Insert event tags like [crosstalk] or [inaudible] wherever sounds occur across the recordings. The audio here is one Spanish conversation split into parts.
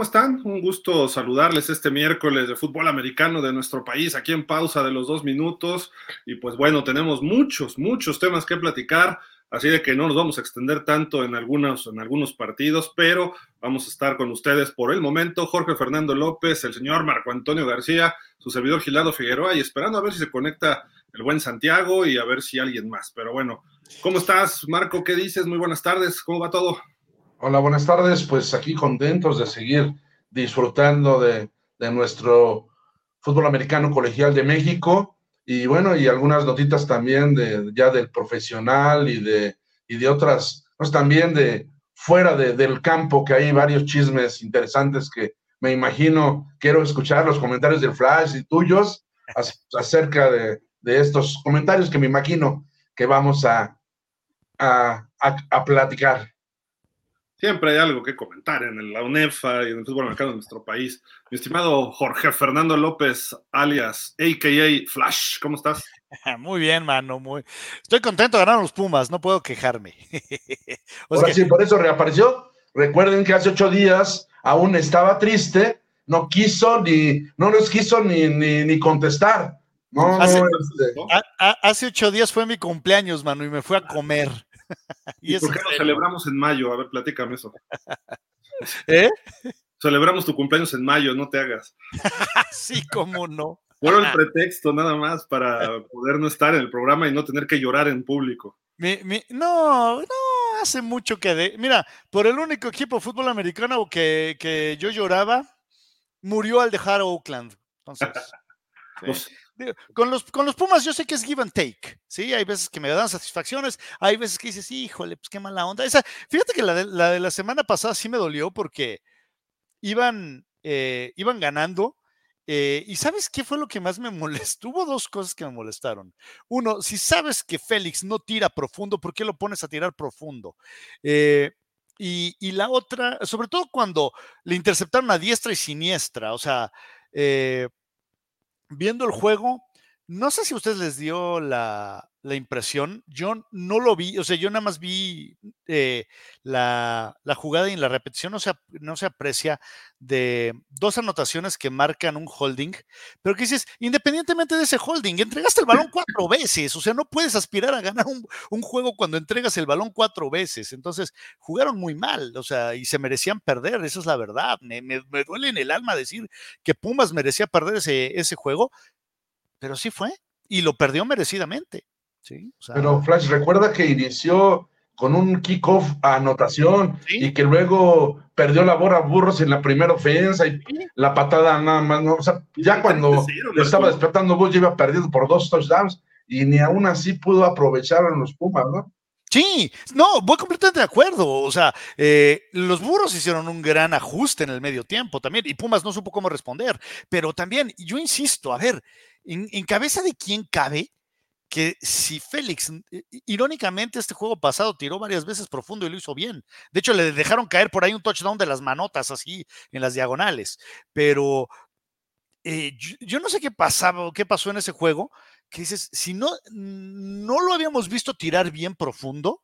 ¿cómo están? Un gusto saludarles este miércoles de fútbol americano de nuestro país, aquí en pausa de los dos minutos. Y pues bueno, tenemos muchos, muchos temas que platicar, así de que no nos vamos a extender tanto en algunos, en algunos partidos, pero vamos a estar con ustedes por el momento. Jorge Fernando López, el señor Marco Antonio García, su servidor Gilado Figueroa, y esperando a ver si se conecta el buen Santiago y a ver si alguien más. Pero bueno, ¿cómo estás, Marco? ¿Qué dices? Muy buenas tardes, ¿cómo va todo? Hola, buenas tardes. Pues aquí contentos de seguir disfrutando de, nuestro fútbol americano colegial de México y bueno, y algunas notitas también de ya del profesional y de, y de otras, pues también de fuera del campo, que hay varios chismes interesantes que me imagino, quiero escuchar los comentarios del Flash y tuyos acerca de, estos comentarios que me imagino que vamos a, a, a platicar. Siempre hay algo que comentar en la UNEFA y en el fútbol americano de nuestro país. Mi estimado Jorge Fernando López, alias AKA Flash, ¿cómo estás? [laughs] Muy bien, mano. Muy... Estoy contento de ganar los Pumas, no puedo quejarme. [laughs] Ahora sí, por eso reapareció. Recuerden que hace ocho días aún estaba triste, no quiso ni, no nos quiso ni, ni, contestar. hace, este, hace ocho días fue mi cumpleaños, mano, y me fui a comer. [laughs] ¿Y, por qué lo celebramos en mayo? A ver, platícame eso. [laughs] ¿Eh? Celebramos tu cumpleaños en mayo, no te hagas. [laughs] sí, cómo no. Fue el pretexto nada más para poder no estar en el programa y no tener que llorar en público. no, no, hace mucho que de. Mira, por el único equipo de fútbol americano que, que yo lloraba, murió al dejar Oakland. Entonces. Con los, con los Pumas yo sé que es give and take, ¿sí? Hay veces que me dan satisfacciones, hay veces que dices, híjole, pues qué mala onda. Esa, fíjate que la de, la de la semana pasada sí me dolió porque iban, eh, iban ganando. Eh, y sabes qué fue lo que más me molestó? [laughs] Hubo dos cosas que me molestaron. Uno, si sabes que Félix no tira profundo, ¿por qué lo pones a tirar profundo? Eh, y, y, la otra, sobre todo cuando le interceptaron a diestra y siniestra, o sea, viendo el juego, no sé si a ustedes les dio la, la impresión. Yo no lo vi, o sea, yo nada más vi eh, la, jugada y la repetición no se, no se aprecia de dos anotaciones que marcan un holding, pero que dices, independientemente de ese holding, entregaste el balón cuatro veces, o sea, no puedes aspirar a ganar un, juego cuando entregas el balón cuatro veces. Entonces, jugaron muy mal, o sea, y se merecían perder, esa es la verdad. Me, me, duele en el alma decir que Pumas merecía perder ese, ese juego, pero sí fue, y lo perdió merecidamente. Pero Flash, recuerda que inició con un kickoff a anotación y que luego perdió la bola Burros en la primera ofensa y la patada nada más, ¿no? O sea, ya cuando lo estaba despertando Bull, iba perdiendo por dos touchdowns y ni aún así pudo aprovechar a los Pumas, ¿no? Sí, no, voy completamente de acuerdo. O sea, eh, los burros hicieron un gran ajuste en el medio tiempo también y Pumas no supo cómo responder. Pero también, yo insisto, a ver, en cabeza de quién cabe que si Félix, irónicamente este juego pasado tiró varias veces profundo y lo hizo bien. De hecho, le dejaron caer por ahí un touchdown de las manotas así en las diagonales. Pero eh, yo, no sé qué pasaba, qué pasó en ese juego, que dices, si no, no lo habíamos visto tirar bien profundo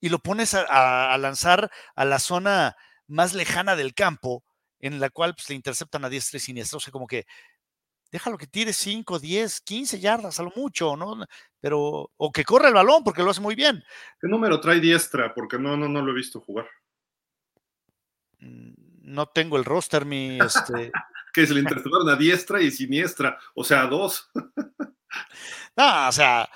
y lo pones a, lanzar a la zona más lejana del campo, en la cual pues, le interceptan a diestra y siniestra. O sea, como que déjalo que tire 5, 10, 15 yardas a lo mucho, ¿no? Pero, o que corra el balón porque lo hace muy bien. ¿Qué número trae diestra? Porque no, no, no lo he visto jugar. Mm, no tengo el roster, mi. Este... [laughs] que se le interceptaron a diestra y siniestra, o sea, a dos. [laughs] no, o sea.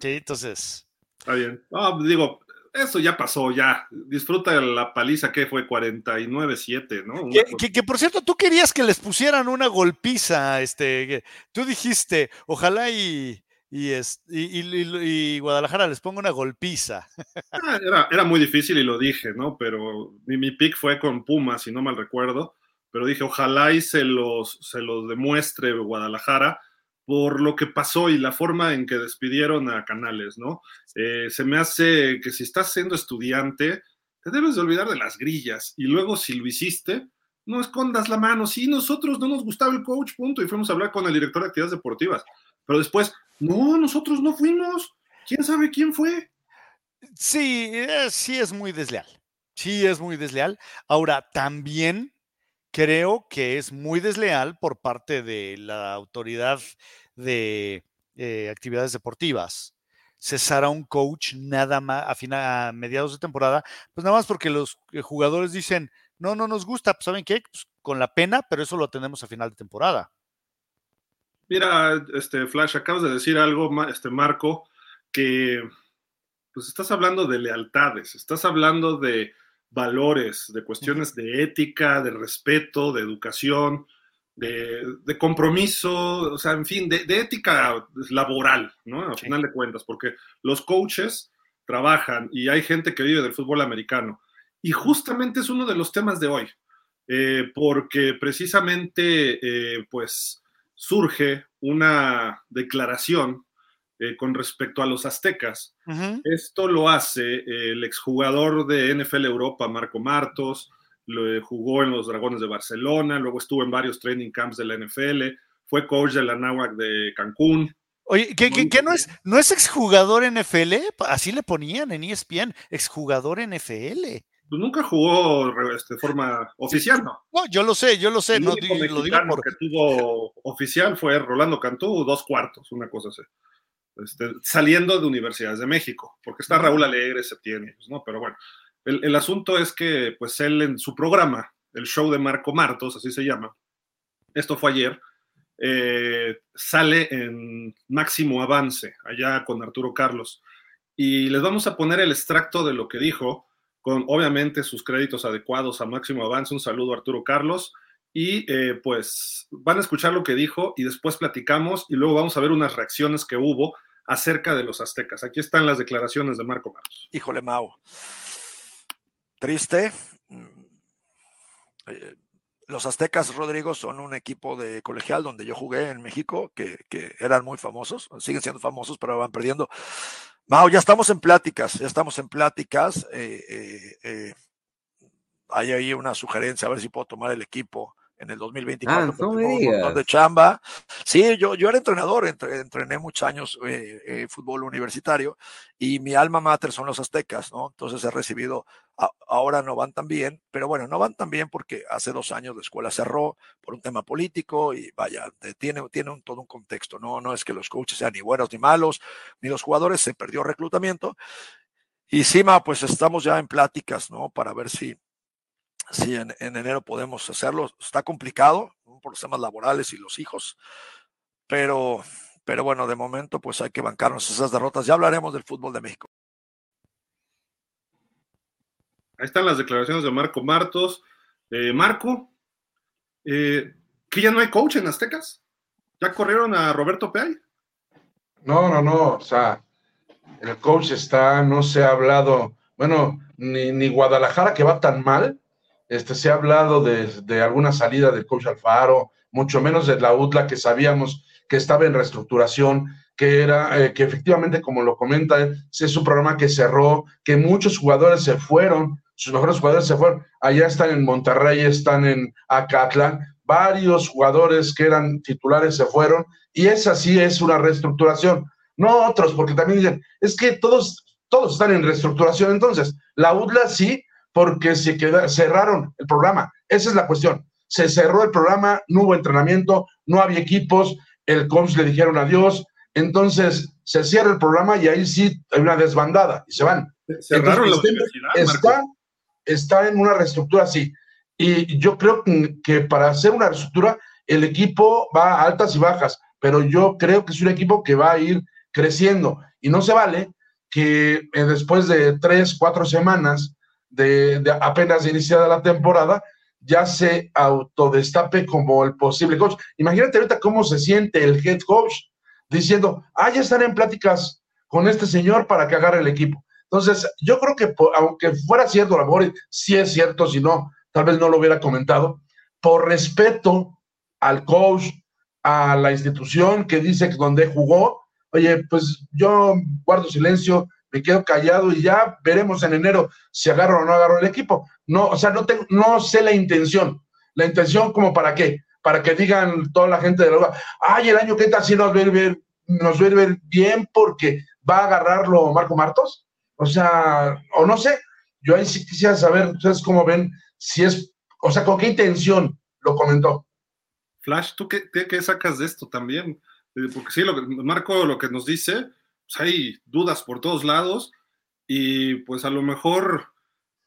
Sí, entonces. Está bien. No, digo, eso ya pasó, ya. Disfruta la paliza que fue 49-7, ¿no? Que, por cierto, tú querías que les pusieran una golpiza, este, tú dijiste, ojalá y, y, y, Guadalajara les ponga una golpiza. [laughs] Ah, era, muy difícil y lo dije, ¿no? Pero mi, mi pick fue con Pumas, si no mal recuerdo, pero dije, ojalá y se los, se los demuestre Guadalajara por lo que pasó y la forma en que despidieron a Canales, ¿no? Eh, se me hace que si estás siendo estudiante, te debes de olvidar de las grillas y luego si lo hiciste, no escondas la mano. Sí, nosotros no nos gustaba el coach, punto, y fuimos a hablar con el director de actividades deportivas. Pero después, no, nosotros no fuimos. ¿Quién sabe quién fue? Sí, eh, sí es muy desleal. Sí, es muy desleal. Ahora, también creo que es muy desleal por parte de la autoridad de eh, actividades deportivas cesar a un coach nada más a, a mediados de temporada, pues nada más porque los eh, jugadores dicen, no, no nos gusta, pues ¿saben qué? Pues, con la pena, pero eso lo atendemos a final de temporada. Mira, este Flash, acabas de decir algo, este Marco, que pues estás hablando de lealtades, estás hablando de valores, de cuestiones de ética, de respeto, de educación, de, compromiso, o sea, en fin, de, ética laboral, ¿no? Al final de cuentas, porque los coaches trabajan y hay gente que vive del fútbol americano. Y justamente es uno de los temas de hoy, eh, porque precisamente, eh, pues, surge una declaración eh, con respecto a los aztecas. Esto lo hace el exjugador de NFL Europa, Marco Martos, lo, jugó en los Dragones de Barcelona, luego estuvo en varios training camps de la NFL, fue coach de la NAWAC de Cancún. Oye, ¿qué, qué, no, es, no es exjugador NFL? Así le ponían en ESPN, exjugador NFL. Pues nunca jugó este, de forma oficial, ¿no? No, yo lo sé, yo lo sé. no, lo digo por... que tuvo oficial fue Rolando Cantú, dos cuartos, una cosa así. Este, saliendo de universidades de México, porque está Raúl Alegre, se tiene, ¿no? Pero bueno, el, asunto es que, pues él en su programa, el show de Marco Martos, así se llama, esto fue ayer, eh, sale en máximo avance, allá con Arturo Carlos. Y les vamos a poner el extracto de lo que dijo, con obviamente sus créditos adecuados a máximo avance. Un saludo a Arturo Carlos. Y eh, pues van a escuchar lo que dijo y después platicamos y luego vamos a ver unas reacciones que hubo acerca de los aztecas. Aquí están las declaraciones de Marco Martos. Híjole, Mau triste. Eh, los aztecas, Rodrigo, son un equipo de colegial donde yo jugué en México, que, eran muy famosos, siguen siendo famosos, pero van perdiendo. Mao, ya estamos en pláticas, ya estamos en pláticas. Eh, eh, hay ahí una sugerencia, a ver si puedo tomar el equipo en el 2024. Ah, no de chamba. Sí, yo, yo era entrenador, entrené muchos años eh, eh, fútbol universitario y mi alma mater son los aztecas, ¿no? Entonces he recibido, ahora no van tan bien, pero bueno, no van tan bien porque hace dos años la escuela cerró por un tema político y vaya, tiene, tiene un, todo un contexto, ¿no? No es que los coaches sean ni buenos ni malos, ni los jugadores, se perdió reclutamiento. Y Sima, pues estamos ya en pláticas, ¿no? Para ver si, si en, enero podemos hacerlo. Está complicado por los temas laborales y los hijos, pero, pero bueno, de momento pues hay que bancarnos esas derrotas. Ya hablaremos del fútbol de México. Ahí están las declaraciones de Marco Martos. Eh, Marco, eh, ¿que ya no hay coach en Aztecas? ¿Ya corrieron a Roberto Peay? No, no, no. O sea, el coach está, no se ha hablado, bueno, ni, ni Guadalajara que va tan mal, este, se ha hablado de, alguna salida del coach Alfaro, mucho menos de la UTLA que sabíamos que estaba en reestructuración, que era, eh, que efectivamente, como lo comenta, es un programa que cerró, que muchos jugadores se fueron, sus mejores jugadores se fueron, allá están en Monterrey, están en Acatlán, varios jugadores que eran titulares se fueron, y esa sí es una reestructuración, no otros, porque también dicen, es que todos, todos están en reestructuración, entonces, la UDLA sí, porque se cerraron el programa. Esa es la cuestión. Se cerró el programa, no hubo entrenamiento, no había equipos, el coach le dijeron adiós, entonces se cierra el programa y ahí sí hay una desbandada y se van. Cerraron la está, está en una reestructura así. Y yo creo que para hacer una reestructura, el equipo va a altas y bajas, pero yo creo que es un equipo que va a ir creciendo. Y no se vale que eh, después de tres, cuatro semanas de, apenas iniciada la temporada, ya se autodestape como el posible coach. Imagínate ahorita cómo se siente el head coach diciendo, ah, ya están en pláticas con este señor para que agarre el equipo. Entonces, yo creo que aunque fuera cierto, a lo mejor sí es cierto, si no, tal vez no lo hubiera comentado, por respeto al coach, a la institución que dice donde jugó, oye, pues yo guardo silencio, me quedo callado y ya veremos en enero si agarro o no agarro el equipo. No, o sea, no, tengo, no sé la intención. La intención, como para qué? Para que digan toda la gente de la ay, el año que está así nos va a ir, nos va a ver bien porque va a agarrarlo Marco Martos. O sea, o no sé, yo ahí sí quisiera saber, ustedes cómo ven, si es, o sea, con qué intención lo comentó. Flash, ¿tú qué, qué, sacas de esto también? Eh, porque sí, lo Marco lo que nos dice, pues hay dudas por todos lados y pues a lo mejor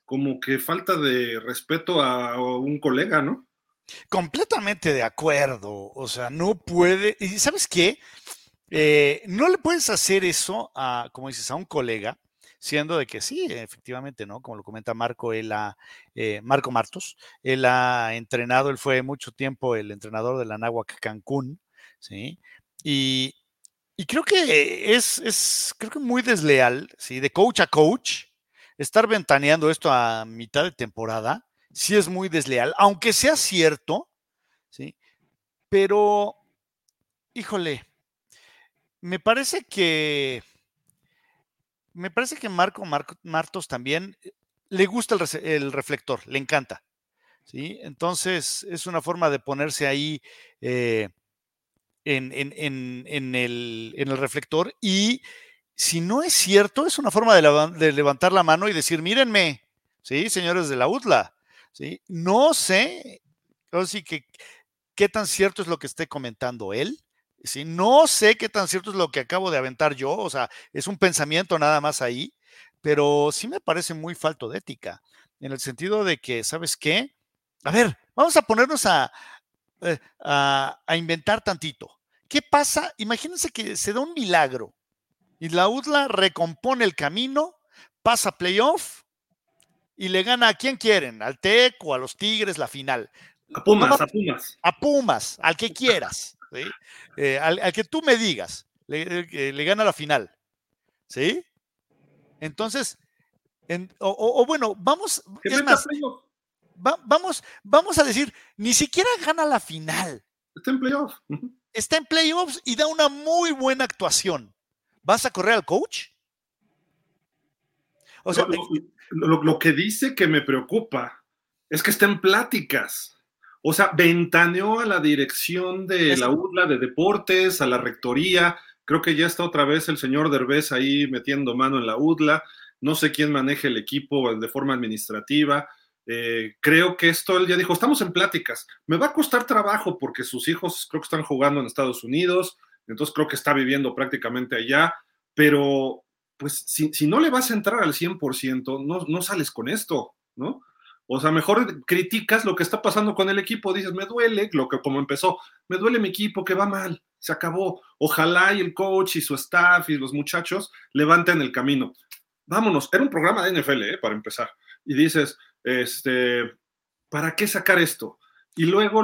como que falta de respeto a un colega, ¿no? Completamente de acuerdo. O sea, no puede. ¿Y sabes qué? Eh, no le puedes hacer eso a, como dices, a un colega, siendo de que sí, efectivamente, ¿no? Como lo comenta Marco, él ha, eh, Marco Martos, él ha entrenado, él fue mucho tiempo el entrenador de la Náhuac Cancún, ¿sí? Y, y creo que es, es, creo que muy desleal, ¿sí? De coach a coach, estar ventaneando esto a mitad de temporada, sí es muy desleal, aunque sea cierto, ¿sí? Pero, híjole, me parece que, me parece que Marco, Martos también eh, le gusta el, reflector, le encanta, ¿sí? Entonces, es una forma de ponerse ahí eh, en, el, reflector y si no es cierto, es una forma de, levantar la mano y decir, mírenme, ¿sí? Señores de la UTLA, ¿sí? No sé, así que, qué tan cierto es lo que esté comentando él, ¿sí? No sé qué tan cierto es lo que acabo de aventar yo, o sea, es un pensamiento nada más ahí, pero sí me parece muy falto de ética, en el sentido de que, ¿sabes qué? A ver, vamos a ponernos a, eh, a, a inventar tantito. ¿Qué pasa? Imagínense que se da un milagro y la UDLA recompone el camino, pasa playoff y le gana a quien quieren, al TEC o a los Tigres la final. A Pumas, a Pumas. A Pumas, al que [laughs] quieras, eh, al, que tú me digas, le, le, gana la final. ¿Sí? Entonces, o, bueno, vamos, vamos, vamos a decir, ni siquiera gana la final. Está en playoffs. Está en playoffs y da una muy buena actuación. ¿Vas a correr al coach? O sea, lo, que dice que me preocupa es que está en pláticas. O sea, ventaneó a la dirección de la UDLA de deportes, a la rectoría. Creo que ya está otra vez el señor Derbez ahí metiendo mano en la UDLA. No sé quién maneja el equipo de forma administrativa. Eh, creo que esto él ya dijo, estamos en pláticas. Me va a costar trabajo porque sus hijos creo que están jugando en Estados Unidos, entonces creo que está viviendo prácticamente allá, pero pues si, no le vas a entrar al 100%, no, no sales con esto, ¿no? O sea, mejor criticas lo que está pasando con el equipo, dices, me duele, lo que como empezó, me duele mi equipo, que va mal, se acabó. Ojalá y el coach y su staff y los muchachos levanten el camino. Vámonos, era un programa de NFL, ¿eh? para empezar. Y dices, este, ¿para qué sacar esto? Y luego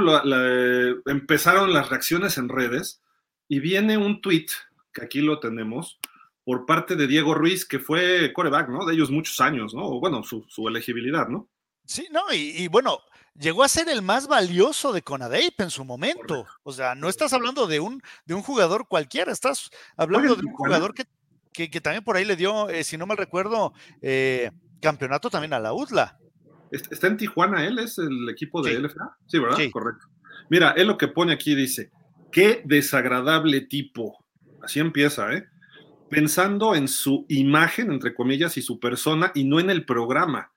empezaron las reacciones en redes y viene un tweet, que aquí lo tenemos, por parte de Diego Ruiz, que fue coreback, ¿no? De ellos muchos años, ¿no? bueno, su, elegibilidad, ¿no? Sí, no, y, bueno, llegó a ser el más valioso de Conadeip en su momento. O sea, no estás hablando de un, de un jugador cualquiera, estás hablando de un jugador que, que, también por ahí le dio, eh, si no mal recuerdo, eh, campeonato también a la UDLA. Está en Tijuana, él es el equipo de LFA. Sí, ¿verdad? Correcto. Mira, él lo que pone aquí dice, qué desagradable tipo. Así empieza, ¿eh? pensando en su imagen, entre comillas, y su persona, y no en el programa.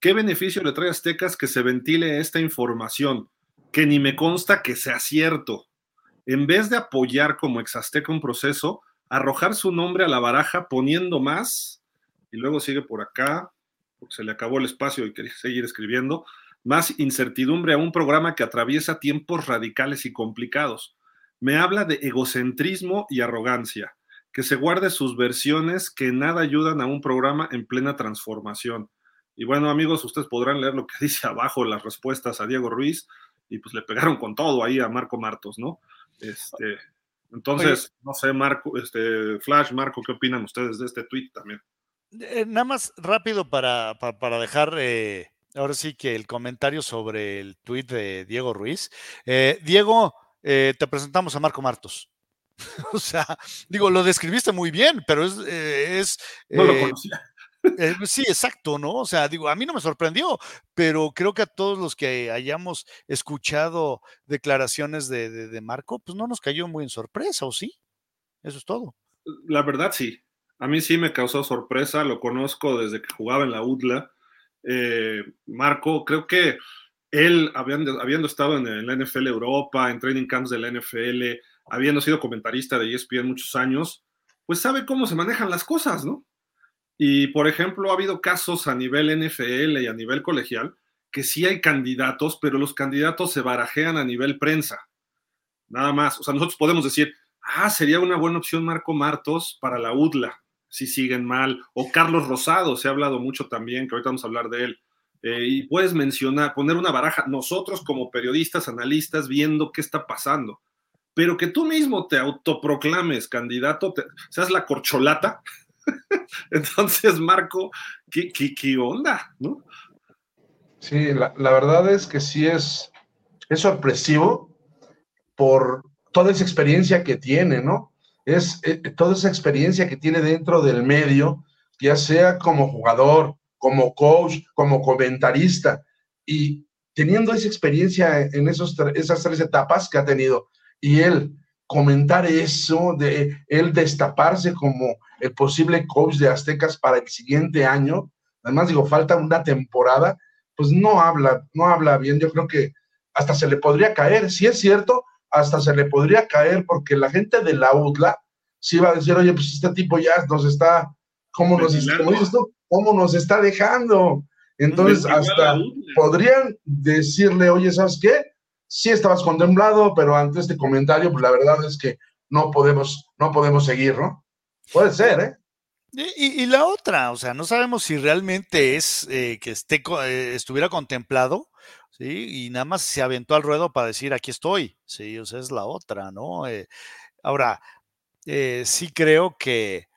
¿Qué beneficio le trae a Aztecas que se ventile esta información? Que ni me consta que sea cierto. En vez de apoyar como exazteca un proceso, arrojar su nombre a la baraja poniendo más, y luego sigue por acá, porque se le acabó el espacio y quería seguir escribiendo, más incertidumbre a un programa que atraviesa tiempos radicales y complicados. Me habla de egocentrismo y arrogancia que se guarde sus versiones que nada ayudan a un programa en plena transformación. Y bueno, amigos, ustedes podrán leer lo que [laughs] dice abajo las respuestas a Diego Ruiz y pues le pegaron con todo ahí a Marco Martos, ¿no? Este, entonces, no sé, Marco, este, Flash, Marco, ¿qué opinan ustedes de este tweet también? Eh, nada más rápido para, para, dejar eh, ahora sí que el comentario sobre el tweet de Diego Ruiz. Eh, Diego, te presentamos a Marco Martos. [laughs] o sea, digo, lo describiste muy bien, pero es... Eh, no lo conocía. Eh, sí, exacto, ¿no? O sea, digo, a mí no me sorprendió, pero creo que a todos los que hayamos escuchado declaraciones de, Marco, pues no nos cayó muy en sorpresa, ¿o sí? Eso es todo. La verdad, sí. A mí sí me causó sorpresa, lo conozco desde que jugaba en la UDLA eh, Marco, creo que él, habiendo, habiendo, estado en la NFL Europa, en training camps de la NFL, habiendo sido comentarista de ESPN muchos años, pues sabe cómo se manejan las cosas, ¿no? Y, por ejemplo, ha habido casos a nivel NFL y a nivel colegial que sí hay candidatos, pero los candidatos se barajean a nivel prensa. Nada más. O sea, nosotros podemos decir, ah, sería una buena opción Marco Martos para la UDLA, si siguen mal. O Carlos Rosado, se ha hablado mucho también, que ahorita vamos a hablar de él. Eh, y puedes mencionar, poner una baraja, nosotros como periodistas, analistas, viendo qué está pasando. Pero que tú mismo te autoproclames candidato, seas la corcholata. [laughs] Entonces, Marco, ¿qué, qué, onda? ¿no? Sí, la, la, verdad es que sí es, es sorpresivo por toda esa experiencia que tiene, ¿no? Es eh, toda esa experiencia que tiene dentro del medio, ya sea como jugador, como coach, como comentarista, y teniendo esa experiencia en esos, esas tres etapas que ha tenido, y él comentar eso, de él destaparse como el posible coach de Aztecas para el siguiente año, además digo, falta una temporada, pues no habla, no habla bien, yo creo que hasta se le podría caer, si es cierto, hasta se le podría caer porque la gente de la UDLA sí va a decir, oye, pues este tipo ya nos está, ¿cómo nos, ¿cómo nos está dejando? Entonces, hasta podrían decirle, oye, ¿sabes qué? Sí estabas contemplado, pero ante este comentario, pues la verdad es que no podemos, no podemos seguir, ¿no? Puede ser, ¿eh? Y, la otra, o sea, no sabemos si realmente es eh, que esté, eh, estuviera contemplado, ¿sí? Y nada más se aventó al ruedo para decir, aquí estoy, ¿sí? O sea, es la otra, ¿no? Eh, ahora, sí creo que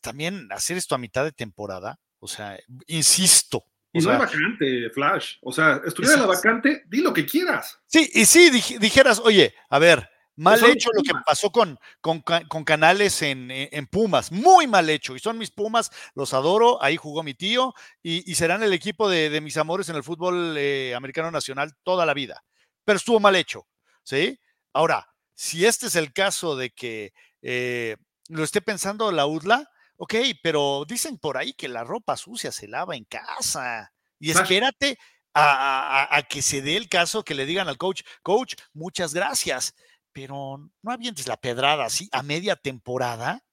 también hacer esto a mitad de temporada, o sea, insisto. Y no hay vacante, Flash. O sea, estuviera la vacante, di lo que quieras. Sí, y sí, dijeras, oye, a ver, Mal hecho lo que pasó con, con, Canales en, Pumas, muy mal hecho. Y son mis Pumas, los adoro, ahí jugó mi tío y, serán el equipo de, mis amores en el fútbol eh, americano nacional toda la vida. Pero estuvo mal hecho, ¿sí? Ahora, si este es el caso de que eh, lo esté pensando la UDLA, ok, pero dicen por ahí que la ropa sucia se lava en casa. Y espérate a, a que se dé el caso que le digan al coach, coach, muchas gracias pero no avientes la pedrada así a media temporada.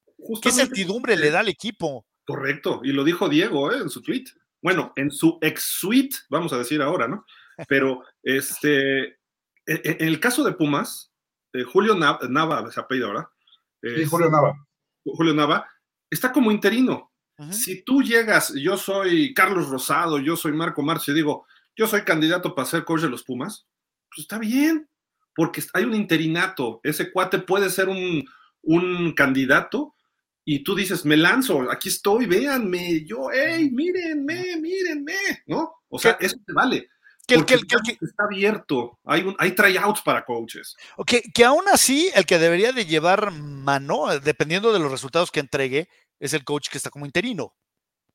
¿Qué certidumbre le da al equipo? Correcto, y lo dijo Diego ¿eh? en su tweet. Bueno, en su ex suite, vamos a decir ahora, ¿no? Pero este, e, e, en el caso de Pumas, eh, Julio Nava, se apellida ahora. Sí, Julio Nava. Julio Nava está como interino. Si tú llegas, yo soy Carlos Rosado, yo soy Marco Marcio, y digo, yo soy candidato para ser coach de los Pumas, pues está bien, porque hay un interinato, ese cuate puede ser un, candidato y tú dices, me lanzo, aquí estoy, véanme, yo, hey, mírenme, mírenme, ¿no? O sea, eso te vale. Que el, que, está abierto, hay, un, hay tryouts para coaches. Que, que aún así, el que debería de llevar mano, dependiendo de los resultados que entregue, es el coach que está como interino.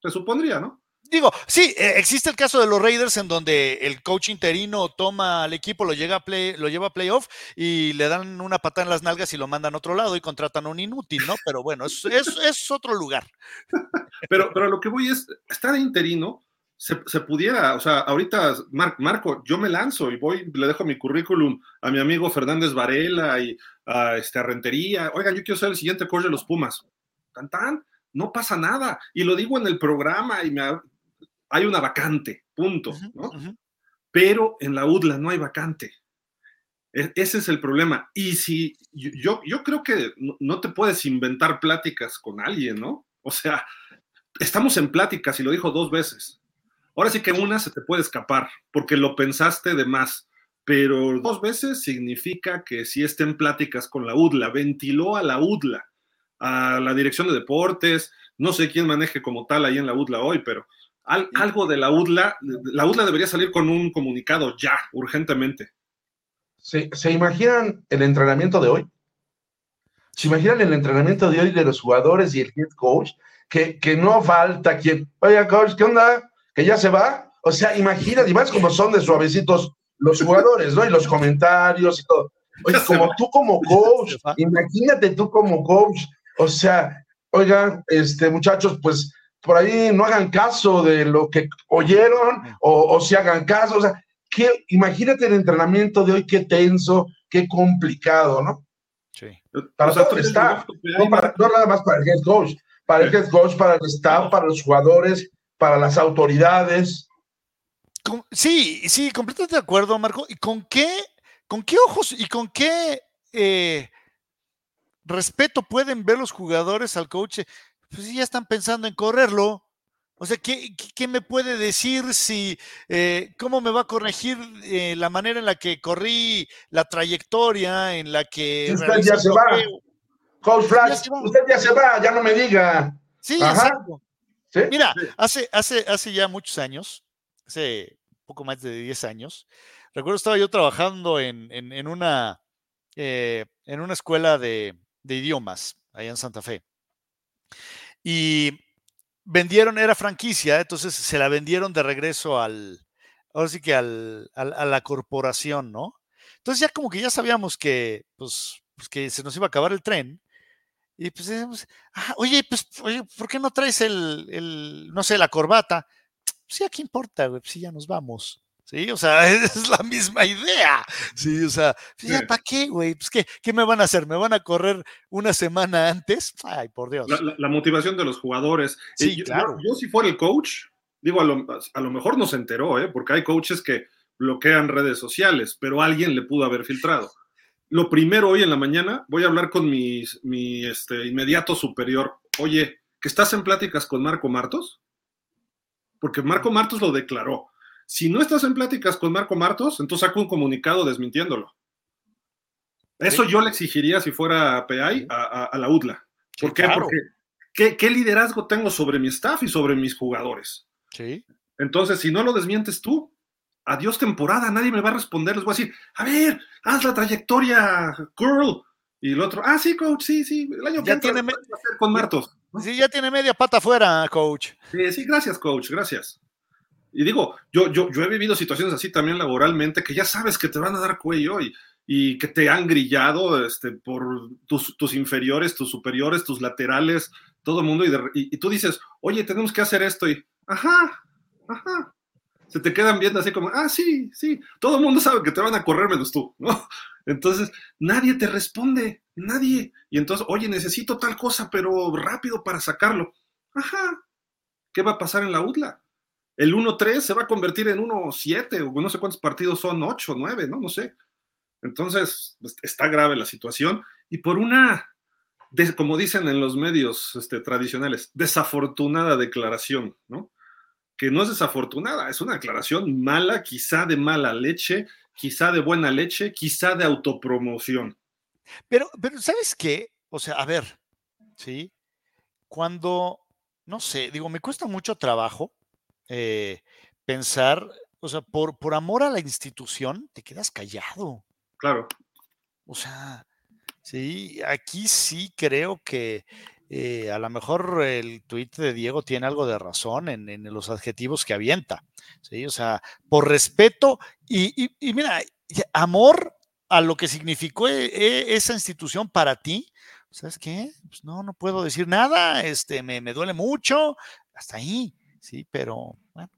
Se supondría, ¿no? Digo, sí, eh, existe el caso de los Raiders en donde el coach interino toma al equipo, lo, llega a play, lo lleva a playoff y le dan una patada en las nalgas y lo mandan a otro lado y contratan a un inútil, ¿no? Pero bueno, es, es, otro lugar. [laughs] Pero, pero lo que voy es, estar interino, se, pudiera, o sea, ahorita, Marco, yo me lanzo y voy, le dejo mi currículum a mi amigo Fernández Varela y a, este, Rentería. Oigan, yo quiero ser el siguiente coach de los Pumas. Tan, tan, no pasa nada. Y lo digo en el programa y me, hay una vacante, punto, ¿no? Pero en la UDLA no hay vacante. E, ese es el problema. Y si yo, yo creo que no te puedes inventar pláticas con alguien, ¿no? O sea, estamos en pláticas y lo dijo dos veces. Ahora sí que una se te puede escapar porque lo pensaste de más, pero dos veces significa que si está en pláticas con la UDLA, ventiló a la UDLA, a la dirección de deportes, no sé quién maneje como tal ahí en la UDLA hoy, pero algo de la UDLA, la UDLA debería salir con un comunicado ya, urgentemente. ¿Se, imaginan el entrenamiento de hoy? ¿Se imaginan el entrenamiento de hoy de los jugadores y el head coach? Que, que no falta quien, oye, coach, ¿qué onda? ¿Que ya se va? O sea, imagínate, y más como son de suavecitos los jugadores, ¿no? Y los comentarios y todo. Oye, como tú como coach, imagínate tú como coach, o sea, oigan, este, muchachos, pues por ahí no hagan caso de lo que oyeron o, si hagan caso. O sea, que, imagínate el entrenamiento de hoy, qué tenso, qué complicado, ¿no? Sí. Para está, no, nada más para el head coach, para el head coach, para el staff, para los jugadores, para las autoridades. Sí, sí, completamente de acuerdo, Marco. ¿Y con qué, con qué ojos y con qué eh, respeto pueden ver los jugadores al coach? Pues ya están pensando en correrlo. O sea, ¿qué, qué me puede decir si, eh, cómo me va a corregir eh, la manera en la que corrí, la trayectoria en la que... Usted ya se va. Coach Flash, usted ya se va, ya no me diga. Sí, exacto. Mira, Hace, hace, hace ya muchos años, hace poco más de 10 años, recuerdo estaba yo trabajando en, en, una, eh, en una escuela de, de idiomas allá en Santa Fe. Y vendieron, era franquicia, entonces se la vendieron de regreso al, ahora sí que al, a la corporación, ¿no? Entonces ya como que ya sabíamos que, pues, pues que se nos iba a acabar el tren. Y pues, ah, oye, pues, oye, ¿por qué no traes el, el no sé, la corbata? Sí, ¿a qué importa, güey? Pues ya nos vamos. Sí, o sea, [laughs] es la misma idea. Sí, o sea, ¿para qué, güey? Pues, ¿qué, ¿qué, me van a hacer? ¿Me van a correr una semana antes? Ay, por Dios. La, motivación de los jugadores. Sí, yo, claro. Yo, si fuera el coach, digo, a lo, a lo mejor no se enteró, ¿eh? Porque hay coaches que bloquean redes sociales, pero alguien le pudo haber filtrado. Lo primero hoy en la mañana, voy a hablar con mi, mi este, inmediato superior. Oye, ¿que estás en pláticas con Marco Martos? Porque Marco Martos lo declaró si no estás en pláticas con Marco Martos, entonces saco un comunicado desmintiéndolo. Eso yo le exigiría si fuera PAI a, la UDLA. ¿Por qué? Porque ¿qué, liderazgo tengo sobre mi staff y sobre mis jugadores? Sí. Entonces, si no lo desmientes tú, adiós temporada, nadie me va a responder. Les voy a decir, a ver, haz la trayectoria, girl. Y el otro, ah, sí, coach, sí, sí, el año ya tiene con Martos. Sí, ya tiene media pata afuera, coach. Sí, sí, gracias, coach, gracias. Y digo, yo, yo, yo he vivido situaciones así también laboralmente que ya sabes que te van a dar cuello y, y que te han grillado este, por tus, tus, inferiores, tus superiores, tus laterales, todo el mundo. Y, tú dices, oye, tenemos que hacer esto. Y, ajá, ajá. Se te quedan viendo así como, ah, sí, sí. Todo el mundo sabe que te van a correr menos tú, ¿no? [laughs] Entonces, nadie te responde, nadie. Y entonces, oye, necesito tal cosa, pero rápido para sacarlo. Ajá. ¿Qué va a pasar en la UDLA? El 1-3 se va a convertir en 1-7, o no sé cuántos partidos son, 8, 9, ¿no? No sé. Entonces, pues, está grave la situación. Y por una, como dicen en los medios este, tradicionales, desafortunada declaración, ¿no? Que no es desafortunada, es una declaración mala, quizá de mala leche, quizá de buena leche, quizá de autopromoción. Pero, pero ¿sabes qué? O sea, a ver, ¿sí? Cuando, no sé, digo, me cuesta mucho trabajo eh, pensar, o sea, por, por amor a la institución, te quedas callado. Claro. O sea, sí, aquí sí creo que eh, a lo mejor el tuit de Diego tiene algo de razón en, los adjetivos que avienta. ¿sí? O sea, por respeto y, mira, amor a lo que significó e, esa institución para ti. ¿Sabes qué? Pues no, no puedo decir nada, este, me, me duele mucho, hasta ahí. Sí, pero bueno,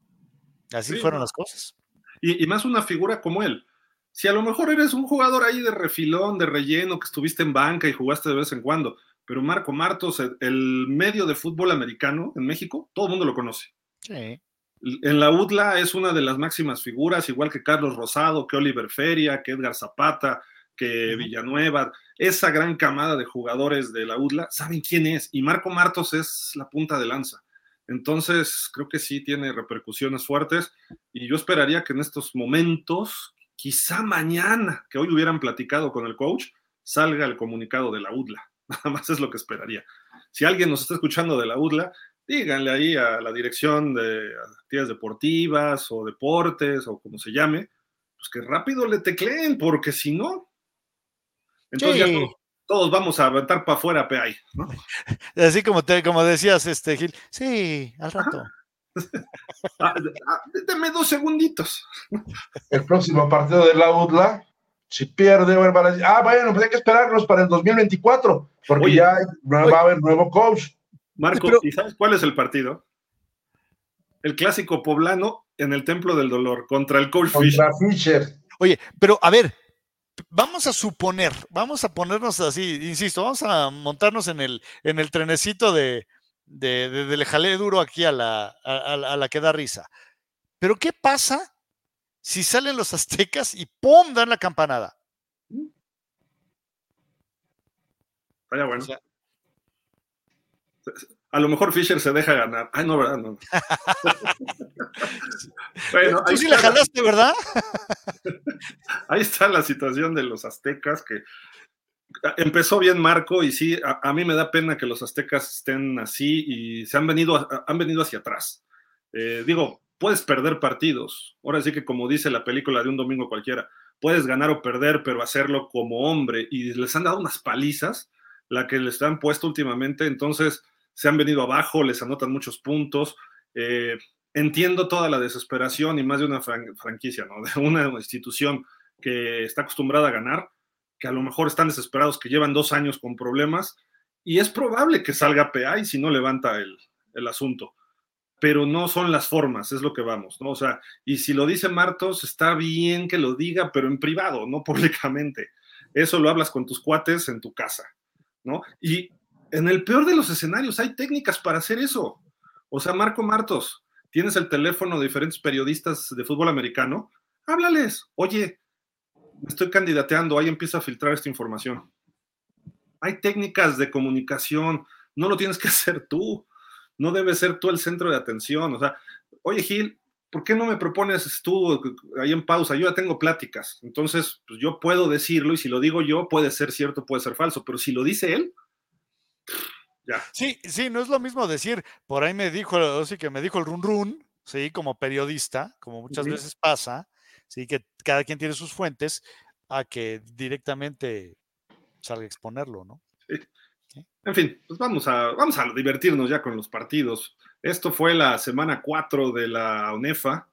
así fueron las cosas. Y, más una figura como él. Si a lo mejor eres un jugador ahí de refilón, de relleno, que estuviste en banca y jugaste de vez en cuando, pero Marco Martos, el, medio de fútbol americano en México, todo el mundo lo conoce. Sí. En la UDLA es una de las máximas figuras, igual que Carlos Rosado, que Oliver Feria, que Edgar Zapata, que Villanueva, esa gran camada de jugadores de la UDLA, saben quién es. Y Marco Martos es la punta de lanza. Entonces, creo que sí tiene repercusiones fuertes y yo esperaría que en estos momentos, quizá mañana, que hoy hubieran platicado con el coach, salga el comunicado de la UDLA. [laughs] Nada más es lo que esperaría. Si alguien nos está escuchando de la UDLA, díganle ahí a la dirección de actividades deportivas o deportes o como se llame, pues que rápido le tecleen, porque si no, entonces ya todos vamos a aventar para afuera PAI, ¿no? [laughs] Así como, te, como decías, este Gil, sí, al rato. [laughs] Ah, ah, deme dos segunditos. [laughs] El próximo partido de la UDLA, si pierde, bueno, a decir, ah, bueno, pues hay que esperarnos para el 2024, porque ya va a haber nuevo coach. Marco, ¿y sabes cuál es el partido? el clásico poblano en el Templo del Dolor contra el coach Contra Fisher. Oye, pero a ver, vamos a suponer, vamos a ponernos así, insisto, vamos a montarnos en el, en el trenecito de, de, de, jalé duro aquí a la, a, a la que da risa. Pero ¿qué pasa si salen los aztecas y ¡pum! dan la campanada? Vaya bueno. O sea, a lo mejor Fisher se deja ganar. Ay, no, ¿verdad? No. [laughs] bueno, Tú sí le jalaste, ¿verdad? [laughs] ahí está la situación de los aztecas que empezó bien Marco y sí, a, a, mí me da pena que los aztecas estén así y se han venido, han venido hacia atrás. Eh, digo, puedes perder partidos. Ahora sí que como dice la película de un domingo cualquiera, puedes ganar o perder, pero hacerlo como hombre. Y les han dado unas palizas, la que les han puesto últimamente. Entonces, se han venido abajo, les anotan muchos puntos. Eh, entiendo toda la desesperación y más de una fran franquicia, ¿no? [laughs] De una institución que está acostumbrada a ganar, que a lo mejor están desesperados, que llevan dos años con problemas, y es probable que salga PA y si no levanta el, el asunto. Pero no son las formas, es lo que vamos, ¿no? O sea, y si lo dice Martos, está bien que lo diga, pero en privado, no [laughs] públicamente. Eso lo hablas con tus cuates en tu casa, ¿no? Y en el peor de los escenarios hay técnicas para hacer eso. O sea, Marco Martos, tienes el teléfono de diferentes periodistas de fútbol americano, háblales, oye, me estoy candidateando, ahí empieza a filtrar esta información. Hay técnicas de comunicación, no lo tienes que [laughs] hacer tú, no debes ser tú el centro de atención. O sea, oye Gil, ¿por qué no me propones tú ahí en pausa? Yo ya tengo pláticas, entonces pues yo puedo decirlo y si lo digo yo puede ser cierto, puede ser falso, pero si lo dice él, ya. Sí, sí, no es lo mismo decir, por ahí me dijo, sí que me dijo el run run, sí, como periodista, como muchas sí. veces pasa, sí, que cada quien tiene sus fuentes, a que directamente salga a exponerlo, ¿no? Sí. ¿Sí? En fin, pues vamos a, vamos a divertirnos ya con los partidos. Esto fue la semana 4 de la UNEFA.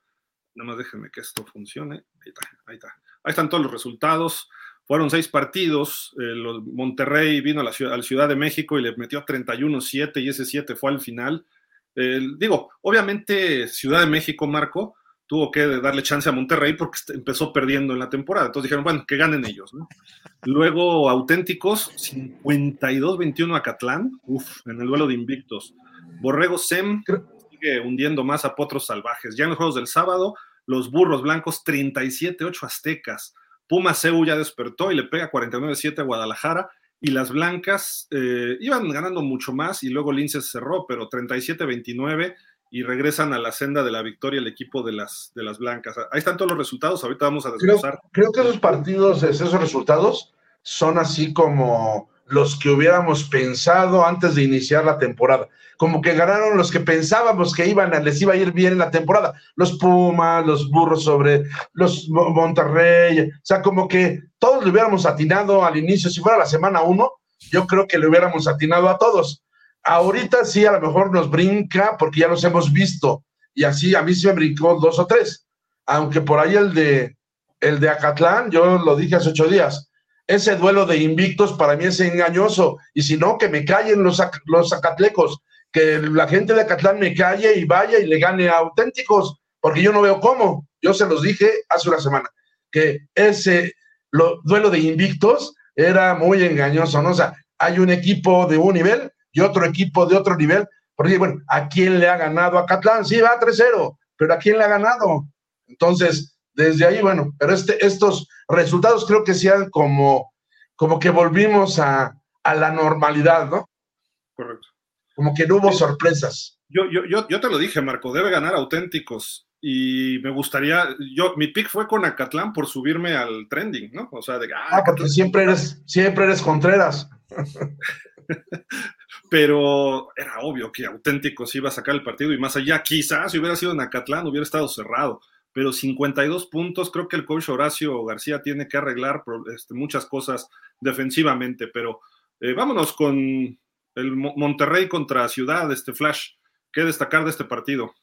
Nada más déjenme que esto funcione. Ahí está, ahí está. Ahí están todos los resultados. Fueron seis partidos. Eh, los, Monterrey vino a la ciudad, a la ciudad, de México y le metió 31-7 y ese 7 fue al final. Eh, digo, obviamente Ciudad de México, Marco, tuvo que darle chance a Monterrey porque empezó perdiendo en la temporada. Entonces dijeron, bueno, que ganen ellos. ¿no? Luego, auténticos, 52-21 a Catlán, uf, en el duelo de invictos. Borrego Sem sigue hundiendo más a potros salvajes. Ya en los juegos del sábado, los burros blancos 37-8 aztecas. Puma Seu ya despertó y le pega 49-7 a Guadalajara. Y las blancas eh, iban ganando mucho más y luego Lince cerró, pero 37-29 y regresan a la senda de la victoria el equipo de las, de las blancas. Ahí están todos los resultados, ahorita vamos a desglosar. Creo, creo que esos partidos, esos resultados, son así como los que hubiéramos pensado antes de iniciar la temporada. Como que ganaron los que pensábamos que iban a, les iba a ir bien en la temporada. Los Pumas, los Burros sobre los Monterrey. O sea, como que todos le hubiéramos atinado al inicio. Si fuera la semana uno, yo creo que le hubiéramos atinado a todos. Ahorita sí, a lo mejor nos brinca porque ya los hemos visto. Y así a mí sí me brincó dos o tres. Aunque por ahí el de, el de Acatlán, yo lo dije hace ocho días, ese duelo de invictos para mí es engañoso. Y si no, que me callen los, los acatlecos, que la gente de Acatlán me calle y vaya y le gane a auténticos, porque yo no veo cómo. Yo se los dije hace una semana, que ese lo, duelo de invictos era muy engañoso, ¿no? O sea, hay un equipo de un nivel y otro equipo de otro nivel. Porque, bueno, ¿a quién le ha ganado a Catlán? Sí, va 3-0, pero ¿a quién le ha ganado? Entonces, desde ahí, bueno, pero este, estos resultados creo que sean como, como que volvimos a, a la normalidad, ¿no? Correcto. Como que no hubo sorpresas. Yo, yo, yo, yo te lo dije, Marco, debe ganar auténticos. Y me gustaría, yo, mi pick fue con Acatlán por subirme al trending, ¿no? O sea, de ah, ah porque siempre eres, siempre eres Contreras. [laughs] Pero era obvio que auténticos iba a sacar el partido y más allá, quizás si hubiera sido en Acatlán hubiera estado cerrado pero 52 puntos, creo que el coach Horacio García tiene que arreglar este, muchas cosas defensivamente, pero eh, vámonos con el Monterrey contra Ciudad, este Flash, ¿qué destacar de este partido?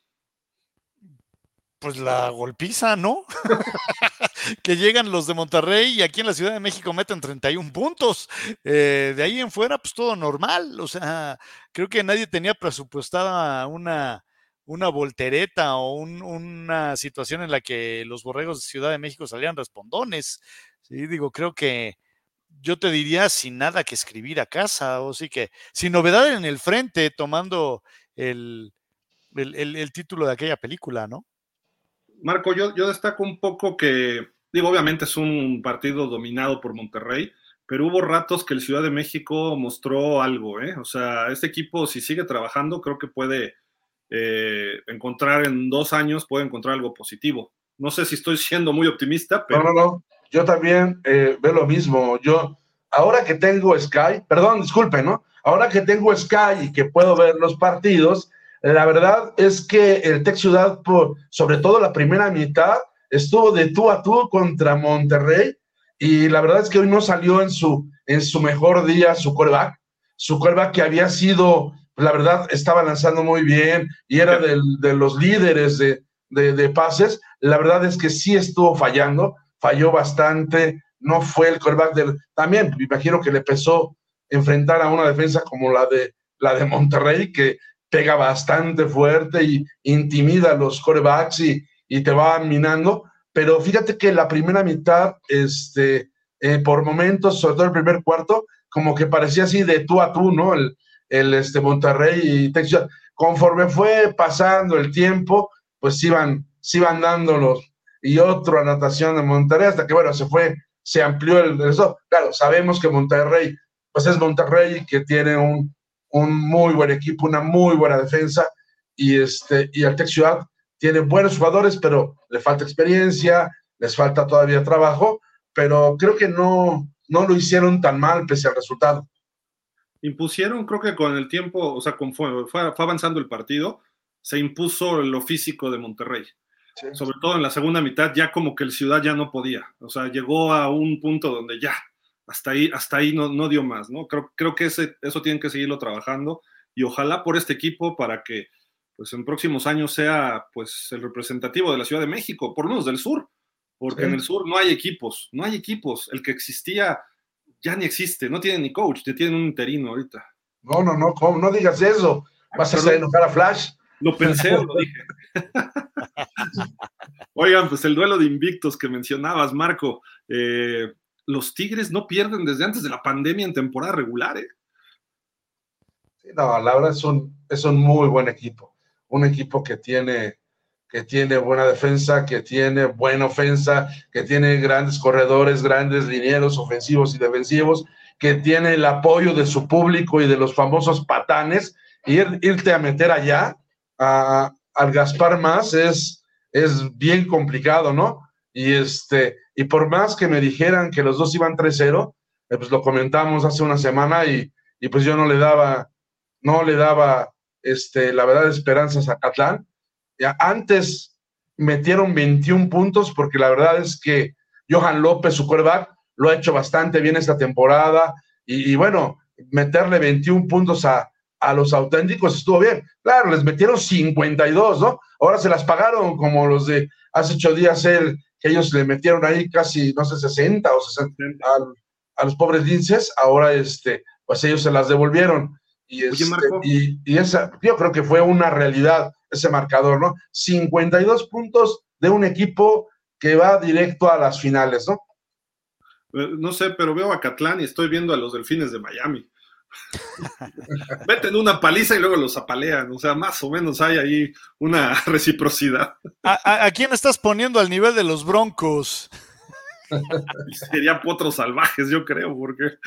Pues la golpiza, ¿no? [laughs] que llegan los de Monterrey y aquí en la Ciudad de México meten 31 puntos. Eh, de ahí en fuera, pues todo normal. O sea, creo que nadie tenía presupuestada una, una voltereta o una situación en la que los borregos de Ciudad de México salían respondones. Sí, digo, creo que yo te diría sin nada que escribir a casa, o sí que sin novedad en el frente, tomando el, el, título de aquella película, ¿no? Marco, yo, yo destaco un poco que, digo, obviamente es un partido dominado por Monterrey, pero hubo ratos que el Ciudad de México mostró algo, ¿eh? O sea, este equipo, si sigue trabajando, creo que puede eh, encontrar en dos años, puede encontrar algo positivo. No sé si estoy siendo muy optimista, pero... No, no, no. Yo también eh, veo lo mismo. Yo, ahora que tengo Sky, perdón, disculpe, ¿no? Ahora que tengo Sky y que puedo ver los partidos, la verdad es que el Tech Ciudad, por, sobre todo la primera mitad, estuvo de tú a tú contra Monterrey y la verdad es que hoy no salió en su, en su mejor día su coreback, su coreback que había sido, la verdad, estaba lanzando muy bien y era de los líderes de, de, pases, la verdad es que sí estuvo fallando, falló bastante, no fue el coreback del... También me imagino que le pesó enfrentar a una defensa como la de, la de Monterrey, que pega bastante fuerte y intimida a los corebacks y, y te va minando, pero fíjate que la primera mitad, este, eh, por momentos, sobre todo el primer cuarto, como que parecía así de tú a tú, ¿no? El, el este, Monterrey y Texas. Conforme fue pasando el tiempo, pues iban, iban dándolos. Y otra anotación de Monterrey, hasta que, bueno, se fue, se amplió el, eso. Claro, sabemos que Monterrey, pues es Monterrey que tiene un, un muy buen equipo, una muy buena defensa, y, este, y Ciudad tiene buenos jugadores, pero le falta experiencia, les falta todavía trabajo, pero creo que no, no lo hicieron tan mal pese al resultado. Impusieron, creo que con el tiempo, o sea, conforme fue, avanzando el partido, se impuso lo físico de Monterrey. Sobre todo en la segunda mitad, ya como que el Ciudad ya no podía. O sea, llegó a un punto donde ya, hasta ahí, hasta ahí no, no dio más, ¿no? Creo, creo que ese, eso tienen que seguirlo trabajando y ojalá por este equipo para que pues en próximos años sea pues el representativo de la Ciudad de México, por lo menos del sur, porque en el sur no hay equipos, no hay equipos, el que existía ya ni existe, no tiene ni coach, te tienen un interino ahorita. No, no, no, ¿cómo? no digas eso, vas a hacer enojar a Flash. Lo pensé, lo [laughs] dije. Oigan, pues el duelo de invictos que mencionabas, Marco, eh, los Tigres no pierden desde antes de la pandemia en temporada regular, ¿eh? no, la verdad es un, es un muy buen equipo un equipo que tiene, que tiene buena defensa, que tiene buena ofensa, que tiene grandes corredores, grandes linieros ofensivos y defensivos, que tiene el apoyo de su público y de los famosos patanes. Ir, irte a meter allá a, al Gaspar más es, es bien complicado, ¿no? Y, este, y por más que me dijeran que los dos iban 3-0, eh, pues lo comentamos hace una semana y, y pues yo no le daba, no le daba este, la verdad, esperanzas a Catlán. Antes metieron 21 puntos porque la verdad es que Johan López, su quarterback, lo ha hecho bastante bien esta temporada y, bueno, meterle 21 puntos a, a, los auténticos estuvo bien. Claro, les metieron 52, ¿no? Ahora se las pagaron como los de hace ocho días, el, que ellos le metieron ahí casi, no sé, 60 o 60 a, a los pobres linces, ahora este, pues ellos se las devolvieron. Este, y, y, esa, yo creo que fue una realidad ese marcador, ¿no? 52 puntos de un equipo que va directo a las finales, ¿no? Eh, no sé, pero veo a Catlán y estoy viendo a los delfines de Miami. [laughs] Meten una paliza y luego los apalean. O sea, más o menos hay ahí una [laughs] reciprocidad. ¿A, quién estás poniendo al nivel de los broncos? [laughs] Serían potros salvajes, yo creo, porque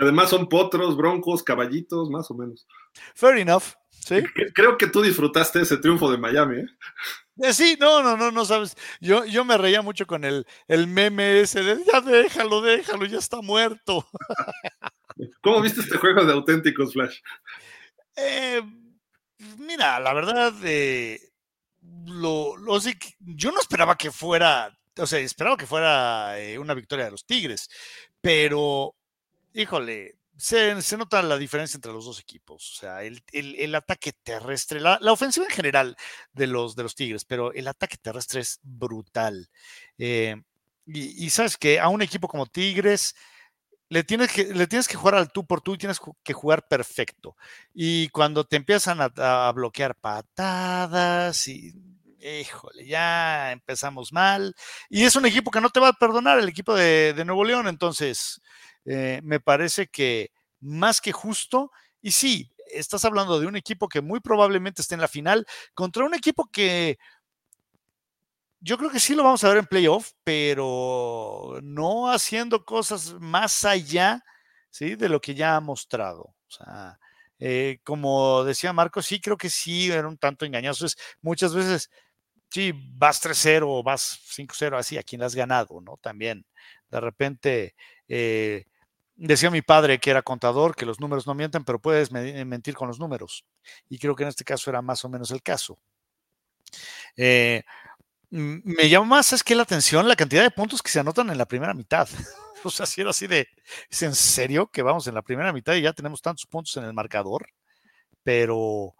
Además son potros, broncos, caballitos, más o menos. Fair enough. Sí. Creo que tú disfrutaste ese triunfo de Miami, ¿eh? ¿eh? Sí, no, no, no, no sabes. Yo, yo me reía mucho con el, el meme ese de ya déjalo, déjalo, ya está muerto. [laughs] ¿Cómo viste este juego de auténticos Flash? Eh, mira, la verdad, eh, lo, lo, yo no esperaba que fuera, o sea, esperaba que fuera una victoria de los Tigres, pero híjole, se, nota la diferencia entre los dos equipos. O sea, el, ataque terrestre, la, ofensiva en general de los, de los Tigres, pero el ataque terrestre es brutal. Eh, y, sabes que a un equipo como Tigres le tienes, que, le tienes que jugar al tú por tú y tienes que jugar perfecto. Y cuando te empiezan a, bloquear patadas y híjole, ya empezamos mal. Y es un equipo que no te va a perdonar, el equipo de, Nuevo León. Entonces, eh, me parece que más que justo, y sí, estás hablando de un equipo que muy probablemente esté en la final contra un equipo que yo creo que sí lo vamos a ver en playoff, pero no haciendo cosas más allá ¿sí? de lo que ya ha mostrado. O sea, eh, como decía Marco, sí creo que sí era un tanto engañoso. Es, muchas veces, sí, vas 3-0 o vas 5-0, así, a quien has ganado, ¿no? También, de repente, eh, decía mi padre que era contador, que los números no mienten, pero puedes mentir con los números. Y creo que en este caso era más o menos el caso. Eh, me llama más es que la atención la cantidad de puntos que se anotan en la primera mitad. [laughs] o sea, si era así de, ¿es en serio que vamos en la primera mitad y ya tenemos tantos puntos en el marcador? Pero,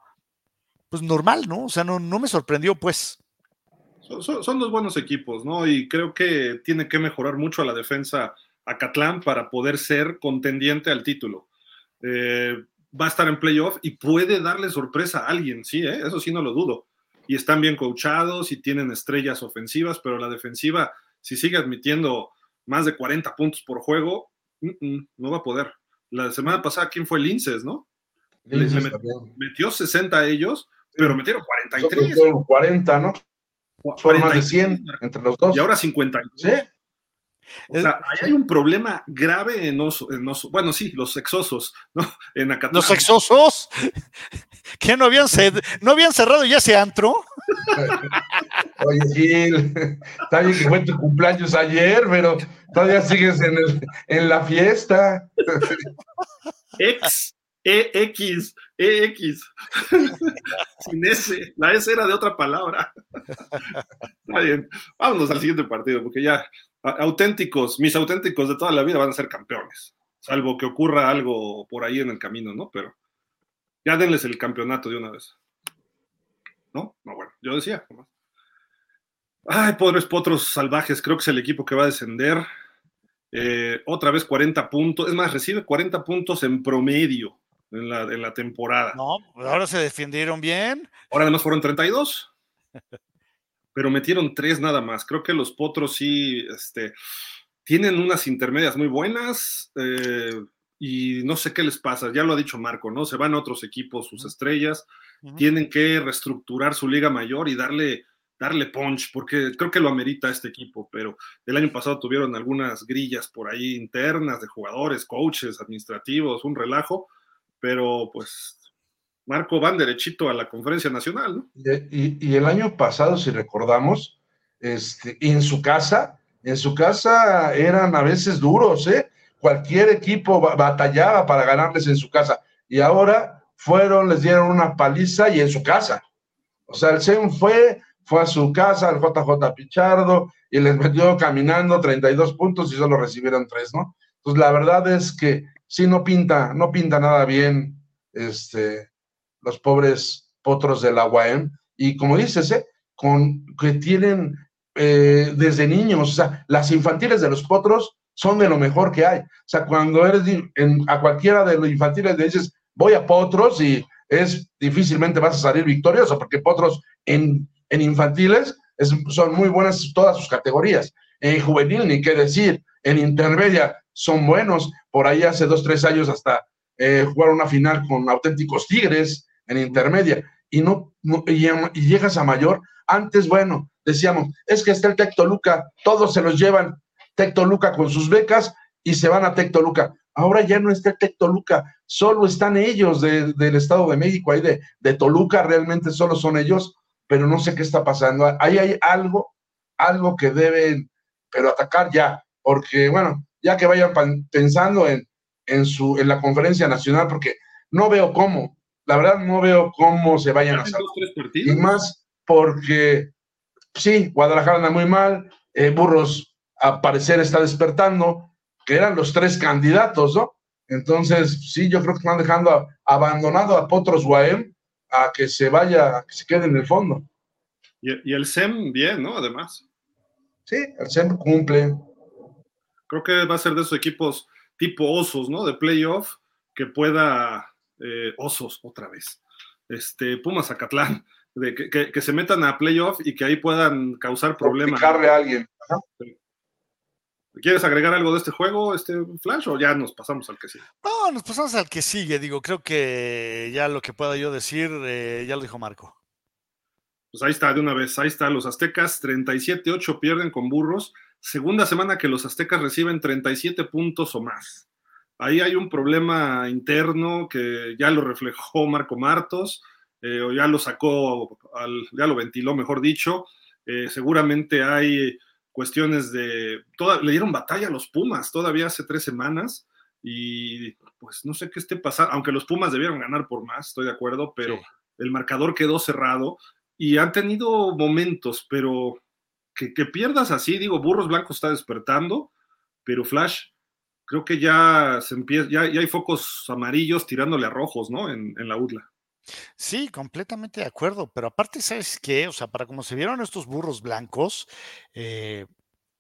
pues normal, ¿no? O sea, no, no me sorprendió, pues. Son, son, dos buenos equipos, ¿no? Y creo que tiene que mejorar mucho la defensa Acatlán para poder ser contendiente al título. Eh, va a estar en playoff y puede darle sorpresa a alguien, sí, ¿eh? eso sí no lo dudo y están bien coachados y tienen estrellas ofensivas, pero la defensiva, si sigue admitiendo más de 40 puntos por juego, no va a poder. La semana pasada, ¿quién fue Linces, no? metió 60 a ellos, pero metieron 43. 40, ¿no? Fueron más de 100 entre los dos. Y ahora 50. ¿Sí? O sea, ahí hay un problema grave en oso, en oso, bueno, sí, los sexosos, ¿no? [laughs] En ¿Los sexosos? [laughs] ¿Que no habían, no habían cerrado ya ese antro? [laughs] Oye, Gil, está bien que fue tu cumpleaños ayer, pero todavía sigues en, el, en la fiesta. Ex, EX, EX. [laughs] Sin S, la S era de otra palabra. [laughs] Está bien, vámonos al siguiente partido, porque ya auténticos, mis auténticos de toda la vida van a ser campeones, salvo que ocurra algo por ahí en el camino, ¿no? Pero ya denles el campeonato de una vez. ¿No? No, bueno, yo decía. Ay, pobres potros salvajes, creo que es el equipo que va a descender. Eh, otra vez 40 puntos, es más, recibe 40 puntos en promedio en la, en la temporada. No, ahora se defendieron bien. Ahora además fueron 32. pero metieron tres nada más. Creo que los potros sí este, tienen unas intermedias muy buenas eh, y no sé qué les pasa. Ya lo ha dicho Marco, ¿no? Se van a otros equipos, sus estrellas, tienen que reestructurar su liga mayor y darle darle punch, porque creo que lo amerita este equipo, pero el año pasado tuvieron algunas grillas por ahí internas de jugadores, coaches, administrativos, un relajo, pero pues Marco van derechito a la conferencia nacional, ¿no? Y, el año pasado, si recordamos, este, en su casa, en su casa eran a veces duros, ¿eh? Cualquier equipo batallaba para ganarles en su casa. Y ahora fueron, les dieron una paliza y en su casa. O sea, el SEM fue, fue a su casa, al JJ Pichardo, y les metió caminando 32 puntos y solo recibieron 3, ¿no? Entonces, la verdad es que sí no pinta, no pinta nada bien este, los pobres potros del UAM, y como dices, ¿eh? Con, que tienen eh, desde niños, o sea, las infantiles de los potros son de lo mejor que hay. O sea, cuando eres a cualquiera de los infantiles le dices, voy a potros y es difícilmente vas a salir victorioso, porque potros en, en infantiles son muy buenas todas sus categorías. En juvenil, ni qué decir, en intermedia son buenos. Por ahí hace dos, tres años hasta eh, jugaron una final con auténticos tigres en intermedia, y no, y, llegas a mayor, antes, bueno, decíamos, es que está el Tecto Luca, todos se los llevan Tecto Luca con sus becas y se van a Tecto Luca. Ahora ya no está el Tecto Luca, solo están ellos del Estado de México, ahí de, de Toluca, realmente solo son ellos, pero no sé qué está pasando. Ahí hay algo, algo que deben, pero atacar ya, porque bueno, ya que vayan pensando en, en, su, en la conferencia nacional, porque no veo cómo, la verdad no veo cómo se vayan a hacer. Y más porque, sí, Guadalajara anda muy mal, eh, Burros a parecer está despertando, que eran los tres candidatos, ¿no? Entonces, sí, yo creo que están dejando abandonado a Potros Guaem a que se vaya, a que se quede en el fondo. Y, y, el SEM bien, ¿no? Además. Sí, el SEM cumple. Creo que va a ser de esos equipos tipo osos, ¿no? De playoff, que pueda, eh, osos otra vez, este, Pumas Zacatlán, de que, se metan a playoff y que ahí puedan causar problemas. a alguien. ¿Quieres agregar algo de este juego, este Flash, o ya nos pasamos al que sigue? No, nos pasamos al que sigue. Digo, creo que ya lo que pueda yo decir, eh, ya lo dijo Marco. Pues ahí está, de una vez, ahí está, los aztecas 37-8 pierden con burros. Segunda semana que los aztecas reciben 37 puntos o más. Ahí hay un problema interno que ya lo reflejó Marco Martos, eh, o ya lo sacó, ya lo ventiló, mejor dicho. Eh, seguramente hay cuestiones de, le dieron batalla a los Pumas todavía hace tres semanas y pues no sé qué esté pasando, aunque los Pumas debieron ganar por más, estoy de acuerdo, pero el marcador quedó cerrado y han tenido momentos, pero que, pierdas así, digo, Burros Blancos está despertando, pero Flash, creo que ya se empieza, ya, hay focos amarillos tirándole a rojos, ¿no? En, en la UDLA. Sí, completamente de acuerdo, pero aparte, ¿sabes qué? O sea, para como se vieron estos burros blancos, eh,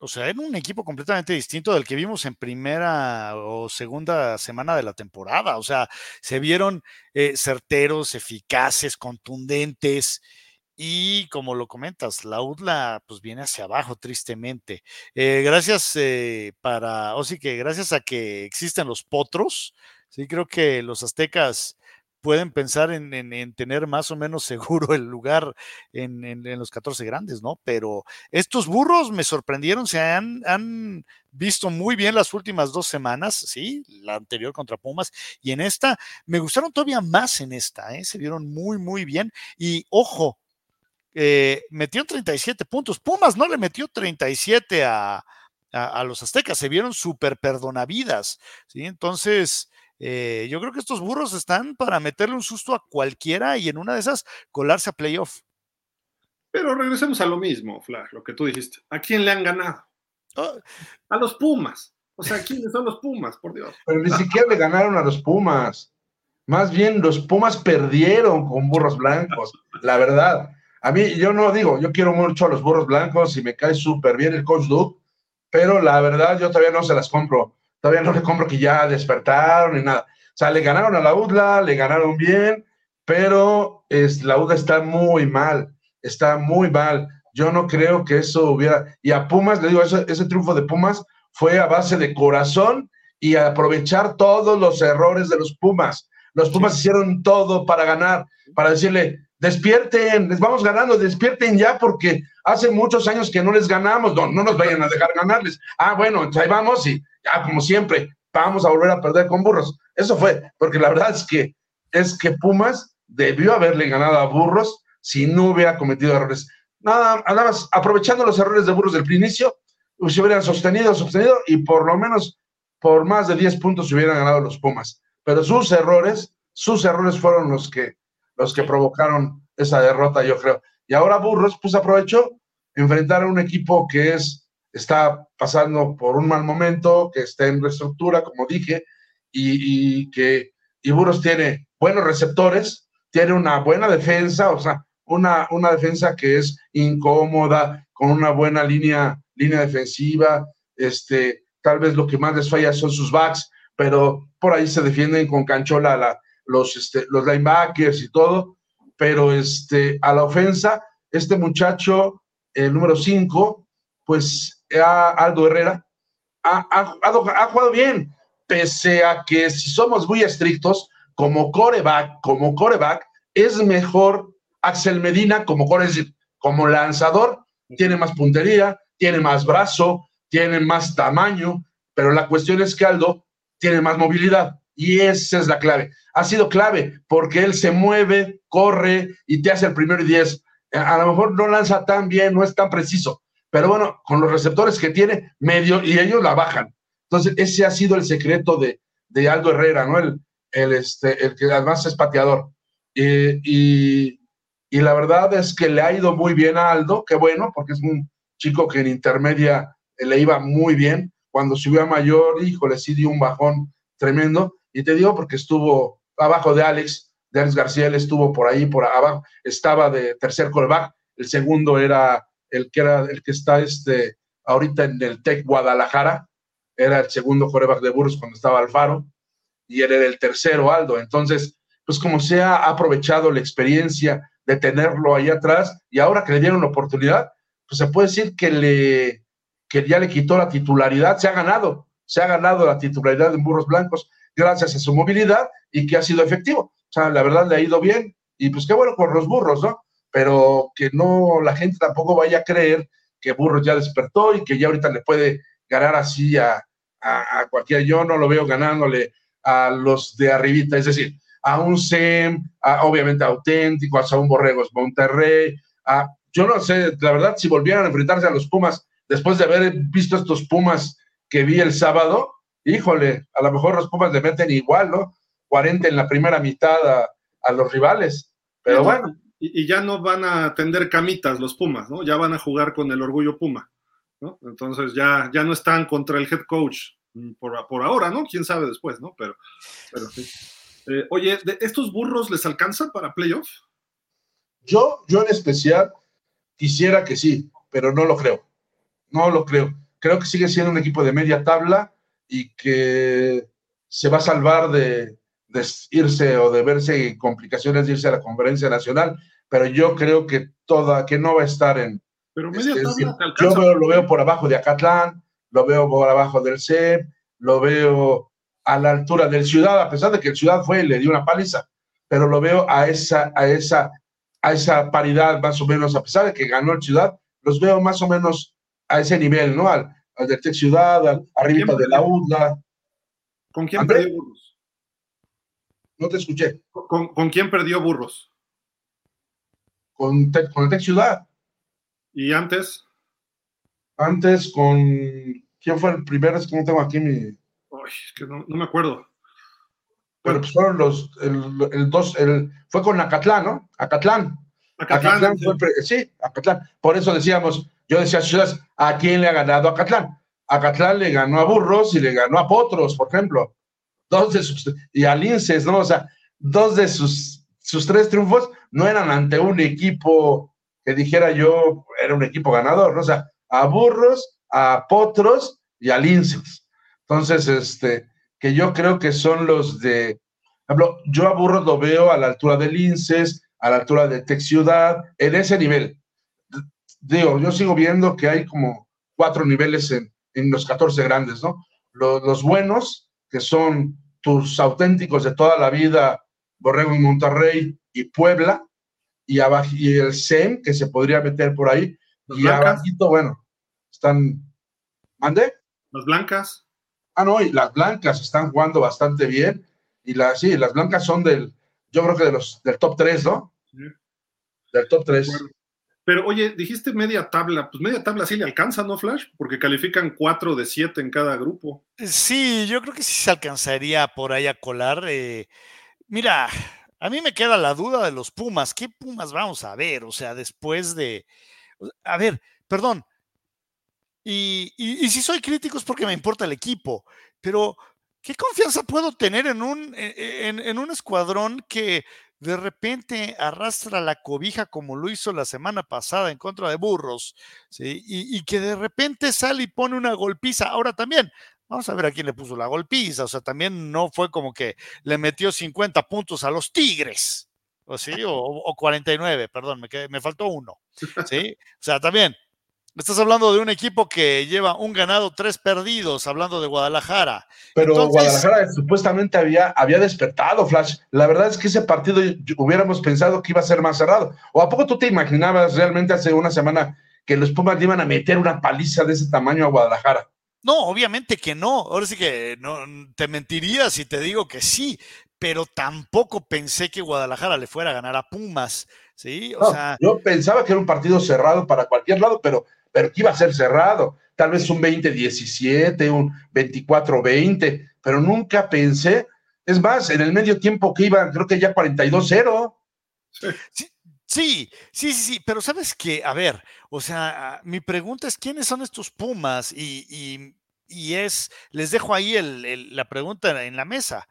o sea, era un equipo completamente distinto del que vimos en primera o segunda semana de la temporada. O sea, se vieron eh, certeros, eficaces, contundentes. Y como lo comentas, la UDLA pues viene hacia abajo tristemente. Eh, gracias para, o sí que gracias a que existen los potros, sí creo que los aztecas pueden pensar en, tener más o menos [laughs] seguro el lugar en, los 14 grandes, ¿no? Pero estos burros me sorprendieron, se han, visto muy bien las últimas dos semanas, sí, la anterior contra Pumas, y en esta me gustaron todavía más en esta, ¿eh? se vieron muy, muy bien. Y ojo, eh, metió 37 puntos, Pumas no le metió 37 a, a los aztecas, se vieron súper perdonavidas, ¿sí? Entonces eh, yo creo que estos burros están para meterle un susto a cualquiera y en una de esas colarse a playoff. Pero regresemos a lo mismo, Flash, lo que tú dijiste. ¿A quién le han ganado? Oh. A los Pumas. O sea, ¿quiénes son los Pumas, por Dios? Pero ni siquiera le ganaron a los Pumas. Más bien, los Pumas perdieron con burros blancos, la verdad. A mí, yo no digo, yo quiero mucho a los burros blancos y me cae súper bien el coach Duke, pero la verdad yo todavía no se las compro todavía no le compro que ya despertaron ni nada. O sea, le ganaron a la UDLA, le ganaron bien, pero es, la UDLA está muy mal, está muy mal. Yo no creo que eso hubiera... Y a Pumas, le digo, ese, ese triunfo de Pumas fue a base de corazón y aprovechar todos los errores de los Pumas. Los Pumas hicieron todo para ganar, para decirle, despierten, les vamos ganando, despierten ya porque hace muchos años que no les ganamos, no, no nos vayan a dejar ganarles. Ah, bueno, ahí vamos y ya como siempre, vamos a volver a perder con burros. Eso fue, porque la verdad es que es que Pumas debió haberle ganado a burros si no hubiera cometido errores. Nada, nada más aprovechando los errores de burros del inicio, se hubieran sostenido, sostenido y por lo menos por más de 10 puntos se hubieran ganado los Pumas. Pero sus errores, sus errores fueron los que, los que provocaron esa derrota, yo creo. Y ahora Burros, pues aprovechó enfrentar a un equipo que es está pasando por un mal momento, que está en reestructura, como dije, y, que y Burros tiene buenos receptores, tiene una buena defensa, o sea, una, una defensa que es incómoda, con una buena línea, línea defensiva, este, tal vez lo que más les falla son sus backs, pero por ahí se defienden con canchola la, los, este, los linebackers y todo, pero este, a la ofensa, este muchacho, el número 5, pues Aldo Herrera, ha, ha, jugado bien, pese a que si somos muy estrictos, como coreback, como coreback, es mejor Axel Medina como core, como lanzador, tiene más puntería, tiene más brazo, tiene más tamaño, pero la cuestión es que Aldo tiene más movilidad y esa es la clave. Ha sido clave porque él se mueve, corre y te hace el primero y diez. A lo mejor no lanza tan bien, no es tan preciso, pero bueno, con los receptores que tiene, medio, y ellos la bajan. Entonces, ese ha sido el secreto de, de Aldo Herrera, ¿no? El, el, este, el que además es pateador. y, y, la verdad es que le ha ido muy bien a Aldo, qué bueno, porque es un chico que en intermedia le iba muy bien. Cuando subió a mayor, híjole, sí dio un bajón tremendo. Y te digo porque estuvo abajo de Alex, de Alex García, él estuvo por ahí, por abajo, estaba de tercer callback, el segundo era el que era el que está este, ahorita en el TEC Guadalajara, era el segundo coreback de Burros cuando estaba Alfaro, y él era el tercero, Aldo. Entonces, pues como sea, ha aprovechado la experiencia de tenerlo ahí atrás, y ahora que le dieron la oportunidad, pues se puede decir que, le, que ya le quitó la titularidad, se ha ganado, se ha ganado la titularidad en Burros Blancos gracias a su movilidad y que ha sido efectivo. O sea, la verdad le ha ido bien, y pues qué bueno por los burros, ¿no? Pero que no, la gente tampoco vaya a creer que Burros ya despertó y que ya ahorita le puede ganar así a, a, cualquiera. Yo no lo veo ganándole a los de arribita, es decir, a un SEM, obviamente auténtico, a un Borregos Monterrey, a, yo no sé, la verdad, si volvieran a enfrentarse a los Pumas, después de haber visto estos Pumas que vi el sábado, híjole, a lo mejor los Pumas le meten igual, ¿no? 40 en la primera mitad a, a los rivales, pero bueno y, ya no van a tender camitas los Pumas, ¿no? Ya van a jugar con el orgullo Puma, ¿no? Entonces ya, ya no están contra el head coach por, por ahora, ¿no? Quién sabe después, ¿no? Pero, pero sí. Eh, oye, ¿de ¿estos burros les alcanza para playoff? Yo, yo en especial quisiera que sí, pero no lo creo. No lo creo. Creo que sigue siendo un equipo de media tabla y que se va a salvar de, de irse o de verse complicaciones de irse a la conferencia nacional pero yo creo que toda, que no va a estar en. Pero media tabla Yo lo veo por abajo de Acatlán, lo veo por abajo del CEP, lo veo a la altura del Ciudad, a pesar de que el Ciudad fue y le dio una paliza, pero lo veo a esa, a esa, a esa paridad más o menos, a pesar de que ganó el Ciudad, los veo más o menos a ese nivel, ¿no? Al, al del Tec Ciudad, al, arriba de la UDLA. ¿Con quién perdió Burros? No te escuché. ¿Con, ¿Con quién perdió Burros? con, con el Tec Ciudad. ¿Y antes? Antes con. ¿Quién fue el primero? Es que no tengo aquí mi. Uy, es que no, me acuerdo. Bueno, pues fueron los. El, el, dos. El, fue con Acatlán, ¿no? Acatlán. Acatlán. Acatlán fue, sí, Acatlán. Por eso decíamos, yo decía ¿a quién le ha ganado Acatlán? Acatlán le ganó a Burros y le ganó a Potros, por ejemplo. Dos de sus. Y a Linces, ¿no? O sea, dos de sus, sus tres triunfos no eran ante un equipo que dijera yo era un equipo ganador, ¿no? O sea, a burros, a potros y a linces. Entonces, este, que yo creo que son los de, yo a burros lo veo a la altura de linces, a la altura de Tex Ciudad, en ese nivel. Digo, yo sigo viendo que hay como cuatro niveles en, en los 14 grandes, ¿no? Los, los, buenos, que son tus auténticos de toda la vida, Borrego y Monterrey, y Puebla, y, abajo, y el SEM, que se podría meter por ahí, y abajito, bueno, están... ¿Mande? Las blancas. Ah, no, y las blancas están jugando bastante bien, y las, sí, las blancas son del, yo creo que de los, del top 3, ¿no? Del top 3. Pero oye, dijiste media tabla, pues media tabla sí le alcanza, ¿no, Flash? Porque califican 4 de 7 en cada grupo. Sí, yo creo que sí se alcanzaría por ahí a colar. Eh, mira, a mí me queda la duda de los Pumas. ¿Qué Pumas vamos a ver? O sea, después de... A ver, perdón. Y, si soy crítico es porque me importa el equipo, pero ¿qué confianza puedo tener en un, en, un escuadrón que de repente arrastra la cobija como lo hizo la semana pasada en contra de Burros, ¿sí? y, que de repente sale y pone una golpiza. Ahora también, Vamos a ver a quién le puso la golpiza. O sea, también no fue como que le metió 50 puntos a los Tigres. ¿O sí? O, 49, perdón, me, me faltó uno. ¿Sí? O sea, también Estás hablando de un equipo que lleva un ganado, tres perdidos, hablando de Guadalajara. Pero Guadalajara supuestamente había, había despertado, Flash. La verdad es que ese partido hubiéramos pensado que iba a ser más cerrado. ¿O a poco tú te imaginabas realmente hace una semana que los Pumas iban a meter una paliza de ese tamaño a Guadalajara? No, obviamente que no. Ahora sí que no, te mentiría si te digo que sí, pero tampoco pensé que Guadalajara le fuera a ganar a Pumas. ¿sí? O sea, yo pensaba que era un partido cerrado para cualquier lado, pero, pero que iba a ser cerrado. Tal vez un 20-17, un 24-20, pero nunca pensé. Es más, en el medio tiempo que iba, creo que ya 42-0. Sí, Sí, sí, sí, pero sabes que, a ver, o sea, mi pregunta es, ¿quiénes son estos Pumas? Y, es, les dejo ahí la pregunta en la mesa.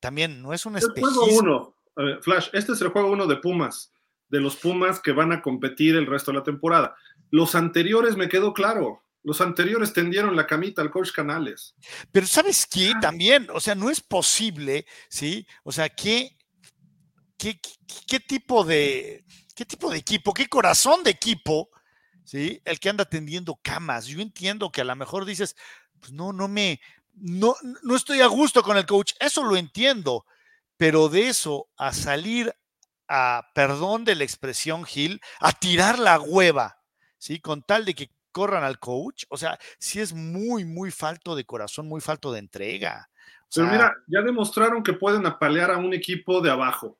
También no es un espejismo. El juego uno, Flash, este es el juego uno de Pumas, de los Pumas que van a competir el resto de la temporada. Los anteriores me quedó claro, Los anteriores tendieron la camita al coach Canales. Pero ¿sabes qué? También, o sea, no es posible, ¿sí? O sea, ¿qué, qué, qué tipo de, qué tipo de equipo, qué corazón de equipo, ¿sí? El que anda tendiendo camas. Yo entiendo que a lo mejor dices, pues no, no me, no, no estoy a gusto con el coach. Eso lo entiendo, pero de eso a salir a, perdón de la expresión Gil, a tirar la hueva, ¿sí? Con tal de que corran al coach, o sea, sí es muy, muy falto de corazón, muy falto de entrega. Pero mira, ya demostraron que pueden apalear a un equipo de abajo.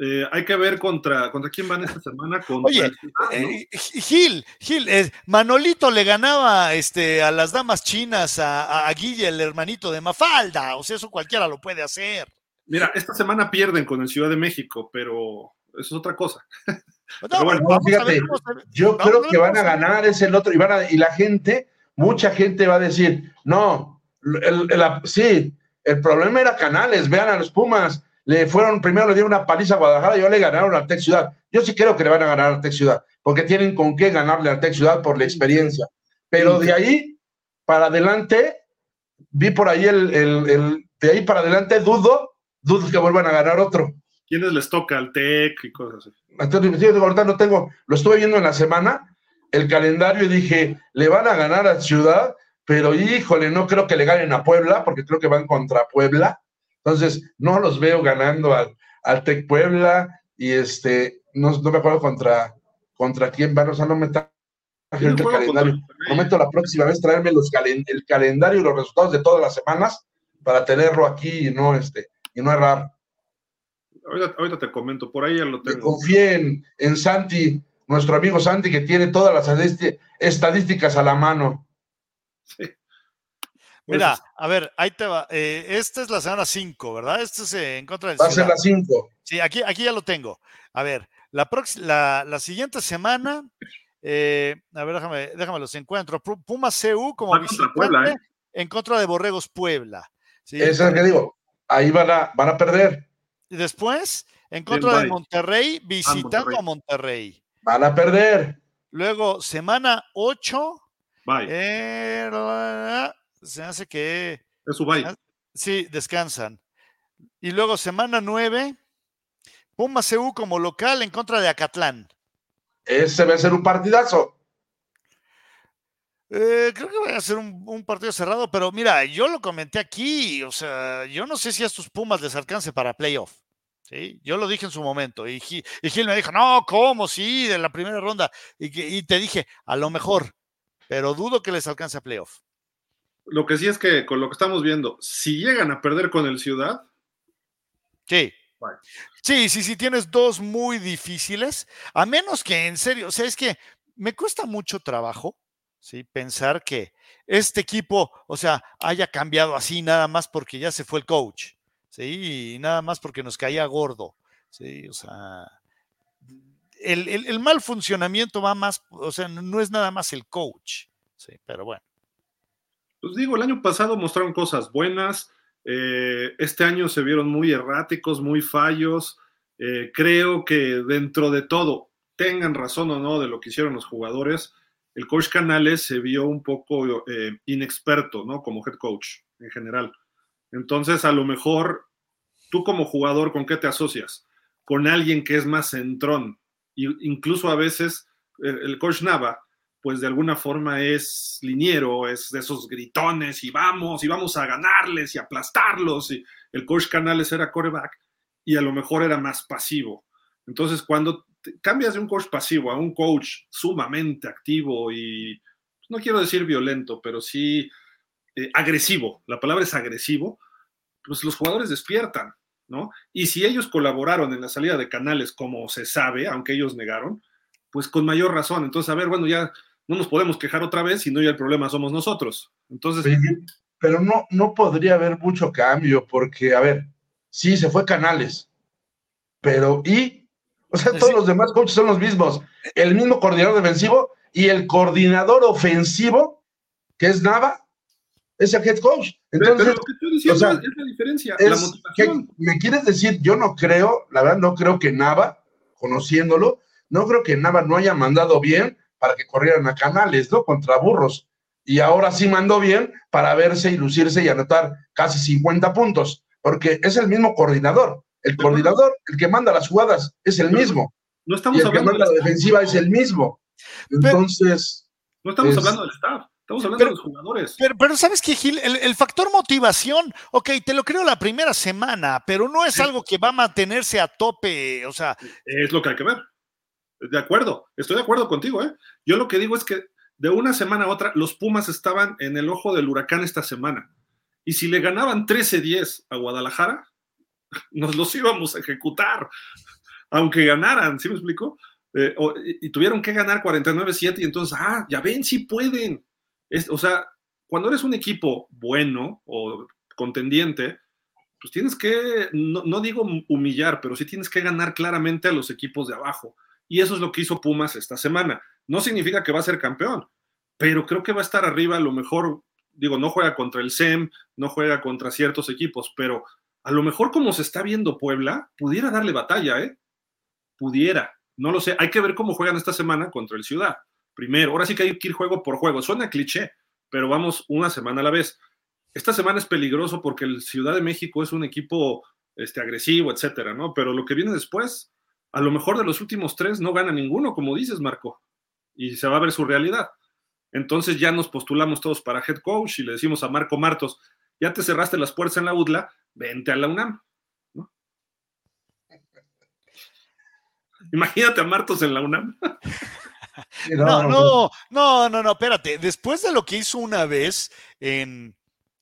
Eh, hay que ver contra, contra quién van esta semana. Oye, eh, Gil, Gil, eh, Manolito le ganaba este, a las damas chinas a, a, Guille, el hermanito de Mafalda. O sea, eso cualquiera lo puede hacer. Mira, esta semana pierden con el Ciudad de México, pero eso es otra cosa. [laughs] No, bueno, fíjate, yo creo que van a ganar, es el otro, y, van a, y la gente, mucha gente va a decir, no, el, sí, el problema era Canales, vean a los Pumas, le fueron, primero le dieron una paliza a Guadalajara y yo le ganaron al Tec Ciudad. Yo sí creo que le van a ganar al Tec Ciudad, porque tienen con qué ganarle al Tec Ciudad por la experiencia. Pero de ahí para adelante, vi por ahí el, el, el de ahí para adelante, dudo, dudo que vuelvan a ganar otro. ¿Quiénes les toca al TEC y cosas así? Entonces, ahorita no tengo, lo estuve viendo en la semana, el calendario y dije, le van a ganar a Ciudad, pero híjole, no creo que le ganen a Puebla, porque creo que van contra Puebla. Entonces, no los veo ganando al, al Tec Puebla y este, no, no, me acuerdo contra, contra quién van, o sea, no me está el calendario. Prometo la próxima vez traerme los el calendario y los resultados de todas las semanas para tenerlo aquí y no, este, y no errar. Ahorita, te comento, por ahí ya lo tengo. Confíen en Santi, nuestro amigo Santi, que tiene todas las estadísticas a la mano. Sí. Mira, a ver, ahí te va. Eh, esta es la semana 5, ¿verdad? Esta es eh, en contra del. Va a ser la 5. Sí, aquí, aquí ya lo tengo. A ver, la, la, la siguiente semana, eh, a ver, déjame, déjame los encuentro. Puma CU como visitante Puebla, en contra de Borregos Puebla. ¿sí? Eso es lo que digo. Ahí van a, van a perder. Y después, en contra de Monterrey, visitando a Monterrey. Van a perder. Luego, semana 8. Eh, se hace que. Es su bye. Sí, descansan. Y luego, semana 9. Puma CU como local en contra de Acatlán. Ese va a ser un partidazo. Eh, creo que va a ser un, un, partido cerrado, pero mira, yo lo comenté aquí, o sea, yo no sé si a estos Pumas les alcance para playoff. ¿sí? Yo lo dije en su momento y Gil, y Gil me dijo, no, ¿cómo? Sí, de la primera ronda. Y, y, te dije, a lo mejor, pero dudo que les alcance a playoff. Lo que sí es que con lo que estamos viendo, si llegan a perder con el Ciudad. Sí. Sí, sí, sí, tienes dos muy difíciles, a menos que en serio, o sea, es que me cuesta mucho trabajo ¿sí? Pensar que este equipo, o sea, haya cambiado así nada más porque ya se fue el coach, ¿sí? Y nada más porque nos caía gordo, ¿sí? O sea, el, el, mal funcionamiento va más, o sea, no es nada más el coach, ¿sí? Pero bueno. Pues digo, el año pasado mostraron cosas buenas, eh, este año se vieron muy erráticos, muy fallos, eh, creo que dentro de todo, tengan razón o no de lo que hicieron los jugadores, el coach Canales se vio un poco eh, inexperto, ¿no? Como head coach en general. Entonces, a lo mejor, tú como jugador, ¿con qué te asocias? Con alguien que es más centrón. Y incluso a veces el, el coach Nava, pues de alguna forma es liniero, es de esos gritones y vamos, y vamos a ganarles y aplastarlos. Y el coach Canales era coreback y a lo mejor era más pasivo. Entonces, cuando cambias de un coach pasivo a un coach sumamente activo y no quiero decir violento, pero sí eh, agresivo, la palabra es agresivo, pues los jugadores despiertan, ¿no? Y si ellos colaboraron en la salida de canales como se sabe, aunque ellos negaron, pues con mayor razón. Entonces, a ver, bueno, ya no nos podemos quejar otra vez, si no ya el problema somos nosotros. Entonces... Pero no, no podría haber mucho cambio, porque, a ver, sí, se fue Canales, pero ¿y o sea, todos los demás coaches son los mismos. El mismo coordinador defensivo y el coordinador ofensivo, que es Nava, es el head coach. Entonces, pero, lo que estoy diciendo o sea, es la diferencia, es la motivación. ¿Me quieres decir? Yo no creo, la verdad, no creo que Nava, conociéndolo, no creo que Nava no haya mandado bien para que corrieran a canales, ¿no? Contra burros. y ahora sí mandó bien para verse y lucirse y anotar casi 50 puntos, porque es el mismo coordinador. El coordinador, el que manda las jugadas, es el mismo. No estamos y el hablando que manda la defensiva es el mismo. Entonces. no estamos es- hablando del staff, estamos hablando Pero- de los jugadores. Pero, pero ¿sabes qué, Gil? El, el factor motivación, ok, te lo creo la primera semana, pero no es Sí. algo que va a mantenerse a tope. O sea, Es lo que hay que ver. De acuerdo, estoy de acuerdo contigo, ¿eh? Yo lo que digo es que de una semana a otra, los Pumas estaban en el ojo del huracán esta semana. Y si le ganaban 13-10 a Guadalajara, nos los íbamos a ejecutar, aunque ganaran, ¿sí me explico? Eh, y tuvieron que ganar 49-7 y entonces, ah, ya ven, sí pueden. Es- o sea, cuando eres un equipo bueno o contendiente, pues tienes que, no, no digo humillar, pero sí tienes que ganar claramente a los equipos de abajo. Y eso es lo que hizo Pumas esta semana. No significa que va a ser campeón, pero creo que va a estar arriba. A lo mejor, digo, no juega contra el SEM, no juega contra ciertos equipos, pero a lo mejor como se está viendo Puebla, pudiera darle batalla, ¿eh? Pudiera. No lo sé. Hay que ver cómo juegan esta semana contra el Ciudad. Primero, ahora sí que hay que ir juego por juego. Suena cliché, pero vamos una semana a la vez. Esta semana es peligroso porque el Ciudad de México es un equipo este, agresivo, etcétera, ¿no? Pero lo que viene después, a lo mejor de los últimos tres no gana ninguno, como dices, Marco, y se va a ver su realidad. Entonces ya nos postulamos todos para head coach y le decimos a Marco Martos, ya te cerraste las puertas en la UDLA, vente a la UNAM. ¿no? Imagínate a Martos en la UNAM. [laughs] no, no, no, no, no, espérate. Después de lo que hizo una vez en,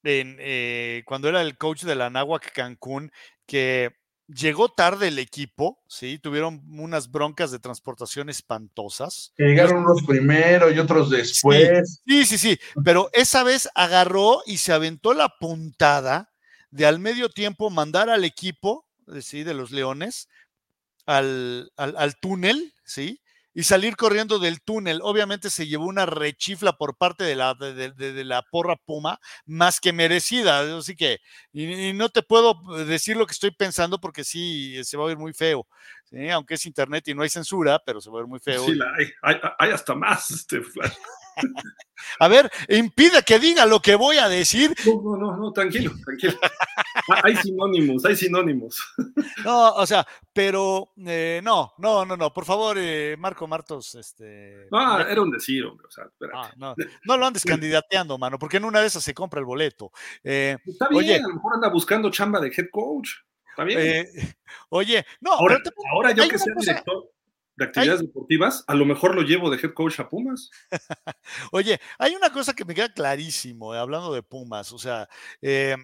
en eh, cuando era el coach de la Náhuac Cancún, que llegó tarde el equipo, sí, tuvieron unas broncas de transportación espantosas. Que llegaron unos primero y otros después. Sí, sí, sí, pero esa vez agarró y se aventó la puntada de al medio tiempo mandar al equipo, sí, de los Leones, al, al, al túnel, sí, y salir corriendo del túnel. Obviamente se llevó una rechifla por parte de la, de, de, de la porra Puma, más que merecida. Así que, y, y, no te puedo decir lo que estoy pensando porque sí, se va a ver muy feo. ¿sí? Aunque es internet y no hay censura, pero se va a ver muy feo. Sí, la hay, hay, hay, hasta más. Este, [laughs] a ver, impide que diga lo que voy a decir. No, no, no, no tranquilo, tranquilo. hay sinónimos, hay sinónimos. No, o sea, pero eh, no, no, no, no, por favor, eh, Marco Martos, este. No, era un decir, hombre, o sea, ah, no, no, lo andes candidateando, mano, porque en una de esas se compra el boleto. Eh, Está bien, oye, a lo mejor anda buscando chamba de head coach. Está bien. Oye, no, ahora, pero también, ahora yo que sea cosa... director de actividades deportivas, a lo mejor lo llevo de head coach a Pumas. [laughs] Oye, hay una cosa que me queda clarísimo, eh, hablando de Pumas, o sea, eh,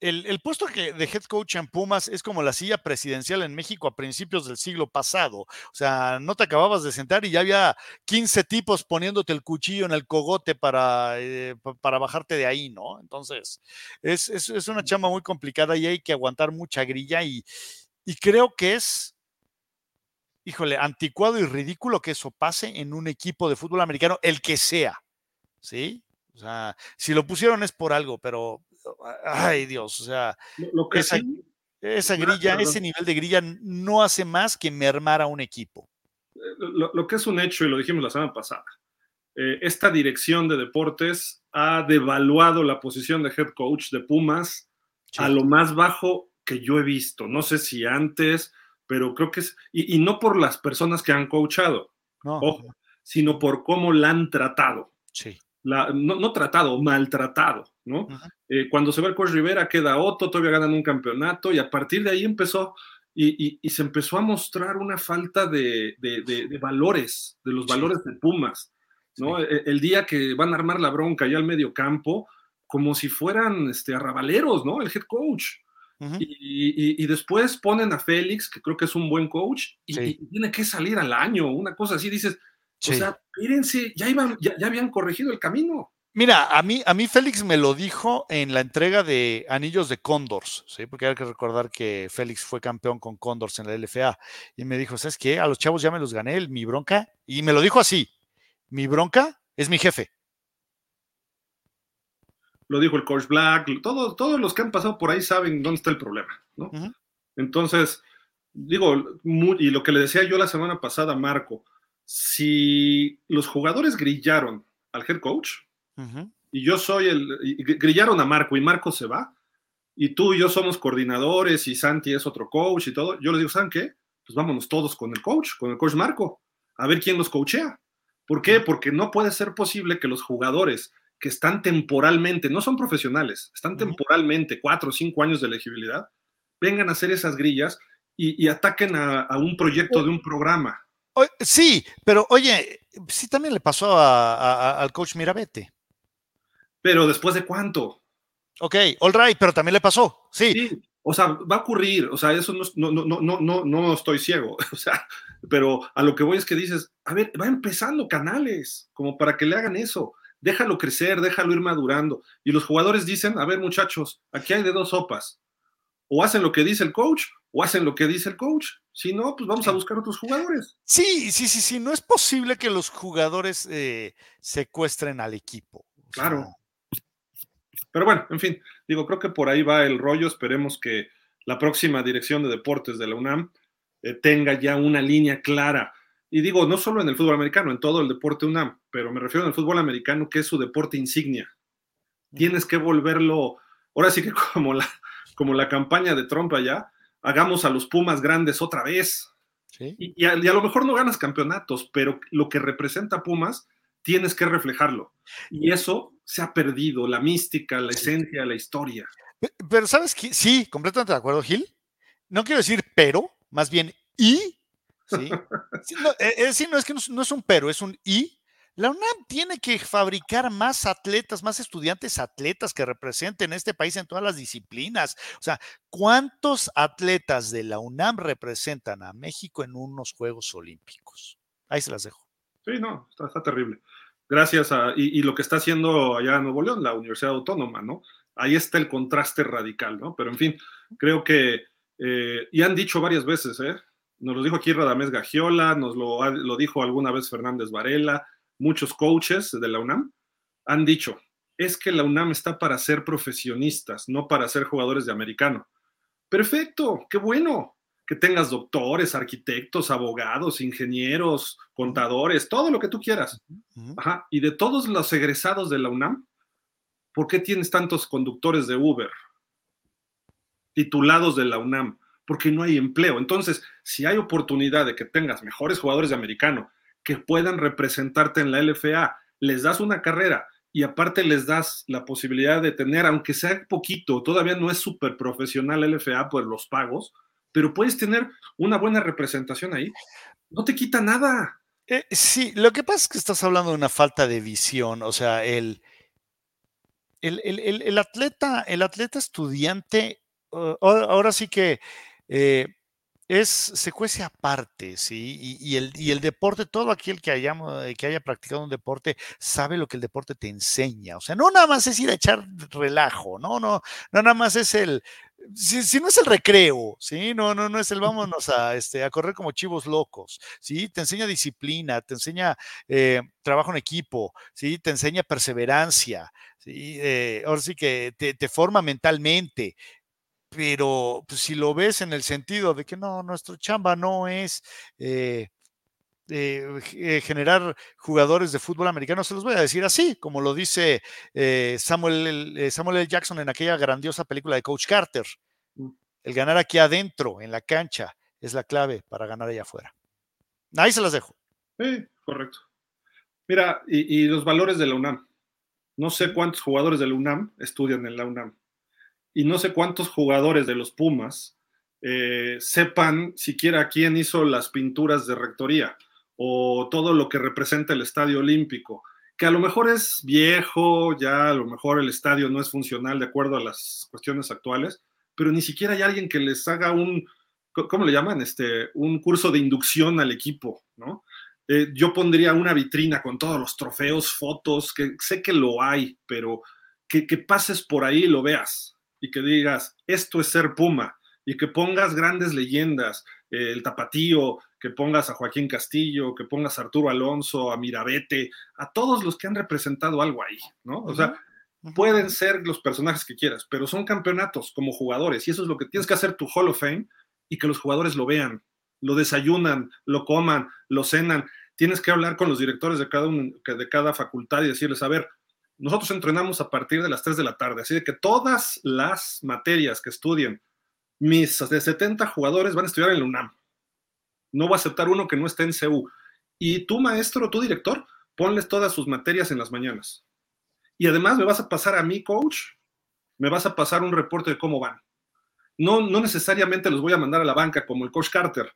el, el, puesto que de head coach en Pumas es como la silla presidencial en México a principios del siglo pasado. O sea, no te acababas de sentar y ya había 15 tipos poniéndote el cuchillo en el cogote para, eh, para bajarte de ahí, ¿no? Entonces, es, es, es, una chamba muy complicada y hay que aguantar mucha grilla y, y creo que es híjole, anticuado y ridículo que eso pase en un equipo de fútbol americano, el que sea, ¿sí? O sea, si lo pusieron es por algo, pero, ay Dios, o sea, lo, lo que esa, sí, esa grilla, ese nivel de grilla no hace más que mermar a un equipo. Lo, lo que es un hecho, y lo dijimos la semana pasada, eh, esta dirección de deportes ha devaluado la posición de head coach de Pumas sí. a lo más bajo que yo he visto. No sé si antes, pero creo que es, y, y no por las personas que han coachado, no, ojo, sino por cómo la han tratado. Sí. La, no, no, tratado, maltratado, ¿no? Uh -huh. eh, cuando se ve el coach Rivera, queda Otto, todavía ganan un campeonato, y a partir de ahí empezó, y, y, y se empezó a mostrar una falta de, de, de, de valores, de los sí. valores de Pumas, ¿no? Sí. El, el, día que van a armar la bronca ya al medio campo, como si fueran este, arrabaleros, ¿no? El head coach. Uh -huh. y, y, después ponen a Félix, que creo que es un buen coach, y, sí. tiene que salir al año, una cosa así, dices, sí. o sea, espérense, ya, iban, ya, ya, habían corregido el camino. Mira, a mí, a mí Félix me lo dijo en la entrega de Anillos de Condors, ¿sí? porque hay que recordar que Félix fue campeón con Condors en la LFA, y me dijo, ¿sabes qué? A los chavos ya me los gané, mi bronca, y me lo dijo así, mi bronca es mi jefe, lo dijo el coach Black, todo, todos los que han pasado por ahí saben dónde está el problema, ¿no? Uh -huh. Entonces, digo, muy, y lo que le decía yo la semana pasada a Marco, si los jugadores grillaron al head coach, uh -huh. y yo soy el, grillaron a Marco y Marco se va, y tú y yo somos coordinadores y Santi es otro coach y todo, yo les digo, ¿saben qué? Pues vámonos todos con el coach, con el coach Marco, a ver quién los coachea. ¿Por qué? Porque no puede ser posible que los jugadores que están temporalmente, no son profesionales, están temporalmente cuatro o cinco años de elegibilidad, vengan a hacer esas grillas y, ataquen a, un proyecto de un programa. Sí, pero oye, sí también le pasó al coach Mirabete. Pero después de cuánto? Ok, all right, pero también le pasó, sí. o sea, va a ocurrir, o sea, eso no, no, no, no, no, no estoy ciego, [laughs] o sea, pero a lo que voy es que dices, a ver, va empezando canales, como para que le hagan eso, déjalo crecer, déjalo ir madurando. Y los jugadores dicen, a ver muchachos, aquí hay de dos sopas, o hacen lo que dice el coach, o hacen lo que dice el coach. Si no, pues vamos a buscar otros jugadores. Sí, sí, sí, sí. No es posible que los jugadores eh, secuestren al equipo. Claro. Pero bueno, en fin, digo, creo que por ahí va el rollo. Esperemos que la próxima dirección de deportes de la UNAM eh, tenga ya una línea clara. Y digo, no solo en el fútbol americano, en todo el deporte UNAM, pero me refiero al fútbol americano, que es su deporte insignia. Tienes que volverlo, ahora sí que [laughs] como la, como la campaña de Trump allá, hagamos a los Pumas grandes otra vez. Y, a, lo mejor no ganas campeonatos, pero lo que representa Pumas tienes que reflejarlo. Y eso se ha perdido, la mística, la esencia, la historia. Pero, ¿sabes qué? Sí, completamente de acuerdo, Gil. No quiero decir pero, más bien y. [laughs] Sí. no, es eh, decir, no es que no, es un pero, es un y. La UNAM tiene que fabricar más atletas, más estudiantes atletas que representen este país en todas las disciplinas. O sea, ¿cuántos atletas de la UNAM representan a México en unos Juegos Olímpicos? Ahí se las dejo. Sí, no, está, terrible. Gracias a, y, lo que está haciendo allá en Nuevo León, la Universidad Autónoma, ¿no? Ahí está el contraste radical, ¿no? Pero en fin, creo que, eh, y han dicho varias veces, ¿eh? Nos lo dijo aquí Radamés Gagiola, nos lo, lo dijo alguna vez Fernández Varela, muchos coaches de la UNAM han dicho, es que la UNAM está para ser profesionistas, no para ser jugadores de americano. Perfecto, qué bueno que tengas doctores, arquitectos, abogados, ingenieros, contadores, todo lo que tú quieras. Ajá. Y de todos los egresados de la UNAM, ¿por qué tienes tantos conductores de Uber titulados de la UNAM? Porque no hay empleo. Entonces, si hay oportunidad de que tengas mejores jugadores de americano, que puedan representarte en la LFA. Les das una carrera y aparte les das la posibilidad de tener, aunque sea poquito, todavía no es súper profesional LFA por los pagos, pero puedes tener una buena representación ahí. No te quita nada. Eh, sí, lo que pasa es que estás hablando de una falta de visión, o sea, el, el, atleta, el atleta estudiante, ahora sí que eh, es, se cuece aparte, ¿sí? Y, el, y el deporte, todo aquel que, hayamos, que haya practicado un deporte sabe lo que el deporte te enseña. O sea, no nada más es ir a echar relajo, no, no, no nada más es el, si, no es el recreo, ¿sí? No, no, no es el [laughs] vámonos a, este, a correr como chivos locos, ¿sí? Te enseña disciplina, te enseña eh, trabajo en equipo, ¿sí? Te enseña perseverancia, ¿sí? Eh, ahora sí que te, te forma mentalmente, pero pues, si lo ves en el sentido de que no, nuestro chamba no es eh, eh, eh, generar jugadores de fútbol americano, se los voy a decir así, como lo dice Samuel, Samuel L. Jackson en aquella grandiosa película de Coach Carter. Mm. El ganar aquí adentro, en la cancha, es la clave para ganar allá afuera. Ahí se las dejo. Sí, correcto. Mira, y los valores de la UNAM. No sé cuántos jugadores de la UNAM estudian en la UNAM y no sé cuántos jugadores de los Pumas eh, sepan siquiera quién hizo las pinturas de rectoría o todo lo que representa el Estadio Olímpico, que a lo mejor es viejo, ya a lo mejor el estadio no es funcional de acuerdo a las cuestiones actuales, pero ni siquiera hay alguien que les haga un, ¿cómo le llaman? Este, un curso de inducción al equipo, ¿no? Eh, yo pondría una vitrina con todos los trofeos, fotos, que sé que lo hay, pero que, que pases por ahí y lo veas, y que digas, esto es ser Puma, y que pongas grandes leyendas, eh, el Tapatío, que pongas a Joaquín Castillo, que pongas a Arturo Alonso, a Mirabete, a todos los que han representado algo ahí, ¿no? O sea, pueden ser los personajes que quieras, pero son campeonatos como jugadores, y eso es lo que tienes que hacer tu Hall of Fame y que los jugadores lo vean, lo desayunan, lo coman, lo cenan. Tienes que hablar con los directores de cada, de cada facultad y decirles, a ver, nosotros entrenamos a partir de las 3 de la tarde, así de que todas las materias que estudien mis de 70 jugadores van a estudiar en la UNAM. No voy a aceptar uno que no esté en CU. Y tu maestro, tu director, ponles todas sus materias en las mañanas. Y además me vas a pasar a mi coach, me vas a pasar un reporte de cómo van. No, no necesariamente los voy a mandar a la banca como el coach Carter,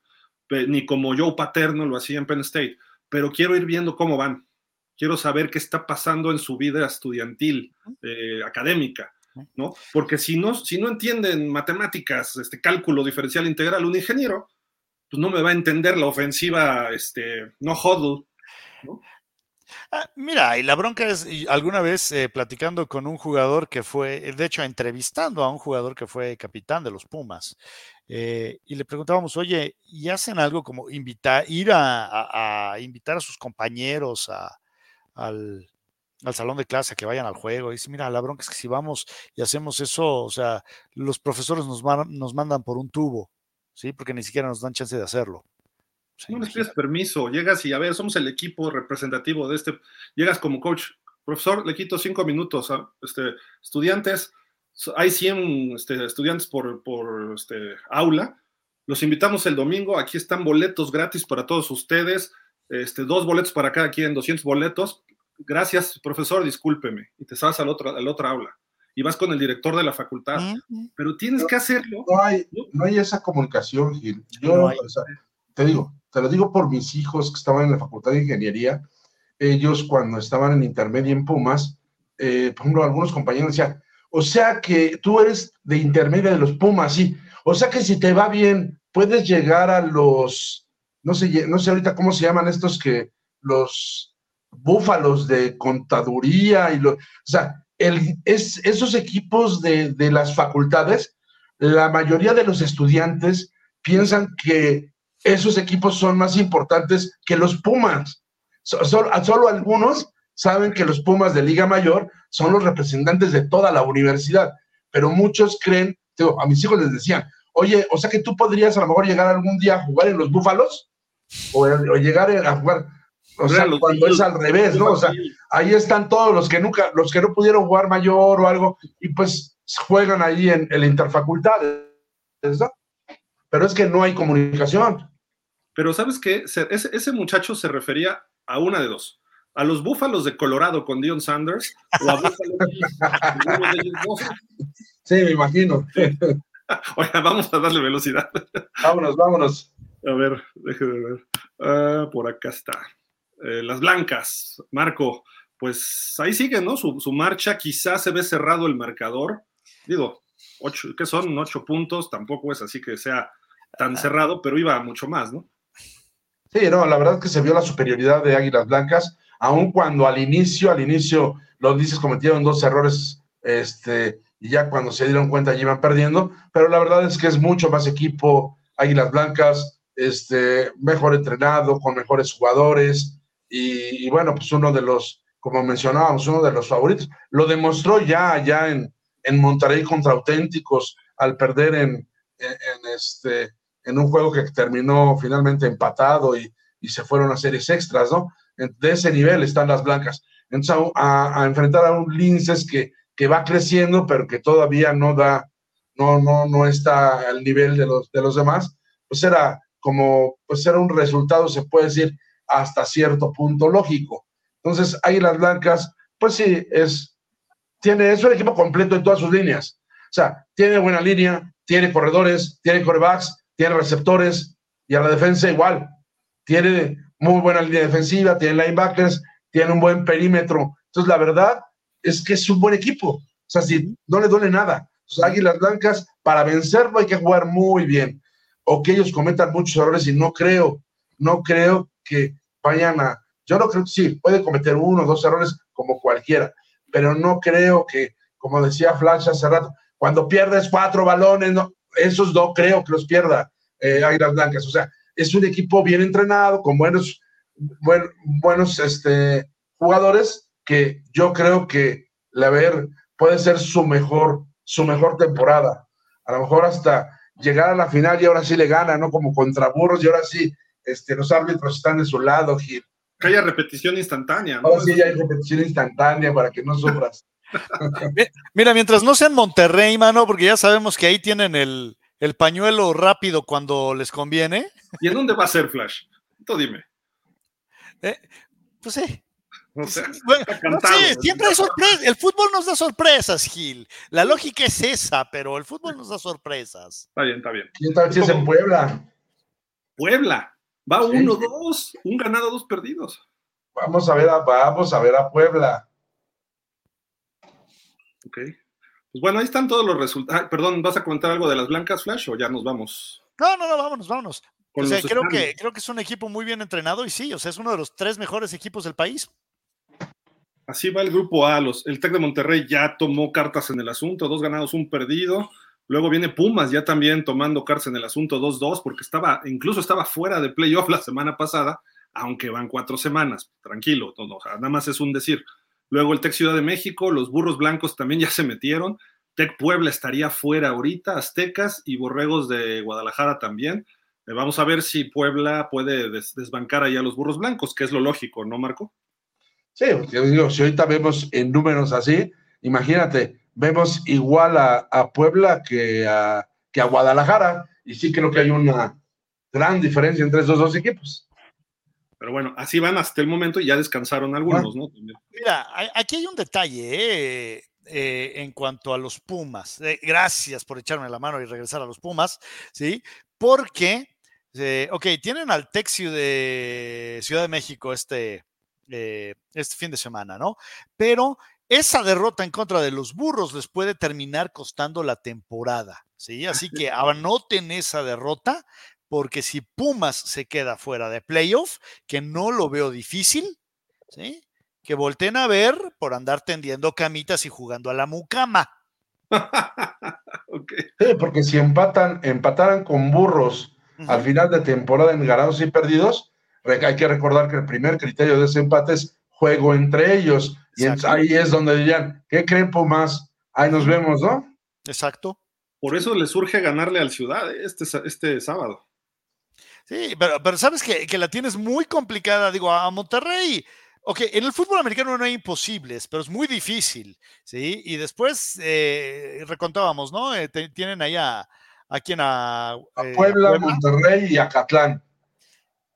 ni como Joe Paterno lo hacía en Penn State, pero quiero ir viendo cómo van. Quiero saber qué está pasando en su vida estudiantil, eh, académica, ¿no? Porque si no, si no entienden matemáticas, este cálculo diferencial integral, un ingeniero, pues no me va a entender la ofensiva, este, no huddle, ¿no? Ah, mira, y la bronca es, alguna vez eh, platicando con un jugador que fue, de hecho, entrevistando a un jugador que fue capitán de los Pumas, eh, y le preguntábamos, oye, ¿y hacen algo como invitar, ir a, invitar a sus compañeros al, salón de clase, que vayan al juego? Y dice, mira, la bronca es que si vamos y hacemos eso, o sea, los profesores nos, nos mandan por un tubo, ¿sí? Porque ni siquiera nos dan chance de hacerlo. no les pides permiso, llegas y a ver, somos el equipo representativo de este, llegas como coach, profesor, le quito cinco minutos a este, estudiantes, hay 100 este, estudiantes por, por este, aula. Los invitamos el domingo. Aquí están boletos gratis para todos ustedes. Este, dos boletos para cada quien, 200 boletos. Gracias, profesor, discúlpeme. Y te vas al otro, al otro aula. Y vas con el director de la facultad. Pero tienes que hacerlo. No hay, no hay esa comunicación, Gil. Yo, te digo, te lo digo por mis hijos que estaban en la facultad de ingeniería. Ellos, cuando estaban en intermedio en Pumas, eh, por ejemplo, algunos compañeros decían, o sea que tú eres de intermedia de los Pumas, sí. O sea que si te va bien, puedes llegar a los, no sé, no sé ahorita cómo se llaman estos que, los búfalos de contaduría y lo, o sea, el, es, esos equipos de, de las facultades, la mayoría de los estudiantes piensan que esos equipos son más importantes que los Pumas. Solo, solo algunos saben que los Pumas de Liga Mayor son los representantes de toda la universidad, pero muchos creen, a mis hijos les decían, oye, o sea que tú podrías a lo mejor llegar algún día a jugar en los Búfalos o, llegar a jugar, o sea, cuando es al revés, ¿no? O sea, ahí están todos los que nunca, los que no pudieron jugar mayor o algo, y pues juegan ahí en, el interfacultad, ¿no? Pero es que no hay comunicación. Pero ¿sabes qué? Ese, ese muchacho se refería a una de dos a los Búfalos de Colorado con Dion Sanders o a [laughs] Sí, me imagino. [laughs] Oiga, vamos a darle velocidad. Vámonos, vámonos. A ver, déjeme ver. Ah, por acá está. Eh, las blancas, Marco, pues ahí sigue, ¿no? Su, marcha, quizás se ve cerrado el marcador. Digo, ocho, ¿qué son? Ocho puntos, tampoco es así que sea tan cerrado, pero iba mucho más, ¿no? Sí, no, la verdad es que se vio la superioridad de Águilas Blancas aun cuando al inicio, al inicio los dices cometieron dos errores, este, y ya cuando se dieron cuenta ya iban perdiendo, pero la verdad es que es mucho más equipo, Águilas Blancas, este, mejor entrenado, con mejores jugadores, y, bueno, pues uno de los, como mencionábamos, uno de los favoritos, lo demostró ya, ya en, en Monterrey contra auténticos, al perder en, este, en un juego que terminó finalmente empatado y, y se fueron a series extras, ¿no? de ese nivel están las blancas. Entonces, a, enfrentar a un Linces que, que, va creciendo, pero que todavía no da, no, no, no está al nivel de los, de los demás, pues era como, pues era un resultado, se puede decir, hasta cierto punto lógico. Entonces, ahí las blancas, pues sí, es, tiene, es un equipo completo en todas sus líneas. O sea, tiene buena línea, tiene corredores, tiene corebacks, tiene receptores, y a la defensa igual. Tiene muy buena línea defensiva, tiene linebackers, tiene un buen perímetro. Entonces, la verdad es que es un buen equipo. O sea, si no le duele nada. Los Águilas Blancas, para vencerlo hay que jugar muy bien. O que ellos cometan muchos errores y no creo, no creo que vayan a. Yo no creo que sí, puede cometer uno o dos errores como cualquiera, pero no creo que, como decía Flash hace rato, cuando pierdes cuatro balones, no, esos no creo que los pierda eh, Águilas Blancas. O sea, es un equipo bien entrenado, con buenos, buenos este, jugadores, que yo creo que la ver puede ser su mejor, su mejor temporada. A lo mejor hasta llegar a la final y ahora sí le gana, ¿no? Como contra burros y ahora sí este, los árbitros están de su lado, Gil. que haya repetición instantánea. ¿no? Ahora sí ya hay repetición instantánea para que no sufras. [laughs] Mira, mientras no sea en Monterrey, mano, porque ya sabemos que ahí tienen el, el pañuelo rápido cuando les conviene. ¿Y en dónde va a ser Flash? Tú dime. Eh, pues sí. No sé, siempre hay sorpresas. El fútbol nos da sorpresas, Gil. La lógica es esa, pero el fútbol nos da sorpresas. Está bien, está bien. ¿Quién tal si es en Puebla? Puebla. Va uno, dos, un ganado, dos perdidos. Vamos a ver a, vamos a ver a Puebla. Ok. Pues bueno, ahí están todos los resultados. perdón, ¿vas a comentar algo de las blancas, Flash, o ya nos vamos? No, no, no, vámonos, vámonos. O sea, creo que, creo que es un equipo muy bien entrenado y sí, o sea, es uno de los tres mejores equipos del país. Así va el grupo A. Los, el Tec de Monterrey ya tomó cartas en el asunto, dos ganados, un perdido. Luego viene Pumas ya también tomando cartas en el asunto 2-2, porque estaba, incluso estaba fuera de playoff la semana pasada, aunque van cuatro semanas. Tranquilo, nada más es un decir. Luego el Tec Ciudad de México, los burros blancos también ya se metieron. Tec Puebla estaría fuera ahorita, Aztecas y Borregos de Guadalajara también. Eh, vamos a ver si Puebla puede desbancar ahí a los burros blancos, que es lo lógico, ¿no, Marco? Sí, yo digo, si ahorita vemos en números así, imagínate, vemos igual a, Puebla que a, que a Guadalajara, y sí creo que hay una gran diferencia entre esos dos equipos. Pero bueno, así van hasta el momento y ya descansaron algunos, ¿no? Mira, aquí hay un detalle ¿eh? Eh, en cuanto a los Pumas. Eh, gracias por echarme la mano y regresar a los Pumas, ¿sí? Porque, ok, tienen al Texio de Ciudad de México este, eh, este fin de semana, ¿no? Pero esa derrota en contra de los burros les puede terminar costando la temporada, ¿sí? Así que anoten esa derrota, porque si Pumas se queda fuera de playoff, que no lo veo difícil, ¿sí? Que volten a ver por andar tendiendo camitas y jugando a la mucama. [laughs] Sí, porque si empatan, empataran con burros al final de temporada en ganados y perdidos, hay que recordar que el primer criterio de ese empate es juego entre ellos. Y ahí es donde dirían, ¿qué creen más? Ahí nos vemos, ¿no? Exacto. Por eso le surge ganarle al Ciudad ¿eh? este, este sábado. Sí, pero, pero sabes que, la tienes muy complicada, digo, a Monterrey. Ok, en el fútbol americano no hay imposibles, pero es muy difícil, ¿sí? Y después eh, recontábamos, ¿no? Eh, tienen ahí a, a quien a... Puebla, Monterrey y a Catlán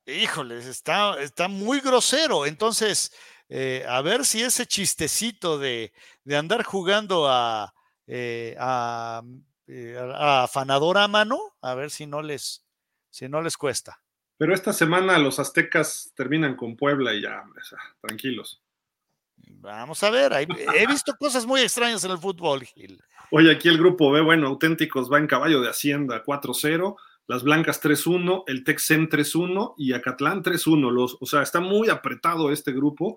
híjoles, está, está muy grosero. Entonces, eh, a ver si ese chistecito de, andar jugando a, eh, a, eh, a, afanador a mano, a ver si no les, si no les cuesta. Pero esta semana los aztecas terminan con Puebla y ya, tranquilos. Vamos a ver, he visto cosas muy extrañas en el fútbol, Gil. Oye, aquí el grupo B, bueno, auténticos va en caballo de Hacienda 4-0 las Blancas 3-1, el Texen 3-1 y Acatlán 3-1. O sea, está muy apretado este grupo.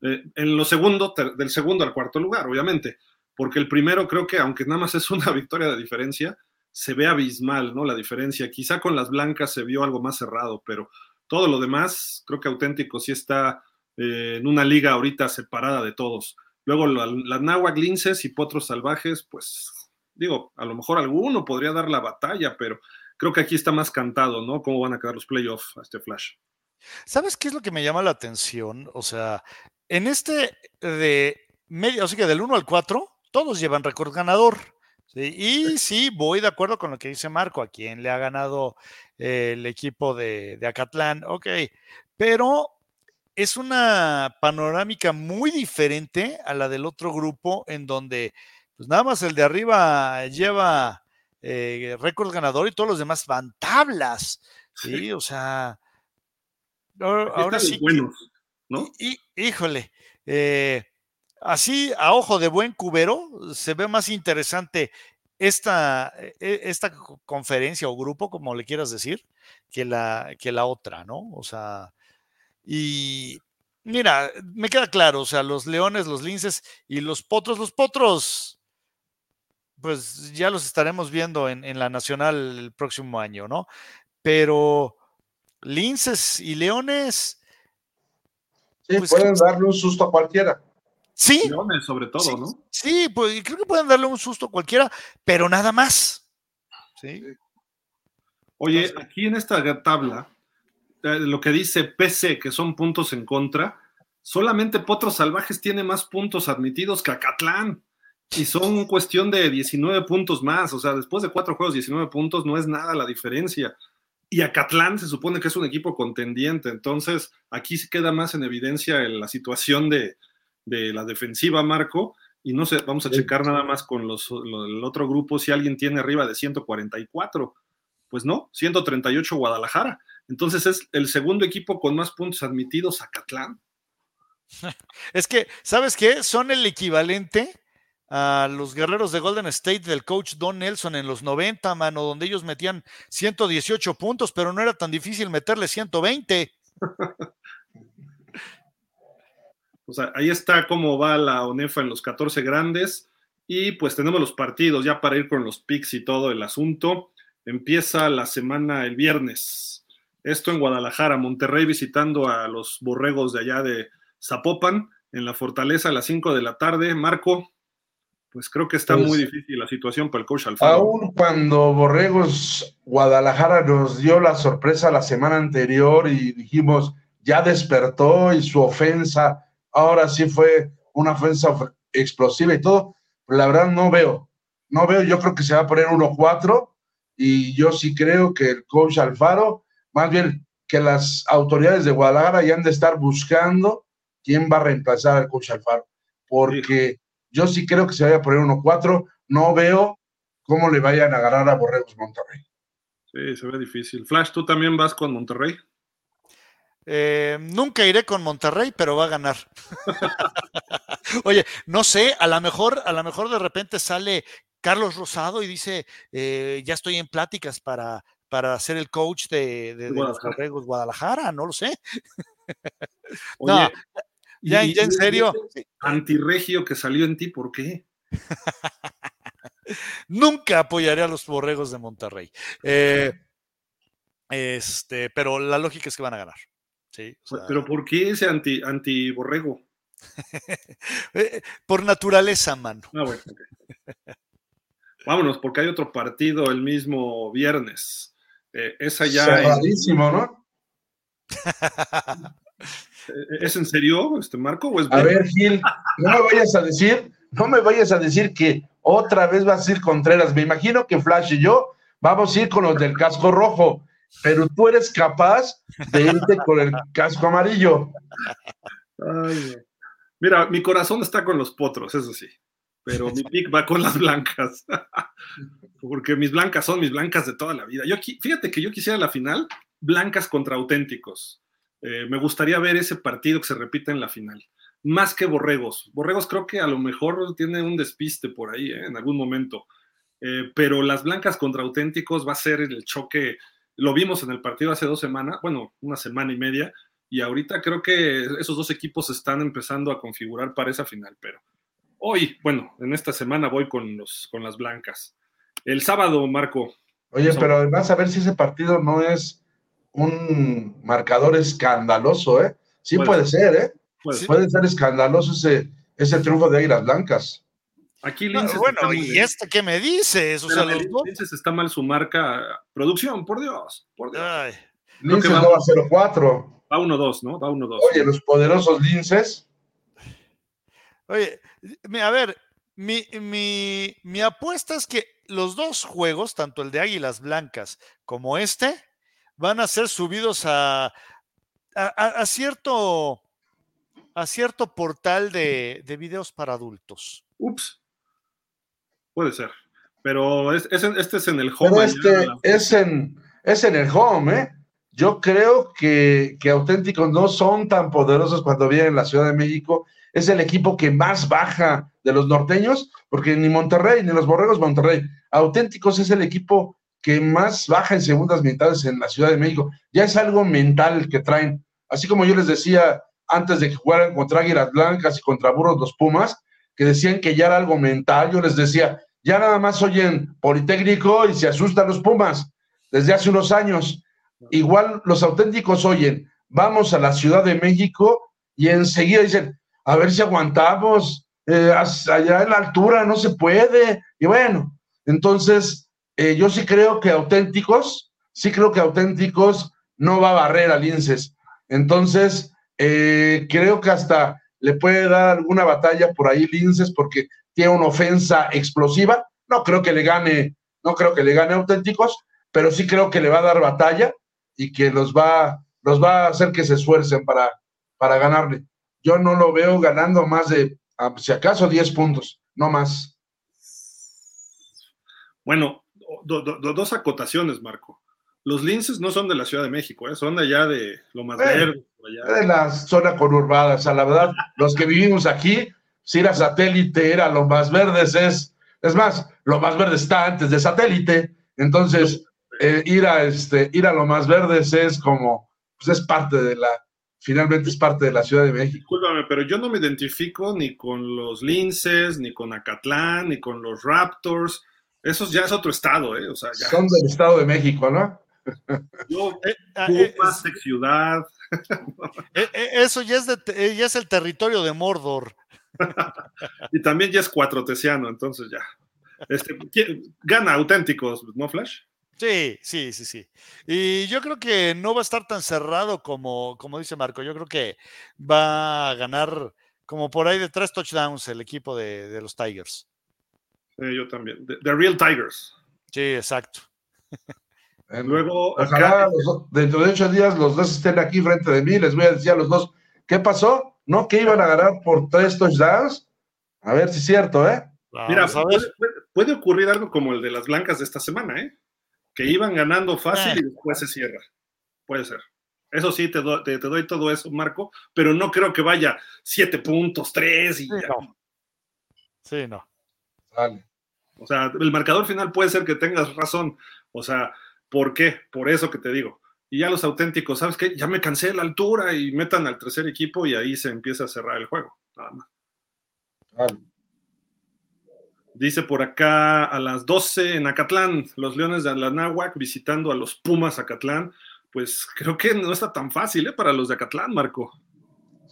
Eh, en lo segundo, del segundo al cuarto lugar, obviamente, porque el primero creo que, aunque nada más es [laughs] una victoria de diferencia, se ve abismal, ¿no? La diferencia. Quizá con las Blancas se vio algo más cerrado, pero todo lo demás, creo que auténtico sí está eh, en una liga ahorita separada de todos. Luego las la Linces y Potros Salvajes, pues digo, a lo mejor alguno podría dar la batalla, pero creo que aquí está más cantado, ¿no? Cómo van a quedar los playoffs a este Flash. ¿Sabes qué es lo que me llama la atención? O sea, en este de medio, o sea que del 1 al 4, todos llevan récord ganador. Y sí, voy de acuerdo con lo que dice Marco, a quien le ha ganado el equipo de, de Acatlán, ok, pero es una panorámica muy diferente a la del otro grupo en donde pues nada más el de arriba lleva eh, récord ganador y todos los demás van tablas. Sí, o sea, ahora, sí. ¿no? Y, híjole, eh, así a ojo de buen cubero se ve más interesante esta, e, e, esta conferencia o grupo, como le quieras decir, que la, que la otra, ¿no? O sea, y mira, me queda claro, o sea, los leones, los linces y los potros, los potros pues ya los estaremos viendo en, la Nacional el próximo año, ¿no? Pero linces y leones. Sí, pues, pueden darle un susto a cualquiera. Sí. Leones, sobre todo, ¿no? Sí, pues creo que pueden darle un susto a cualquiera, pero nada más. Sí. Oye, aquí en esta tabla, eh, lo que dice PC, que son puntos en contra, solamente Potros Salvajes tiene más puntos admitidos que Acatlán. Y son cuestión de 19 puntos más. O sea, después de cuatro juegos, 19 puntos no es nada la diferencia. Y Acatlán se supone que es un equipo contendiente. Entonces, aquí se queda más en evidencia la situación de, de la defensiva, Marco. Y no sé, vamos a checar nada más con los, el otro grupo si alguien tiene arriba de 144. Pues no, 138 Guadalajara. Entonces es el segundo equipo con más puntos admitidos, Acatlán. [laughs] Es que, ¿sabes qué? Son el equivalente a los guerreros de Golden State del coach Don Nelson en los 90, mano, donde ellos metían 118 puntos, pero no era tan difícil meterle 120. [laughs] o sea, ahí está cómo va la ONEFA en los 14 grandes. Y pues tenemos los partidos ya para ir con los picks y todo el asunto. Empieza la semana el viernes. Esto en Guadalajara, Monterrey visitando a los borregos de allá de Zapopan en la Fortaleza a las 5 de la tarde. Marco, pues creo que está Pues- muy difícil la situación para el coach Alfaro. Aún cuando Borregos Guadalajara nos dio la sorpresa la semana anterior y dijimos, ya despertó y su ofensa, ahora sí fue una ofensa of- explosiva y todo, pero la verdad no veo, no veo, yo creo que se va a poner 1-4 y yo sí creo que el coach Alfaro, más bien que las autoridades de Guadalajara ya han de estar buscando quién va a reemplazar al coach Alfaro, porque yo sí creo que se vaya a poner 1-4, no veo cómo le vayan a ganar a Borregos Monterrey. Sí, se ve difícil. Flash, ¿tú también vas con Monterrey? Eh, nunca iré con Monterrey, pero va a ganar. [laughs] Oye, no sé, a lo mejor, a lo mejor de repente sale Carlos Rosado y dice, eh, ya estoy en pláticas para, para ser el coach de, de- de los Guadalajara. Borregos Guadalajara, no lo sé. [laughs] Oye, No, ya, y- ya en serio, Antirregio que salió en ti, ¿por qué? [laughs] nunca apoyaré a los Borregos de Monterrey. Eh, este, pero la lógica es que van a ganar. Sí, o sea, Pero ¿por qué ese anti, anti-borrego? [laughs] eh, por naturaleza, mano. Ah, bueno. Vámonos, porque hay otro partido el mismo viernes. Eh, esa ya Cerradísimo, ¿no? [laughs] ¿Es en serio, este Marco? ¿O es A ver, Gil, no me vayas a decir, no me vayas a decir que otra vez vas a ir Contreras. Me imagino que Flash y yo vamos a ir con los del casco rojo, pero tú eres capaz de irte con el casco amarillo. Ay. Mira, mi corazón está con los potros, eso sí. Pero mi pick va con las blancas. [laughs] Porque mis blancas son mis blancas de toda la vida. Yo, fíjate que yo quisiera la final, blancas contra auténticos. Eh, me gustaría ver ese partido que se repita en la final. Más que borregos. Borregos creo que a lo mejor tiene un despiste por ahí, ¿eh? en algún momento. Eh, pero las blancas contra auténticos va a ser el choque. Lo vimos en el partido hace dos semanas, bueno, una semana y media, y ahorita creo que esos dos equipos están empezando a configurar para esa final, pero hoy, bueno, en esta semana voy con, los, con las blancas. El sábado, Marco, Oye, pero además a ver si ese partido no es un marcador escandaloso, ¿eh? Sí Puede puede ser, ¿eh? Puede ser escandaloso ese, ese triunfo de Águilas Blancas. aquí No, Linces está bueno, ¿y bien. este qué me dices? O sea, los. Linces está mal su marca. Producción, por Dios, por Dios. Ay, Linces va- no va a 0-4. Va 1-2, ¿no? Va 1-2. Oye, los poderosos Linces. Oye, a ver, mi, mi, mi apuesta es que los dos juegos, tanto el de Águilas Blancas como este, van a ser subidos a, a, a- a cierto, a cierto portal de, de videos para adultos. Ups. Puede ser. Pero es, este es en el Pero home. este la- es en, es en el home, ¿eh? Yo creo que, que auténticos no son tan poderosos cuando vienen en la Ciudad de México. Es el equipo que más baja de los norteños, porque ni Monterrey, ni los Borregos Monterrey. Auténticos es el equipo que más baja en segundas mitades en la Ciudad de México. Ya es algo mental que traen. Así como yo les decía antes de que jugaran contra Águilas Blancas y contra Burros los Pumas, que decían que ya era algo mental, yo les decía, ya nada más oyen Politécnico y se asustan los Pumas desde hace unos años. Igual los auténticos oyen, vamos a la Ciudad de México y enseguida dicen, a ver si aguantamos, eh, allá en la altura no se puede. Y bueno, entonces eh, yo sí creo que auténticos, sí creo que auténticos no va a barrer a Linces. Entonces, eh, creo que hasta le puede dar alguna batalla por ahí Linces porque tiene una ofensa explosiva. No creo que le gane, no creo que le gane auténticos, pero sí creo que le va a dar batalla y que los va, los va a hacer que se esfuercen para, para ganarle. Yo no lo veo ganando más de, ah, si acaso, 10 puntos, no más. Bueno, dos acotaciones, Marco. Los linces no son de la Ciudad de México, ¿eh? son de allá de lo más verde. De la zona conurbada, o sea, la verdad, los que vivimos aquí, si era satélite, era lo más verdes, es, es más, lo más verde está antes de satélite, entonces eh, ir, a este, ir a lo más verdes es como, pues es parte de la, finalmente es parte de la Ciudad de México. Discúlpame, pero yo no me identifico ni con los linces, ni con Acatlán, ni con los Raptors. Eso ya es otro estado, ¿eh? O sea, ya. Son del Estado de México, ¿no? [laughs] Yo, eh, eh ciudad. [laughs] Eh, eso ya es, de, ya es el territorio de Mordor. [laughs] y también ya es cuatrotesiano, entonces ya. Este, gana auténticos, ¿no, Flash? Sí, sí, sí, sí. Y yo creo que no va a estar tan cerrado como, como dice Marco. Yo creo que va a ganar como por ahí de tres touchdowns el equipo de, los Tigers. Sí, yo también. The, Real Tigers. Sí, exacto. Luego, ojalá dentro de ocho días los dos estén aquí frente de mí. Les voy a decir a los dos, ¿qué pasó? ¿No que iban a ganar por tres touchdowns? A ver si es cierto, ¿eh? Mira, puede ocurrir algo como el de las blancas de esta semana, ¿eh? que iban ganando fácil y eh. después se cierra. Puede ser. Eso sí, te, te, doy todo eso, Marco, pero no creo que vaya siete puntos, tres y sí, No. Sí, no. Vale. O sea, el marcador final puede ser que tengas razón. O sea, ¿por qué? Por eso que te digo. Y ya los auténticos, ¿sabes qué? Ya me cansé de la altura y metan al tercer equipo y ahí se empieza a cerrar el juego. Nada más. Vale. Dice por acá a las 12 en Acatlán, los Leones de Anáhuac visitando a los Pumas Acatlán. Pues creo que no está tan fácil ¿eh? para los de Acatlán, Marco.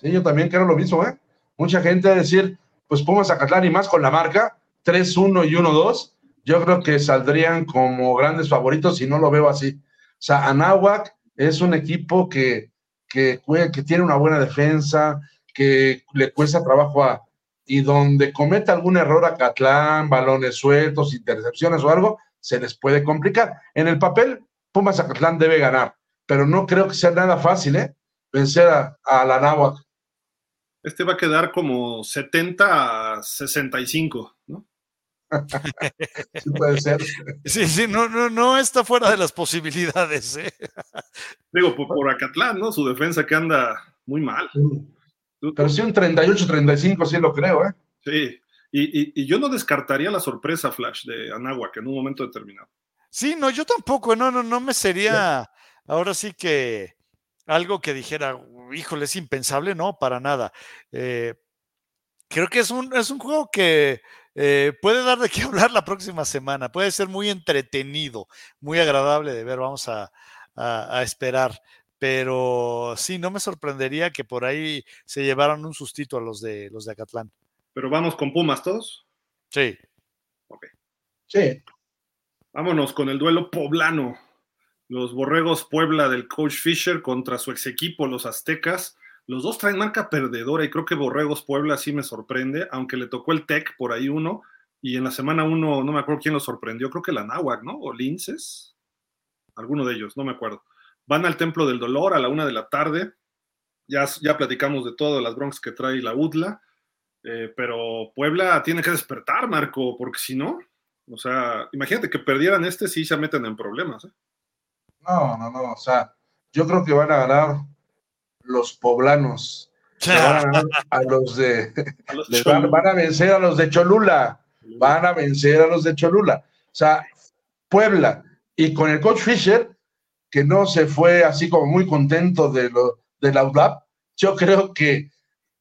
Sí, yo también creo lo mismo, ¿eh? Mucha gente a decir, pues Pumas Acatlán y más con la marca 3-1 y 1-2. Yo creo que saldrían como grandes favoritos y no lo veo así. O sea, Anáhuac es un equipo que, que, tiene una buena defensa, que le cuesta trabajo a, y donde cometa algún error a Catlán, balones sueltos, intercepciones o algo, se les puede complicar. En el papel, Pumas Acatlán debe ganar, pero no creo que sea nada fácil, ¿eh? Vencer a, la Náhuac. Este va a quedar como 70 a 65, ¿no? [laughs] sí puede ser. Sí, sí, no, no, no está fuera de las posibilidades. ¿eh? [laughs] Digo, por, por, Acatlán, ¿no? Su defensa que anda muy mal. Pero sí un 38-35, sí lo creo, ¿eh? Sí, y, yo no descartaría la sorpresa, Flash, de Anáhuac en un momento determinado. Sí, no, yo tampoco, no, no, no me sería, ahora sí que algo que dijera, híjole, es impensable, no, para nada. Eh, creo que es un, es un juego que eh, puede dar de qué [laughs] hablar la próxima semana, puede ser muy entretenido, muy agradable de ver, vamos a, a esperar pero sí, no me sorprendería que por ahí se llevaran un sustito a los de los de Acatlán. Pero vamos con Pumas todos. Sí. Ok. Sí. Vámonos con el duelo poblano. Los Borregos Puebla del coach Fisher contra su ex equipo, los Aztecas. Los dos traen marca perdedora y creo que Borregos Puebla sí me sorprende, aunque le tocó el Tec por ahí uno. Y en la semana uno, no me acuerdo quién lo sorprendió, creo que la Náhuac, ¿no? O Linces. Alguno de ellos, no me acuerdo. Van al Templo del Dolor a la una de la tarde. Ya, ya platicamos de todo, las broncas que trae la UDLA. Eh, pero Puebla tiene que despertar, Marco, porque si no, o sea, imagínate que perdieran este, sí se meten en problemas. ¿eh? No, no, no, o sea, yo creo que van a ganar los poblanos. van a los de. van, a vencer a los de Cholula. Van a vencer a los de Cholula. O sea, Puebla. Y con el coach Fisher que no se fue así como muy contento de lo del UDLAP, yo creo que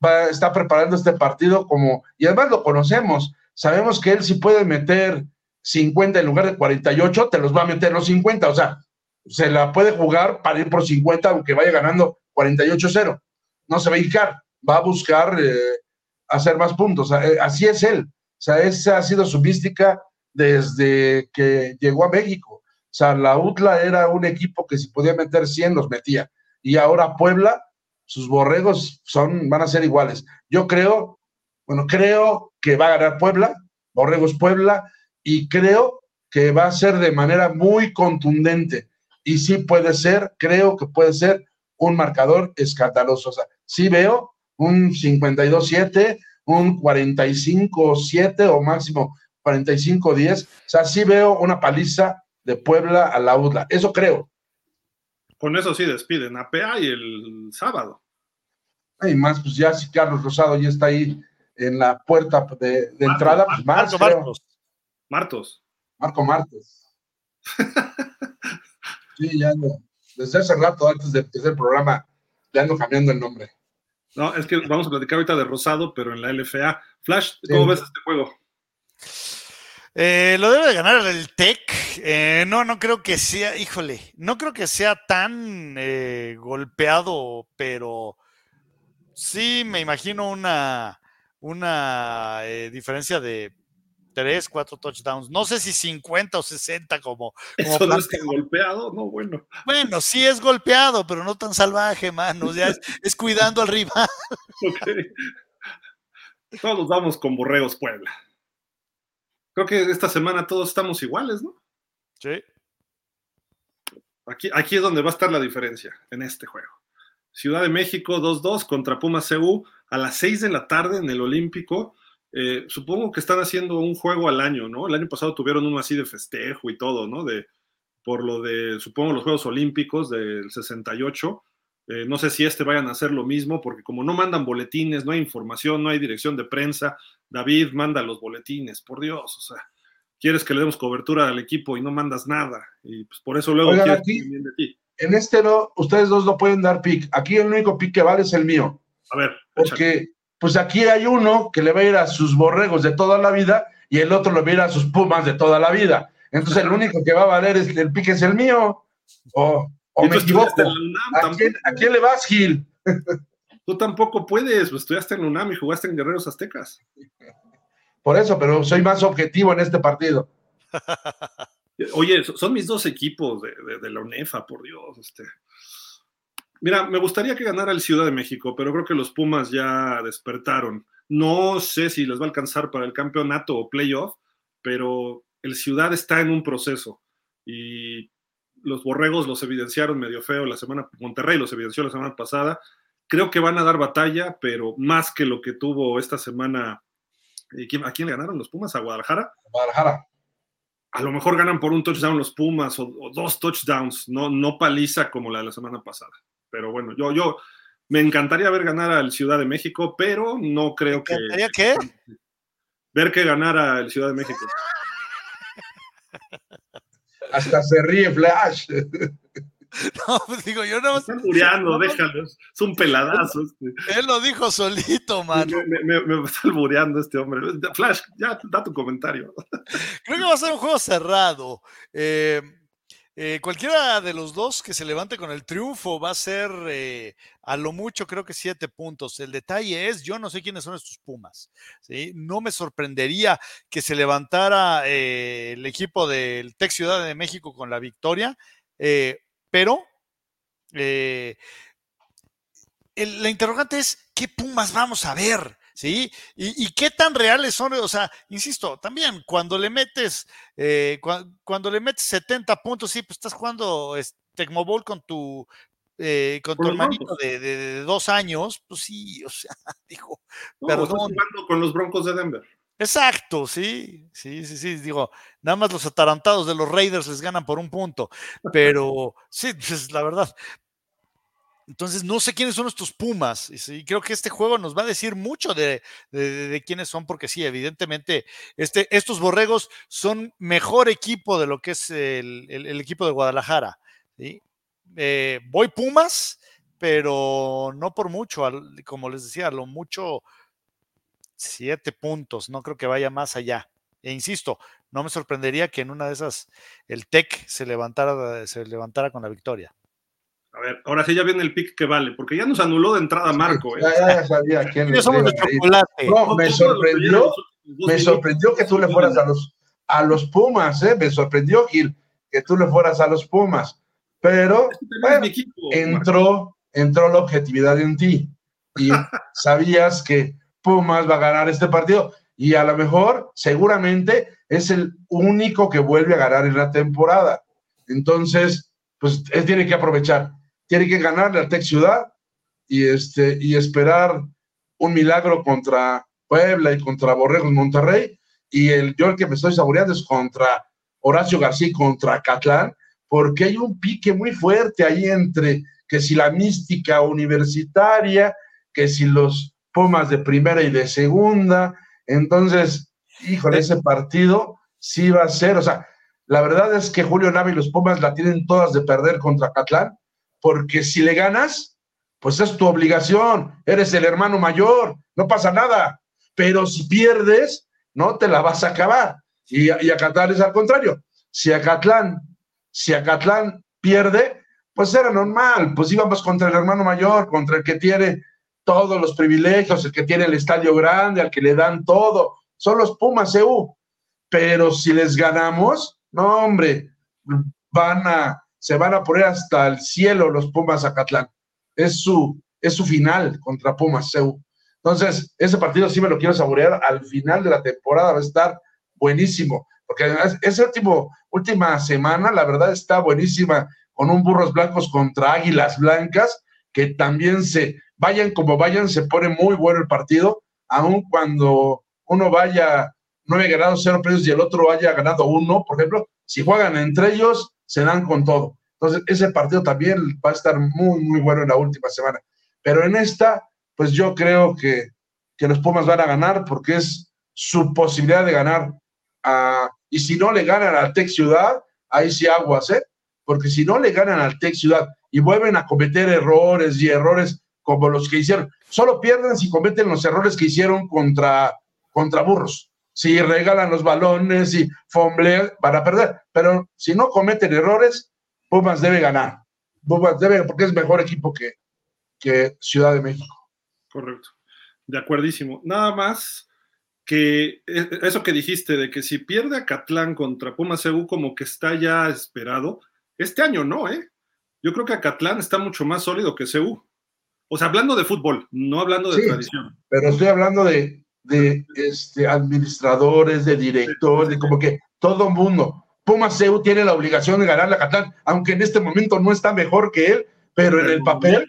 va, está preparando este partido como, y además lo conocemos, sabemos que él si puede meter 50 en lugar de 48, te los va a meter los 50, o sea, se la puede jugar para ir por 50 aunque vaya ganando 48-0. No se va a hincar, va a buscar eh, hacer más puntos. Eh, así es él. O sea, esa ha sido su mística desde que llegó a México sea, la UTLA era un equipo que si podía meter 100 los metía. Y ahora Puebla, sus borregos son, van a ser iguales. Yo creo, bueno, creo que va a ganar Puebla, Borregos Puebla, y creo que va a ser de manera muy contundente. Y sí puede ser, creo que puede ser un marcador escandaloso. O sea, sí veo un 52-7, un 45-7 o máximo 45-10. O sea, sí veo una paliza de Puebla a la UDLA. Eso creo. Con eso sí despiden a y el sábado. Y más, pues ya si Carlos Rosado ya está ahí en la puerta de, entrada, pues más. Marcos, Marcos. Martos. Marco Martes. [laughs] sí, ya no. Desde hace rato, antes de empezar el programa, ya ando cambiando el nombre. No, es que vamos a platicar ahorita de Rosado, pero en la LFA. Flash, ¿cómo ves este juego? Eh, lo debe de ganar el Tech. Eh, no, no creo que sea, híjole, no creo que sea tan eh, golpeado, pero sí me imagino una, una diferencia de 3, 4 touchdowns. No sé si 50 o 60 como. como Eso no es golpeado, no, bueno. Bueno, sí es golpeado, pero no tan salvaje, mano. Ya es, cuidando al rival. Okay. Todos vamos con Borregos Puebla. Creo que esta semana todos estamos iguales, ¿no? Sí. Aquí, aquí es donde va a estar la diferencia en este juego. Ciudad de México 2-2 contra Pumas CU a las 6 de la tarde en el Olímpico. Eh, supongo que están haciendo un juego al año, ¿no? El año pasado tuvieron uno así de festejo y todo, ¿no? De, por lo de, supongo, los Juegos Olímpicos del 68. Eh, no sé si este vayan a hacer lo mismo, porque como no mandan boletines, no hay información, no hay dirección de prensa, David manda los boletines, por Dios, o sea, quieres que le demos cobertura al equipo y no mandas nada, y pues por eso luego aquí, de ti. En este no, ustedes dos no pueden dar pick, aquí el único pick que vale es el mío. A ver. Porque pues aquí hay uno que le va a ir a sus borregos de toda la vida y el otro le va a ir a sus pumas de toda la vida. Entonces el único que va a valer es el pique es el mío. O, me equivoco. ¿A quién, le vas, Gil? Tú tampoco puedes, pues estudiaste en UNAM y jugaste en Guerreros Aztecas. Por eso, pero soy más objetivo en este partido. [laughs] Oye, son mis dos equipos de, de la UNEFA, por Dios. Este. Mira, me gustaría que ganara el Ciudad de México, pero creo que los Pumas ya despertaron. No sé si les va a alcanzar para el campeonato o playoff, pero el Ciudad está en un proceso y los borregos los evidenciaron medio feo la semana, Monterrey los evidenció la semana pasada. Creo que van a dar batalla, pero más que lo que tuvo esta semana. ¿A quién le ganaron los Pumas? ¿A Guadalajara? Guadalajara. A lo mejor ganan por un touchdown los Pumas o, o dos touchdowns, no, no paliza como la de la semana pasada. Pero bueno, yo, yo me encantaría ver ganar al Ciudad de México, pero no creo que. qué? Ver que ganara el Ciudad de México. Hasta se ríe Flash. [laughs] No, pues digo, yo no. Está albureando, déjalo. Es un peladazo. Este. Él lo dijo solito, man. Me, me, está albureando este hombre. Flash, ya da tu comentario. Creo que va a ser un juego cerrado. Eh, eh, cualquiera de los dos que se levante con el triunfo va a ser eh, a lo mucho, creo que siete puntos. El detalle es, yo no sé quiénes son estos Pumas. No me sorprendería que se levantara eh, el equipo del Tec Ciudad de México con la victoria, pero la interrogante es, ¿qué Pumas vamos a ver? ¿Sí? ¿Y, qué tan reales son? O sea, insisto, también cuando le metes, eh, cuando, le metes 70 puntos, sí, pues estás jugando Tecmo Bowl con tu, eh, con tu hermanito de, dos años, pues sí, o sea, [laughs] dijo, perdón. jugando con los Broncos de Denver. Exacto, sí, sí, sí, sí, digo, nada más los atarantados de los Raiders les ganan por un punto, pero sí, pues la verdad, entonces, no sé quiénes son estos Pumas. Y creo que este juego nos va a decir mucho de, quiénes son, porque sí, evidentemente, este, estos borregos son mejor equipo de lo que es el, equipo de Guadalajara. Eh, voy Pumas, pero no por mucho. como les decía, lo mucho siete puntos. No creo que vaya más allá. E insisto, no me sorprendería que en una de esas el TEC se levantara con la victoria. A ver, ahora sí ya viene el pick que vale, porque ya nos anuló de entrada Marco. ¿eh? Ya, ya, sabía quién le somos de chocolate. No, me sorprendió, me sorprendió que tú le fueras a los, a los Pumas, ¿eh? Me sorprendió, Gil. que tú le fueras a los Pumas, pero entró, entró la objetividad en ti y [laughs] sabías que Pumas va a ganar este partido y a lo mejor, seguramente, es el único que vuelve a ganar en la temporada. Entonces, pues él tiene que aprovechar, tiene que ganarle al Tech Ciudad y, este, y esperar un milagro contra Puebla y contra Borregos Monterrey. Y el, yo el que me estoy saboreando es contra Horacio García contra Catlán, porque hay un pique muy fuerte ahí entre que si la mística universitaria, que si los Pumas de primera y de segunda. Entonces, híjole, ese partido sí va a ser, o sea, la verdad es que Julio Nava y los Pumas la tienen todas de perder contra Catlán, porque si le ganas, pues es tu obligación, eres el hermano mayor, no pasa nada, pero si pierdes, no te la vas a acabar. Y, y Acatlán es al contrario. Si Acatlán, si Acatlán pierde, pues era normal, pues íbamos contra el hermano mayor, contra el que tiene todos los privilegios, el que tiene el estadio grande, al que le dan todo. Son los Pumas EU. Pero si les ganamos, no, hombre, van a, se van a poner hasta el cielo los Pumas Acatlán. Es su, es su final contra Pumas EU. Entonces, ese partido sí me lo quiero saborear. Al final de la temporada va a estar buenísimo. Porque esa última semana, la verdad, está buenísima con un burros blancos contra águilas blancas, que también se, vayan como vayan, se pone muy bueno el partido, aun cuando uno vaya nueve ganados, cero precios y el otro haya ganado uno, por ejemplo, si juegan entre ellos, se dan con todo. Entonces, ese partido también va a estar muy, muy bueno en la última semana. Pero en esta, pues yo creo que, que los Pumas van a ganar porque es su posibilidad de ganar. y si no le ganan al Tech Ciudad, ahí sí aguas, ¿eh? Porque si no le ganan al Tech Ciudad y vuelven a cometer errores y errores como los que hicieron. Solo pierden si cometen los errores que hicieron contra, contra Burros. Si regalan los balones y fomblean, van a perder. Pero si no cometen errores, Pumas debe ganar. Pumas debe, porque es mejor equipo que, que Ciudad de México. Correcto. De acuerdísimo. Nada más que e, eso que dijiste de que si pierde a Catlán contra Pumas EU como que está ya esperado, este año no, ¿eh? Yo creo que Acatlán está mucho más sólido que CU. O sea, hablando de fútbol, no hablando de tradición. Pero estoy hablando de, de este, administradores, de directores, de como que todo mundo. Pumas CEU tiene la obligación de ganar la Catlán, aunque en este momento no está mejor que él, pero en el papel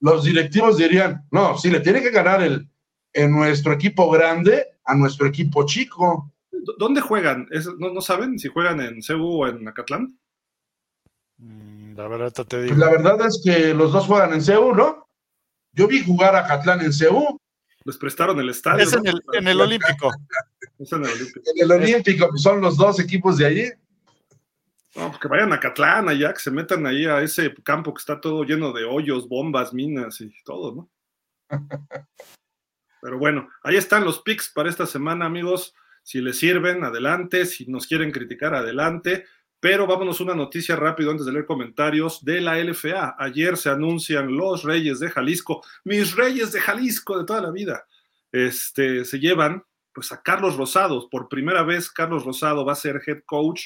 los directivos dirían, no, sí le tiene que ganar el, en nuestro equipo grande a nuestro equipo chico. ¿Dónde juegan? ¿No, ¿No, saben si juegan en CEU o en Acatlán? Mm, la verdad te digo. La verdad es que los dos juegan en CEU, ¿no? Yo vi jugar a Catlán en CEU. Les prestaron el estadio. Es en, el, Olímpico. [laughs] es en el Olímpico. En el Olímpico, son los dos equipos de allí. No, pues que vayan a Catlán allá, que se metan ahí a ese campo que está todo lleno de hoyos, bombas, minas y todo, ¿no? [laughs] Pero bueno, ahí están los picks para esta semana, amigos. Si les sirven, adelante. Si nos quieren criticar, adelante. Pero vámonos una noticia rápido antes de leer comentarios de la LFA. Ayer se anuncian los Reyes de Jalisco, mis Reyes de Jalisco de toda la vida. Este, se llevan pues a Carlos Rosado. Por primera vez Carlos Rosado va a ser head coach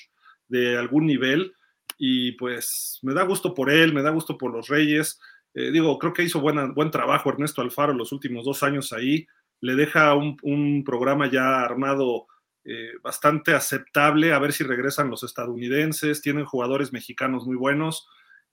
de algún nivel y pues me da gusto por él, me da gusto por los Reyes. Eh, digo, creo que hizo buen trabajo Ernesto Alfaro los últimos dos años ahí. Le deja un, un programa ya armado eh, bastante aceptable, a ver si regresan los estadounidenses, tienen jugadores mexicanos muy buenos,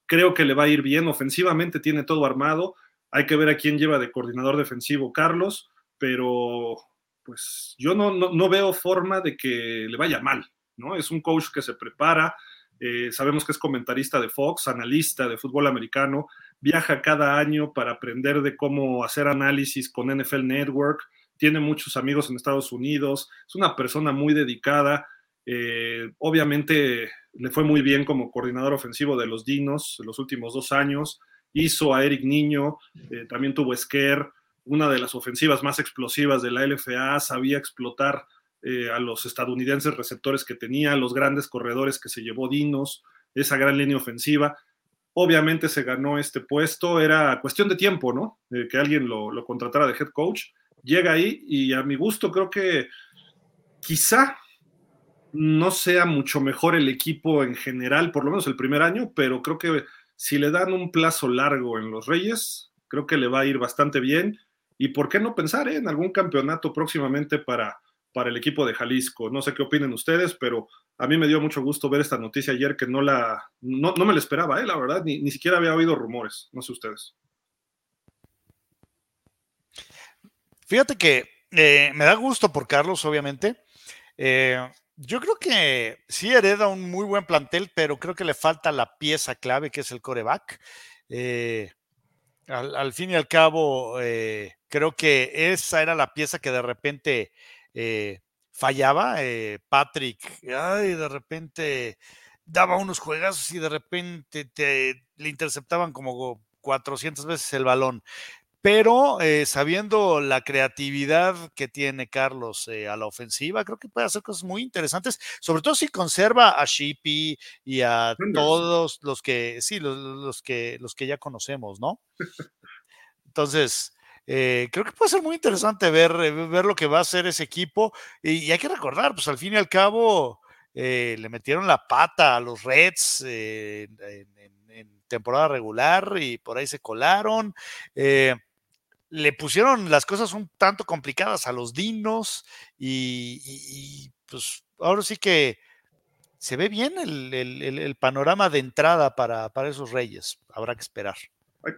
creo que le va a ir bien, ofensivamente tiene todo armado, hay que ver a quién lleva de coordinador defensivo Carlos, pero pues yo no, no, veo forma de que le vaya mal, ¿no? Es un coach que se prepara, eh, sabemos que es comentarista de Fox, analista de fútbol americano, viaja cada año para aprender de cómo hacer análisis con NFL Network, tiene muchos amigos en Estados Unidos, es una persona muy dedicada. Eh, obviamente le fue muy bien como coordinador ofensivo de los Dinos los últimos dos años. Hizo a Eric Niño, eh, también tuvo Esquer, una de las ofensivas más explosivas de la LFA, sabía explotar eh, a los estadounidenses receptores que tenía, los grandes corredores que se llevó Dinos, esa gran línea ofensiva. Obviamente se ganó este puesto, era cuestión de tiempo, ¿no? que alguien lo contratara de head coach llega ahí y a mi gusto creo que quizá no sea mucho mejor el equipo en general, por lo menos el primer año, pero creo que si le dan un plazo largo en los Reyes, creo que le va a ir bastante bien. Y por qué no pensar eh, en algún campeonato próximamente para, para el equipo de Jalisco. No sé qué opinen ustedes, pero a mí me dio mucho gusto ver esta noticia ayer que no la no, me la esperaba, eh, la verdad, ni, ni siquiera había oído rumores, no sé ustedes. Fíjate que eh, me da gusto por Carlos, obviamente. Eh, yo creo que sí hereda un muy buen plantel, pero creo que le falta la pieza clave que es el coreback. Eh, al, fin y al cabo, creo que esa era la pieza que de repente fallaba. Patrick, ay, de repente daba unos juegazos y de repente te, le interceptaban como 400 veces el balón pero eh, sabiendo la creatividad que tiene Carlos eh, a la ofensiva, creo que puede hacer cosas muy interesantes, sobre todo si conserva a Shippy y a todos los que, sí, los, que, los que ya conocemos, ¿no? Entonces, eh, creo que puede ser muy interesante ver, ver lo que va a hacer ese equipo y, hay que recordar, pues al fin y al cabo, le metieron la pata a los Reds en, temporada regular y por ahí se colaron le pusieron las cosas un tanto complicadas a los dinos y, pues ahora sí que se ve bien el, panorama de entrada para, esos reyes. Habrá que esperar.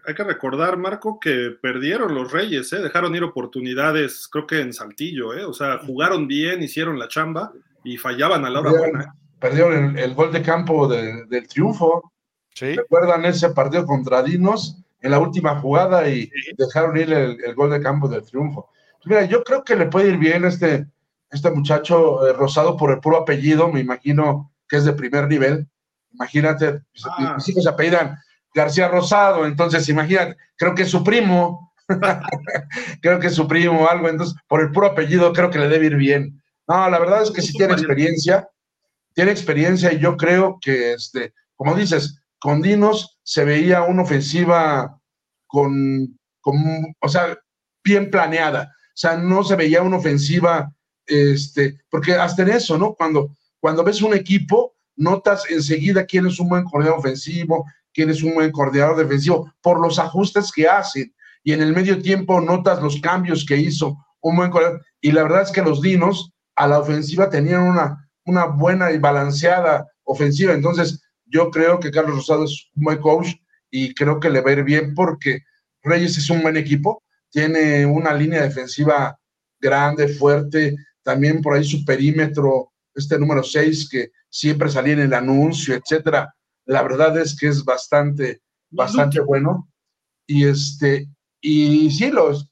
Hay, que recordar, Marco, que perdieron los reyes, ¿eh? dejaron ir oportunidades, creo que en Saltillo, ¿eh? o sea, jugaron bien, hicieron la chamba y fallaban a la hora buena. ¿eh? Perdieron el, gol de campo del triunfo. ¿Sí? ¿Recuerdan ese partido contra Dinos? En la última jugada y dejaron ir el, gol de campo del triunfo. Pues mira, yo creo que le puede ir bien este, este muchacho eh, Rosado por el puro apellido, me imagino que es de primer nivel. Imagínate, ah. mis hijos se apellidan García Rosado, entonces imagínate, creo que es su primo, [laughs] creo que es su primo o algo, entonces por el puro apellido creo que le debe ir bien. No, la verdad es que sí tiene experiencia, tiene experiencia y yo creo que, este, como dices, con Dinos se veía una ofensiva con, o sea, bien planeada. O sea, no se veía una ofensiva, este, porque hasta en eso, ¿no? Cuando, cuando ves un equipo, notas enseguida quién es un buen coordinador ofensivo, quién es un buen coordinador defensivo, por los ajustes que hacen. Y en el medio tiempo notas los cambios que hizo un buen coordinador. Y la verdad es que los Dinos a la ofensiva tenían una, una buena y balanceada ofensiva. Entonces, yo creo que Carlos Rosado es un buen coach y creo que le va a ir bien porque Reyes es un buen equipo, tiene una línea defensiva grande, fuerte, también por ahí su perímetro, este número 6 que siempre salía en el anuncio, etcétera. La verdad es que es bastante, bastante bueno. Y este, y sí, los,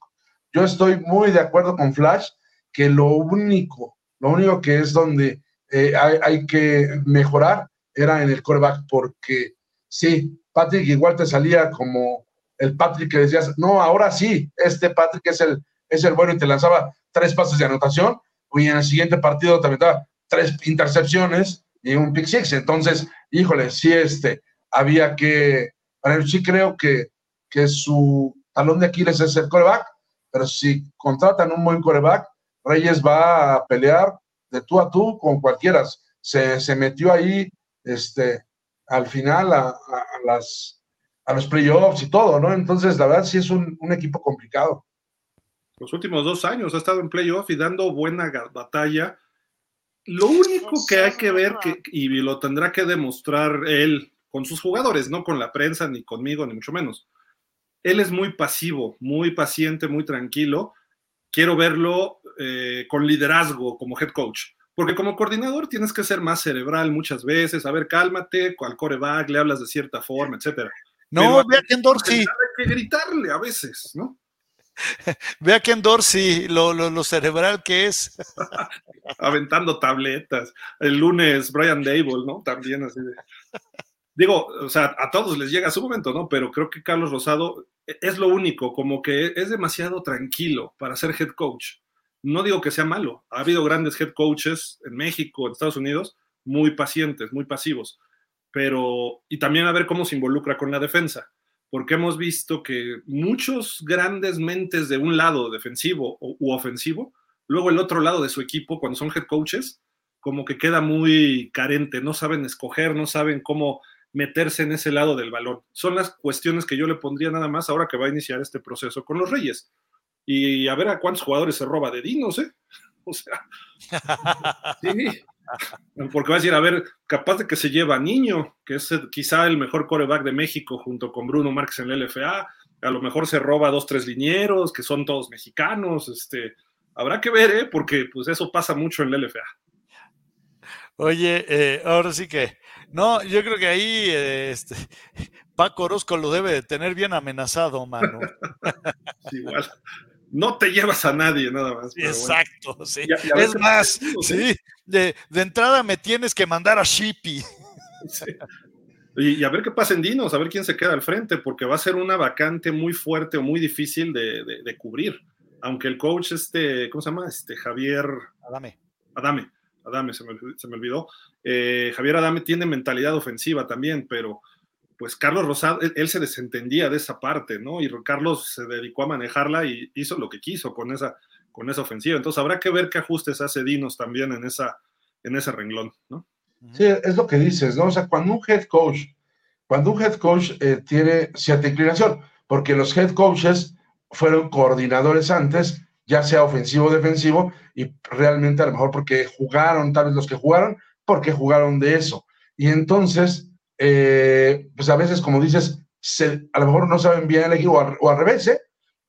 yo estoy muy de acuerdo con Flash que lo único, lo único que es donde eh, hay, hay, que mejorar era en el coreback, porque sí, Patrick igual te salía como el Patrick que decías, no, ahora sí, este Patrick es el, es el bueno y te lanzaba tres pases de anotación, y en el siguiente partido te aventaba tres intercepciones y un pick six. Entonces, híjole, sí, este, había que, sí creo que, que su talón de Aquiles es el coreback, pero si contratan un buen coreback, Reyes va a pelear de tú a tú con cualquiera. Se, se metió ahí este, al final a, las, a los playoffs y todo, ¿no? Entonces, la verdad sí es un, equipo complicado. Los últimos dos años ha estado en playoff y dando buena batalla. Lo único que hay que ver, y lo tendrá que demostrar él con sus jugadores, no con la prensa, ni conmigo, ni mucho menos. Él es muy pasivo, muy paciente, muy tranquilo. Quiero verlo eh, con liderazgo como head coach porque como coordinador tienes que ser más cerebral muchas veces, a ver, cálmate, al coreback le hablas de cierta forma, etcétera. No, ve a Ken Dorsey. Hay que gritarle a veces, ¿no? [laughs] Ve a Ken Dorsey, lo, lo, cerebral que es. [laughs] Aventando tabletas. El lunes, Brian Dable, ¿no? También así de. Digo, o sea, a todos les llega su momento, ¿no? Pero creo que Carlos Rosado es lo único, como que es demasiado tranquilo para ser head coach no digo que sea malo, ha habido grandes head coaches en México, en Estados Unidos, muy pacientes, muy pasivos, pero y también a ver cómo se involucra con la defensa, porque hemos visto que muchos grandes mentes de un lado defensivo u ofensivo, luego el otro lado de su equipo, cuando son head coaches, como que queda muy carente, no saben escoger, no saben cómo meterse en ese lado del balón. Son las cuestiones que yo le pondría nada más ahora que va a iniciar este proceso con los Reyes. Y a ver a cuántos jugadores se roba de Dinos, ¿eh? [laughs] O sea, [laughs] sí. Porque va a decir, a ver, capaz de que se lleva a Niño, que es quizá el mejor coreback de México junto con Bruno Márquez en el LFA, a lo mejor se roba dos, tres linieros, que son todos mexicanos, este, habrá que ver, ¿eh? Porque pues eso pasa mucho en el LFA. Oye, eh, ahora sí que, no, yo creo que ahí eh, este, [laughs] Paco Orozco lo debe de tener bien amenazado, mano. Igual. No te llevas a nadie, nada más. Exacto, sí. es más, sí, de, entrada me tienes que mandar a Shippy. Y, a ver qué pasa en Dinos, a ver quién se queda al frente, porque va a ser una vacante muy fuerte o muy difícil de, de cubrir. Aunque el coach, este, ¿cómo se llama? Este Javier. Adame. Adame Adame, se me, olvidó. Eh, Javier Adame tiene mentalidad ofensiva también, pero pues Carlos Rosado, él, se desentendía de esa parte, ¿no? Y Carlos se dedicó a manejarla y hizo lo que quiso con esa, con esa ofensiva. Entonces habrá que ver qué ajustes hace Dinos también en, esa, en ese renglón, ¿no? Sí, es lo que dices, ¿no? O sea, cuando un head coach, cuando un head coach eh, tiene cierta inclinación, porque los head coaches fueron coordinadores antes ya sea ofensivo o defensivo, y realmente a lo mejor porque jugaron, tal vez los que jugaron, porque jugaron de eso. Y entonces, eh, pues a veces, como dices, a lo mejor no saben bien elegir, o, o al revés, ¿eh?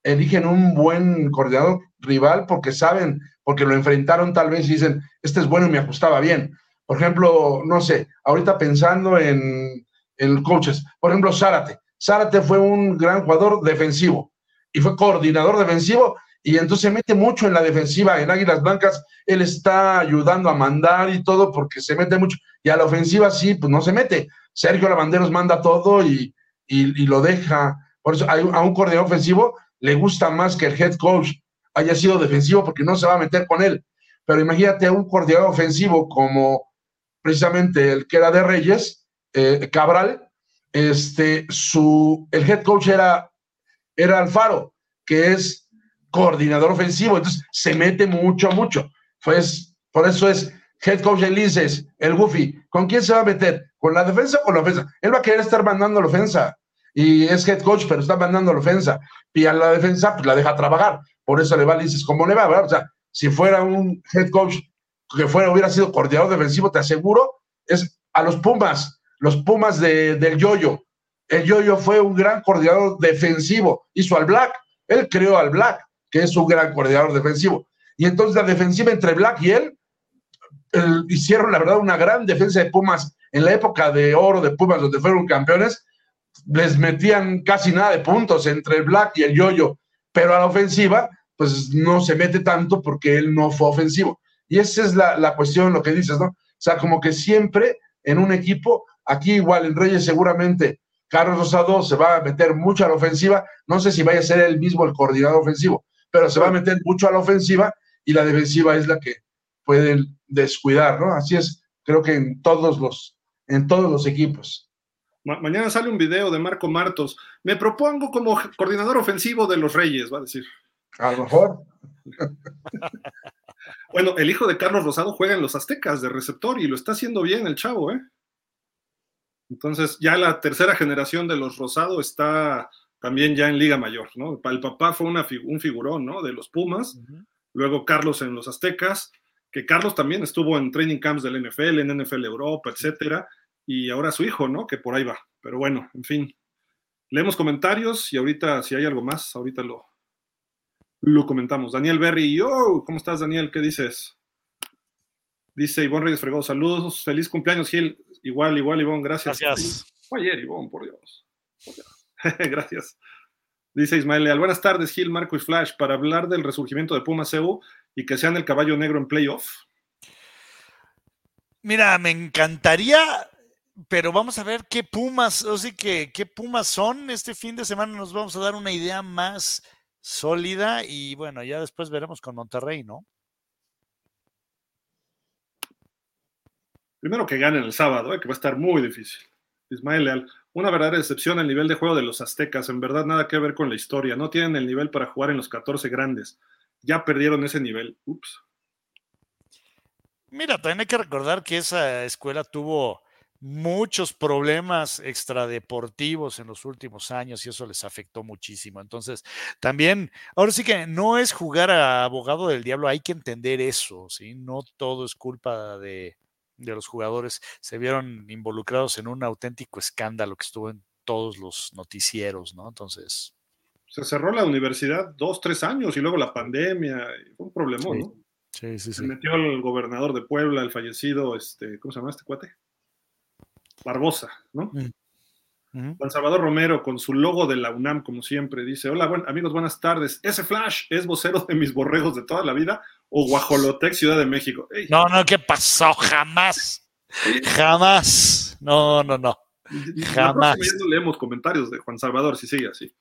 eligen un buen coordinador rival porque saben, porque lo enfrentaron tal vez y dicen, este es bueno y me ajustaba bien. Por ejemplo, no sé, ahorita pensando en, en coaches, por ejemplo, Zárate. Zárate fue un gran jugador defensivo y fue coordinador defensivo y entonces se mete mucho en la defensiva. En Águilas Blancas él está ayudando a mandar y todo porque se mete mucho. Y a la ofensiva sí, pues no se mete. Sergio Lavanderos manda todo y, lo deja. Por eso a un coordinador ofensivo le gusta más que el head coach haya sido defensivo porque no se va a meter con él. Pero imagínate a un coordinador ofensivo como precisamente el que era de Reyes, eh, Cabral, este, su, el head coach era, era Alfaro, que es coordinador ofensivo, entonces se mete mucho, mucho. Pues por eso es head coach Elises, el Goofy. ¿Con quién se va a meter? ¿Con la defensa o con la ofensa? Él va a querer estar mandando la ofensa. Y es head coach, pero está mandando la ofensa. Y a la defensa, pues la deja trabajar. Por eso le va Elises como le va, ¿verdad? O sea, si fuera un head coach que fuera, hubiera sido coordinador defensivo, te aseguro, es a los Pumas, los Pumas de, del Yoyo. El Yoyo fue un gran coordinador defensivo, hizo al Black, él creó al Black que es un gran coordinador defensivo. Y entonces la defensiva entre Black y él hicieron, la verdad, una gran defensa de Pumas en la época de oro de Pumas, donde fueron campeones. Les metían casi nada de puntos entre el Black y el Yoyo, pero a la ofensiva, pues no se mete tanto porque él no fue ofensivo. Y esa es la, la cuestión, lo que dices, ¿no? O sea, como que siempre en un equipo, aquí igual en Reyes seguramente Carlos Rosado se va a meter mucho a la ofensiva, no sé si vaya a ser él mismo el coordinador ofensivo, pero se va a meter mucho a la ofensiva y la defensiva es la que pueden descuidar, ¿no? Así es, creo que en todos los, en todos los equipos. mañana sale un video de Marco Martos. Me propongo como coordinador ofensivo de los Reyes, va a decir. A lo mejor. [laughs] bueno, el hijo de Carlos Rosado juega en los Aztecas de receptor y lo está haciendo bien el chavo, ¿eh? Entonces, ya la tercera generación de los Rosado está también ya en Liga Mayor, ¿no? El papá fue una, un figurón, ¿no? De los Pumas, luego Carlos en los Aztecas, que Carlos también estuvo en training camps del NFL, en NFL Europa, etcétera, y ahora su hijo, ¿no? Que por ahí va. Pero bueno, en fin, leemos comentarios y ahorita, si hay algo más, ahorita lo, lo comentamos. Daniel Berry, yo, ¿cómo estás, Daniel? ¿Qué dices? Dice Ivonne Reyes Fregó, saludos, feliz cumpleaños, Gil. Igual, igual, Ivonne, gracias. Gracias. Fue ayer, Ivonne, por Dios. Por Dios. [laughs] Gracias. Dice Ismael Leal. Buenas tardes, Gil, Marco y Flash, para hablar del resurgimiento de Pumas EU y que sean el caballo negro en playoff. Mira, me encantaría, pero vamos a ver qué Pumas, o sea, que, qué Pumas son. Este fin de semana nos vamos a dar una idea más sólida y bueno, ya después veremos con Monterrey, ¿no? Primero que ganen el sábado, eh, que va a estar muy difícil. Ismael Leal una verdadera decepción el nivel de juego de los aztecas. En verdad, nada que ver con la historia. No tienen el nivel para jugar en los 14 grandes. Ya perdieron ese nivel. Ups. Mira, también hay que recordar que esa escuela tuvo muchos problemas extradeportivos en los últimos años y eso les afectó muchísimo. Entonces, también, ahora sí que no es jugar a abogado del diablo, hay que entender eso, ¿sí? No todo es culpa de, de los jugadores. Se vieron involucrados en un auténtico escándalo que estuvo en todos los noticieros, ¿no? Entonces. Se cerró la universidad dos, tres años y luego la pandemia, fue un problema, ¿no? Sí, sí, sí. Se metió el gobernador de Puebla, el fallecido, este, ¿cómo se llama este cuate? Barbosa, ¿no? Juan Salvador Romero con su logo de la UNAM, como siempre, dice: Hola, buen, amigos, buenas tardes. ¿Ese Flash es vocero de mis borregos de toda la vida o Guajolotec, Ciudad de México? No, no, ¿qué pasó? Jamás. Jamás. No, no, no. Jamás. no leemos comentarios de Juan Salvador si sigue así.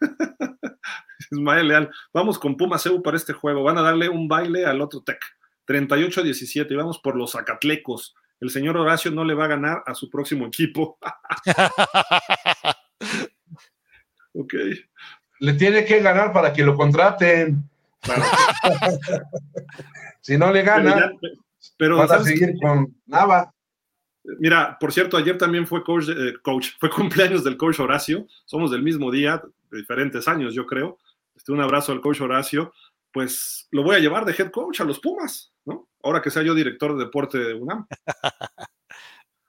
[laughs] Ismael Leal, vamos con Pumas EU para este juego. Van a darle un baile al otro Tech. 38-17 y vamos por los Zacatlecos el señor Horacio no le va a ganar a su próximo equipo. [laughs] ok. Le tiene que ganar para que lo contraten. [laughs] si no le gana, pero, a seguir con Nava. Mira, por cierto, ayer también fue coach, eh, coach, fue cumpleaños del coach Horacio. Somos del mismo día, de diferentes años, yo creo. Este, un abrazo al coach Horacio. Pues lo voy a llevar de head coach a los Pumas. Ahora que sea yo director de deporte de UNAM. [laughs]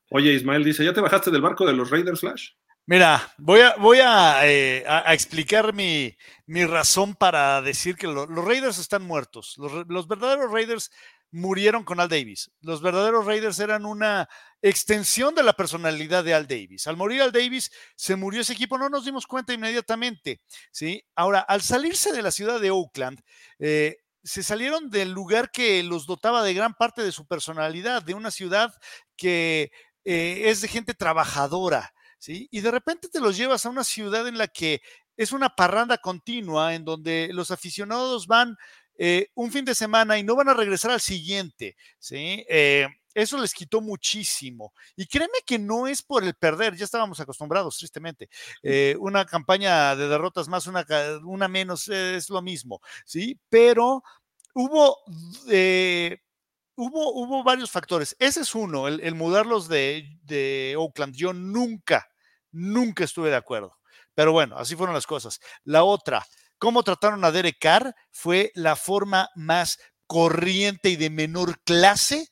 Oye, Ismael dice, ¿ya te bajaste del barco de los Raiders Flash? Mira, voy a, voy a, eh, explicar mi, razón para decir que los Raiders están muertos. Los, verdaderos Raiders murieron con Al Davis. Los verdaderos Raiders eran una extensión de la personalidad de Al Davis. Al morir Al Davis, se murió ese equipo, no nos dimos cuenta inmediatamente. ¿sí? Ahora, al salirse de la ciudad de Oakland, eh, se salieron del lugar que los dotaba de gran parte de su personalidad, de una ciudad que eh, es de gente trabajadora, ¿sí? Y de repente te los llevas a una ciudad en la que es una parranda continua, en donde los aficionados van eh, un fin de semana y no van a regresar al siguiente, ¿sí? Eh, eso les quitó muchísimo. Y créeme que no es por el perder, ya estábamos acostumbrados, tristemente. una campaña de derrotas más, una, una menos, es lo mismo, ¿sí? Pero hubo, eh, hubo, hubo varios factores. Ese es uno, el, mudarlos de, de, Oakland. Yo nunca, nunca estuve de acuerdo. Pero bueno, así fueron las cosas. La otra, cómo trataron a Derek Carr fue la forma más corriente y de menor clase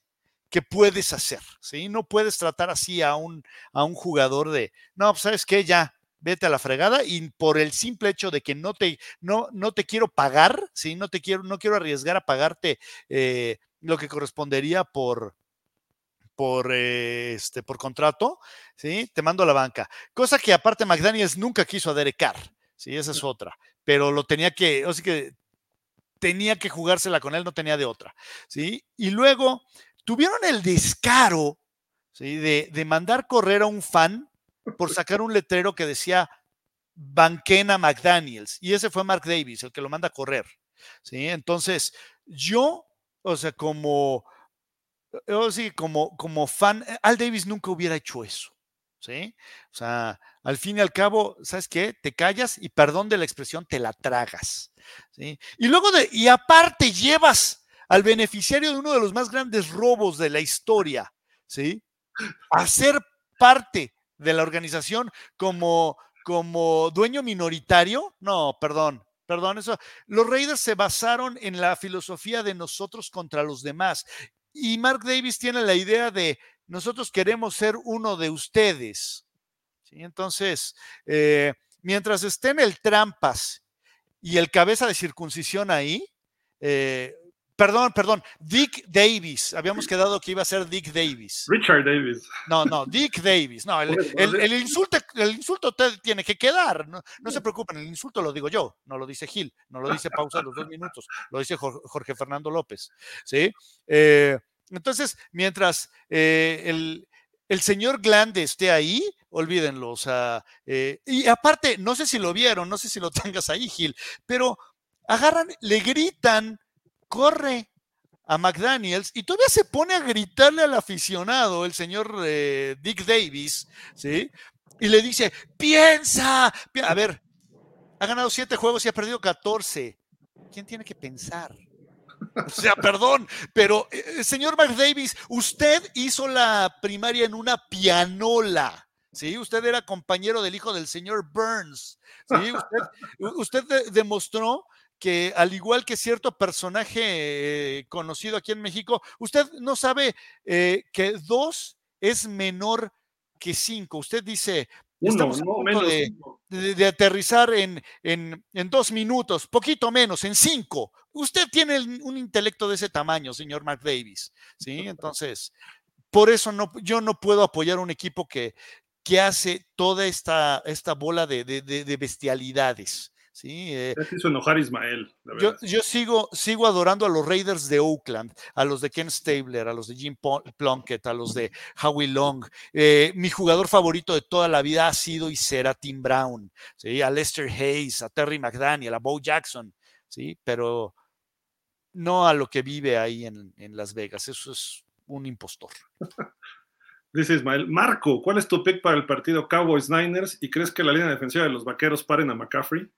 que puedes hacer, ¿sí? No puedes tratar así a un, a un jugador de, no, pues sabes qué, ya, vete a la fregada y por el simple hecho de que no te, no, no te quiero pagar, ¿sí? no, te quiero, no quiero arriesgar a pagarte eh, lo que correspondería por, por, eh, este, por contrato, ¿sí? te mando a la banca. Cosa que aparte McDaniels nunca quiso aderecar, ¿sí? esa es otra, pero lo tenía que, o sea que tenía que jugársela con él, no tenía de otra. ¿sí? Y luego tuvieron el descaro ¿sí? de, de mandar correr a un fan por [laughs] sacar un letrero que decía Banquena McDaniels. Y ese fue Mark Davis, el que lo manda a correr. ¿sí? Entonces, yo, o sea, como, yo sí, como, como fan, eh, Al Davis nunca hubiera hecho eso. ¿Sí? O sea, al fin y al cabo, ¿sabes qué? Te callas y perdón de la expresión, te la tragas. ¿sí? Y luego de, y aparte llevas al beneficiario de uno de los más grandes robos de la historia, ¿sí? A ser parte de la organización como, como dueño minoritario. No, perdón, perdón, eso. Los Raiders se basaron en la filosofía de nosotros contra los demás. Y Mark Davis tiene la idea de nosotros queremos ser uno de ustedes. ¿Sí? Entonces, eh, mientras estén el trampas y el cabeza de circuncisión ahí, eh, Perdón, perdón, Dick Davis. Habíamos quedado que iba a ser Dick Davis. Richard Davis. No, no, Dick Davis. No, el, insulto, el insulto tiene que quedar. No, se preocupen, el insulto lo digo yo, no lo dice Gil, no lo dice pausa los dos minutos, lo dice Jorge Fernando López. ¿sí? Eh, entonces, mientras eh, el, señor Glande esté ahí, olvídenlo. O sea, eh, y aparte, no sé si lo vieron, no sé si lo [laughs] tengas ahí, Gil, pero agarran, le gritan corre a McDaniels y todavía se pone a gritarle al aficionado, el señor eh, Dick Davis, ¿sí? Y le dice, piensa, a ver, ha ganado siete juegos y ha perdido 14. ¿Quién tiene que pensar? O sea, [laughs] perdón, pero eh, señor McDavis, usted hizo la primaria en una pianola. ¿sí? Usted era compañero del hijo del señor Burns, ¿sí? Usted, demostró que al igual que cierto personaje eh, conocido aquí en México, usted no sabe eh, que dos es menor que cinco. Usted dice, estamos a punto de, aterrizar en, en, dos minutos, poquito menos, en cinco. Usted tiene un intelecto de ese tamaño, señor Mark Davis, ¿sí? Entonces, por eso no, yo no puedo apoyar un equipo que, que hace toda esta, esta bola de, de bestialidades. Sí, eh, hizo enojar Ismael. Yo, yo, sigo, sigo adorando a los Raiders de Oakland, a los de Ken Stabler, a los de Jim Plunkett, a los de Howie Long. Eh, mi jugador favorito de toda la vida ha sido y será Tim Brown, ¿sí? a Lester Hayes, a Terry McDaniel, a Bo Jackson, ¿sí? pero no a lo que vive ahí en, en Las Vegas. Eso es un impostor. [laughs] Dice Ismael, Marco, ¿cuál es tu pick para el partido Cowboys Niners? ¿Y crees que la línea defensiva de los vaqueros paren a McCaffrey?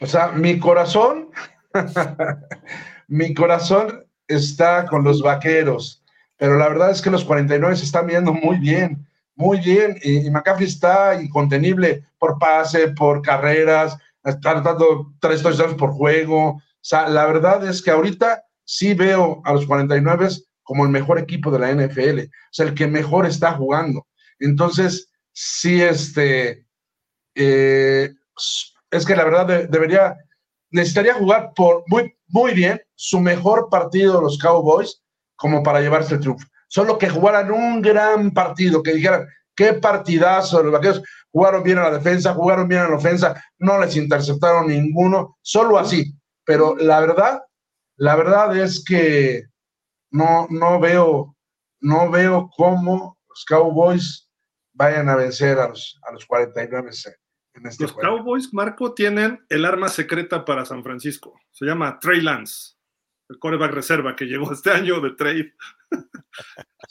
O sea, mi corazón, [laughs] mi corazón está con los vaqueros, pero la verdad es que los 49 se están viendo muy bien, muy bien, y, McCaffrey está incontenible por pase, por carreras, está dando tres touchdowns por juego. O sea, la verdad es que ahorita sí veo a los 49 como el mejor equipo de la NFL, o sea, el que mejor está jugando. Entonces, sí, este, eh, es que la verdad debería, necesitaría jugar por muy, muy bien su mejor partido los Cowboys como para llevarse el triunfo. Solo que jugaran un gran partido, que dijeran, qué partidazo los vaqueros, jugaron bien a la defensa, jugaron bien a la ofensa, no les interceptaron ninguno, solo así. Pero la verdad, la verdad es que no, no veo, no veo cómo los Cowboys vayan a vencer a los, a los 49 este los Cowboys, Marco, tienen el arma secreta para San Francisco. Se llama Trey Lance, el coreback reserva que llegó este año de trade. [laughs]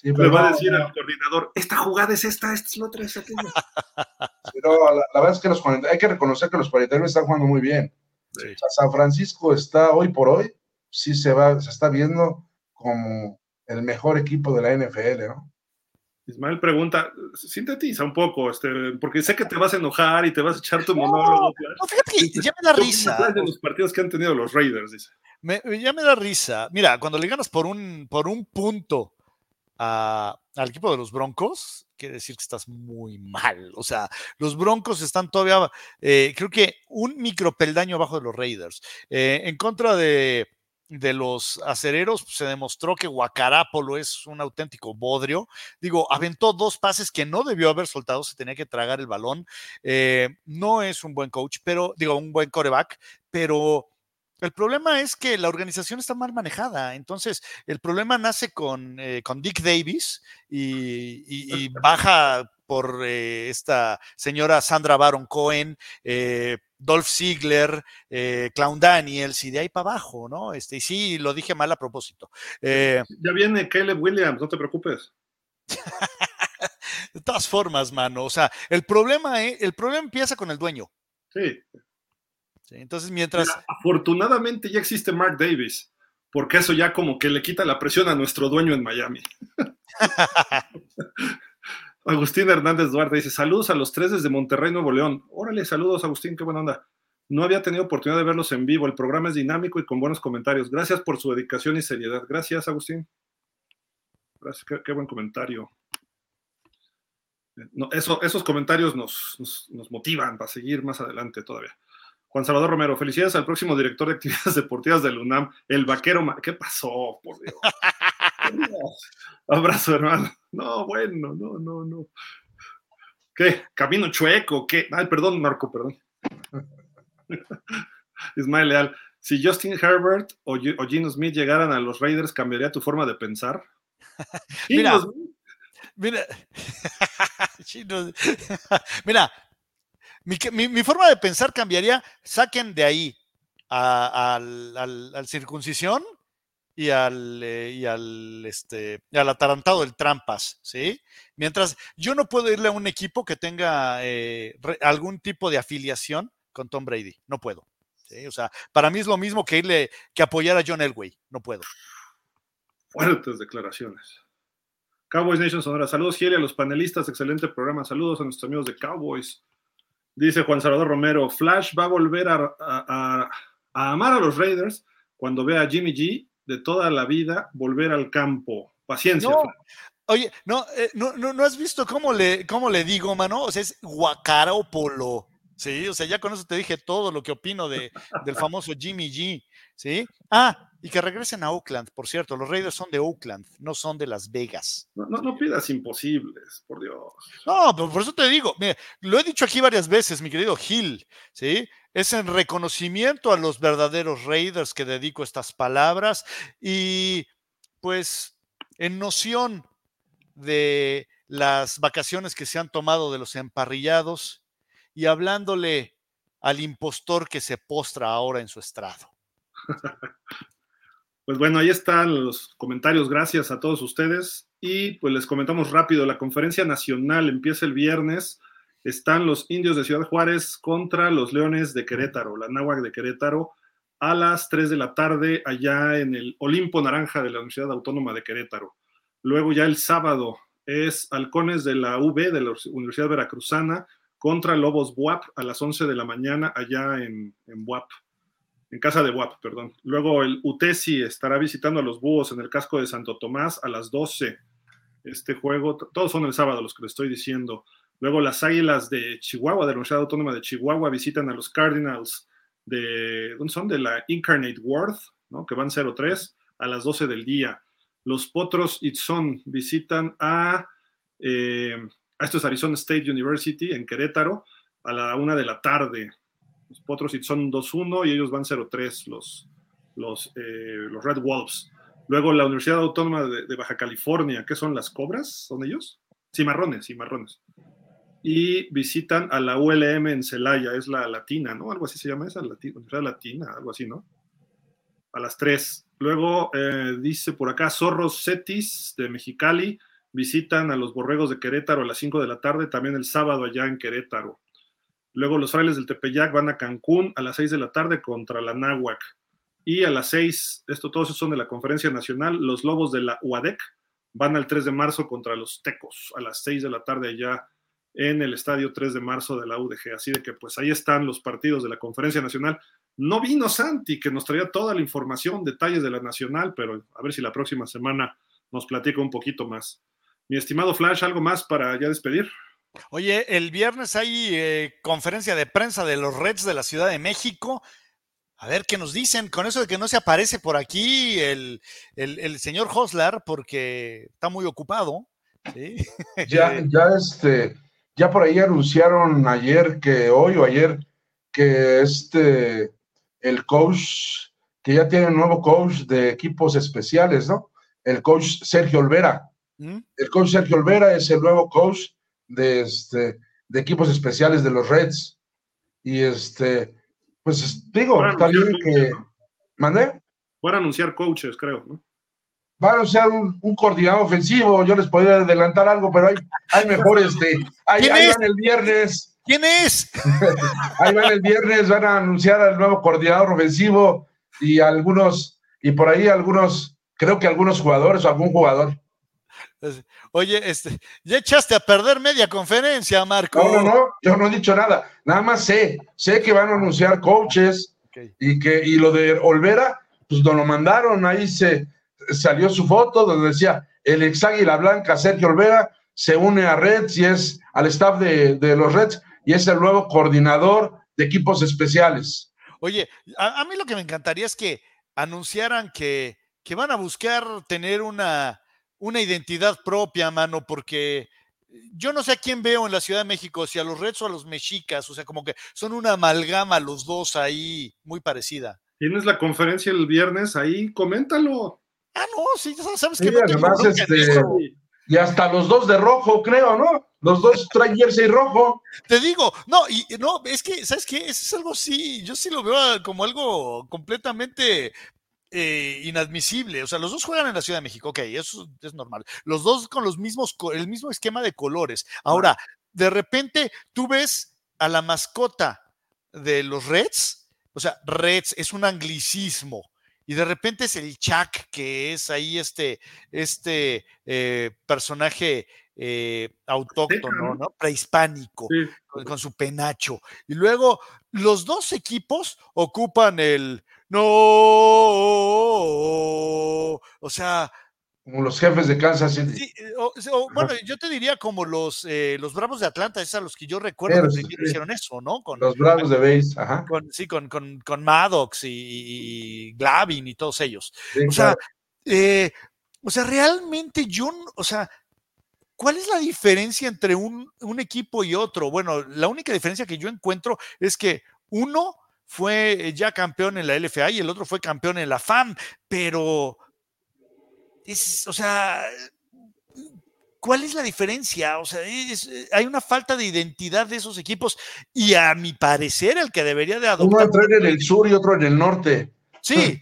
Le va a decir al coordinador, esta jugada es esta, esta es la otra, [laughs] Pero la, verdad es que los 40, hay que reconocer que los 49 están jugando muy bien. San Francisco está hoy por hoy, sí se va, se está viendo como el mejor equipo de la NFL, ¿no? Ismael pregunta, sintetiza un poco, este, porque sé que te vas a enojar y te vas a echar tu monólogo. No, fíjate que ya me da risa. de los partidos que han tenido los Raiders, dice. ya me da risa. Mira, cuando le ganas por un, por un punto al equipo de los Broncos, quiere decir que estás muy mal. O sea, los Broncos están todavía, eh, creo que un micropeldaño abajo de los Raiders. Eh, en contra de de los acereros, pues, se demostró que Guacarápolo es un auténtico bodrio. Digo, aventó dos pases que no debió haber soltado, se tenía que tragar el balón. Eh, no es un buen coach, pero digo, un buen coreback, pero el problema es que la organización está mal manejada. Entonces, el problema nace con, eh, con Dick Davis y, [laughs] baja por eh, esta señora Sandra Baron Cohen, eh, Dolph Ziegler, Clown Daniels y de ahí para abajo, ¿no? Este, y sí, lo dije mal a propósito. ya viene Caleb Williams, no te preocupes. [laughs] de todas formas, mano, o sea, el problema, el problema empieza con el dueño. Sí. Entonces, mientras... afortunadamente ya existe Mark Davis, porque eso ya como que le quita la presión a nuestro dueño en Miami. [laughs] [laughs] Agustín Hernández Duarte dice, saludos a los tres desde Monterrey, Nuevo León. Órale, saludos Agustín, qué buena onda. No había tenido oportunidad de verlos en vivo. El programa es dinámico y con buenos comentarios. Gracias por su dedicación y seriedad. Gracias, Agustín. Gracias, qué, buen comentario. eso, esos comentarios nos, nos motivan para seguir más adelante todavía. Juan Salvador Romero, felicidades al próximo director de actividades [laughs] deportivas del UNAM, el vaquero. ¿Qué pasó? Por Dios. [laughs] Abrazo, hermano. No, bueno, no, no, no. ¿Qué? ¿Camino chueco? ¿Qué? Ay, perdón, Marco, perdón. [laughs] Ismael Leal, si Justin Herbert o, Gino Smith llegaran a los Raiders, ¿cambiaría tu forma de pensar? [laughs] mira, mira, mira, mi, forma de pensar cambiaría, saquen de ahí al, circuncisión y al, eh, y al, este, al atarantado del trampas, ¿sí? Mientras yo no puedo irle a un equipo que tenga eh, algún tipo de afiliación con Tom Brady, no puedo. O sea, para mí es lo mismo que irle, que apoyar a John Elway. No puedo. Fuertes declaraciones. Cowboys Nation Sonora. Saludos, Giel, a los panelistas. Excelente programa. Saludos a nuestros amigos de Cowboys. Dice Juan Salvador Romero, Flash va a volver a, amar a los Raiders cuando vea a Jimmy G de toda la vida volver al campo. Paciencia. oye, no, eh, no, no, no, has visto cómo le, cómo le digo, mano? O sea, es Guacarópolo. Sí, o sea, ya con eso te dije todo lo que opino de, del famoso Jimmy G. ¿Sí? Ah, y que regresen a Oakland, por cierto, los Raiders son de Oakland, no son de Las Vegas. No, no, pidas imposibles, por Dios. No, pero por eso te digo, lo he dicho aquí varias veces, mi querido Gil, ¿sí? Es en reconocimiento a los verdaderos Raiders que dedico estas palabras y pues en noción de las vacaciones que se han tomado de los emparrillados y hablándole al impostor que se postra ahora en su estrado. [laughs] Pues bueno, ahí están los comentarios. Gracias a todos ustedes. Y pues les comentamos rápido, la conferencia nacional empieza el viernes. Están los indios de Ciudad Juárez contra los Leones de Querétaro, la Náhuac de Querétaro, a las 3 de la tarde allá en el Olimpo Naranja de la Universidad Autónoma de Querétaro. Luego ya el sábado es Halcones de la UB, de la Universidad Veracruzana, contra Lobos Buap a las 11 de la mañana allá en, en Buap en casa de WAP, perdón. Luego el UTESI estará visitando a los búhos en el casco de Santo Tomás a las 12. Este juego, todos son el sábado los que les estoy diciendo. Luego las Águilas de Chihuahua, de la Universidad Autónoma de Chihuahua, visitan a los Cardinals de, ¿dónde son? De la Incarnate Worth, ¿no? Que van 0-3 a las 12 del día. Los Potros Itzón visitan a, eh, esto es Arizona State University en Querétaro a la 1 de la tarde. Los son 2-1 y ellos van 0-3, los, los, eh, los Red Wolves. Luego la Universidad Autónoma de, Baja California, ¿qué son las cobras? ¿Son ellos? Cimarrones, cimarrones. Y visitan a la ULM en Celaya, es la latina, ¿no? Algo así se llama esa, Universidad Latina, algo así, ¿no? A las 3. Luego eh, dice por acá Zorros Cetis de Mexicali, visitan a los Borregos de Querétaro a las 5 de la tarde, también el sábado allá en Querétaro. Luego los frailes del Tepeyac van a Cancún a las 6 de la tarde contra la Náhuac. Y a las 6, esto todos son de la Conferencia Nacional, los Lobos de la UADEC van al 3 de marzo contra los Tecos a las 6 de la tarde allá en el estadio 3 de marzo de la UDG. Así de que pues ahí están los partidos de la Conferencia Nacional. No vino Santi, que nos traía toda la información, detalles de la Nacional, pero a ver si la próxima semana nos platica un poquito más. Mi estimado Flash, ¿algo más para ya despedir? Oye, el viernes hay eh, conferencia de prensa de los Reds de la Ciudad de México. A ver qué nos dicen con eso de que no se aparece por aquí el, señor Hoslar porque está muy ocupado. [laughs] Ya, ya, este, ya por ahí anunciaron ayer que hoy o ayer que este el coach que ya tiene un nuevo coach de equipos especiales, ¿no? El coach Sergio Olvera. ¿Mm? El coach Sergio Olvera es el nuevo coach de, este, de equipos especiales de los Reds. Y este, pues digo, está bien que. ¿Mandé? Van a anunciar coaches, creo, ¿no? Van a anunciar un, un, coordinador ofensivo. Yo les podría adelantar algo, pero hay, hay mejores. De, ahí, ahí van el viernes. ¿Quién es? [laughs] ahí van el viernes, van a anunciar al nuevo coordinador ofensivo y algunos, y por ahí algunos, creo que algunos jugadores o algún jugador. Oye, este, ya echaste a perder media conferencia, Marco. No, no, no, yo no he dicho nada. Nada más sé, sé que van a anunciar coaches y que y lo de Olvera, pues nos lo mandaron, ahí se salió su foto donde decía el ex Águila Blanca, Sergio Olvera, se une a Reds y es al staff de, los Reds y es el nuevo coordinador de equipos especiales. Oye, a, mí lo que me encantaría es que anunciaran que, que van a buscar tener una una identidad propia, mano, porque yo no sé a quién veo en la Ciudad de México, si a los Reds o a los Mexicas, o sea, como que son una amalgama los dos ahí, muy parecida. Tienes la conferencia el viernes, ahí coméntalo. Ah, no, sí, sabes que no además, este, y hasta los dos de rojo, creo, ¿no? Los dos traen jersey rojo. Te digo, no, y no, es que, ¿sabes qué? Eso es algo sí, yo sí lo veo como algo completamente eh, inadmisible. O sea, los dos juegan en la Ciudad de México, ok, eso es normal. Los dos con los mismos, el mismo esquema de colores. Ahora, de repente tú ves a la mascota de los Reds o sea, Reds es un anglicismo y de repente es el Chuck, que es ahí este, este eh, personaje eh, autóctono, ¿no? Prehispánico, con, su penacho. Y luego los dos equipos ocupan el no, o sea, como los jefes de Kansas City. Sí, eh, bueno, yo te diría como los, eh, los Bravos de Atlanta, es a los que yo recuerdo que hicieron eso, ¿no? Con, los Bravos de Base, ajá. sí, con, con, con Maddox y, Glavin y todos ellos. o, sea, eh, o sea, realmente yo, o sea, ¿cuál es la diferencia entre un, un equipo y otro? Bueno, la única diferencia que yo encuentro es que uno fue ya campeón en la LFA y el otro fue campeón en la FAM, pero o sea, ¿cuál es la diferencia? O sea, eh, hay una falta de identidad de esos equipos y a mi parecer el que debería de adoptar... Uno en el sur y otro en el norte. Sí.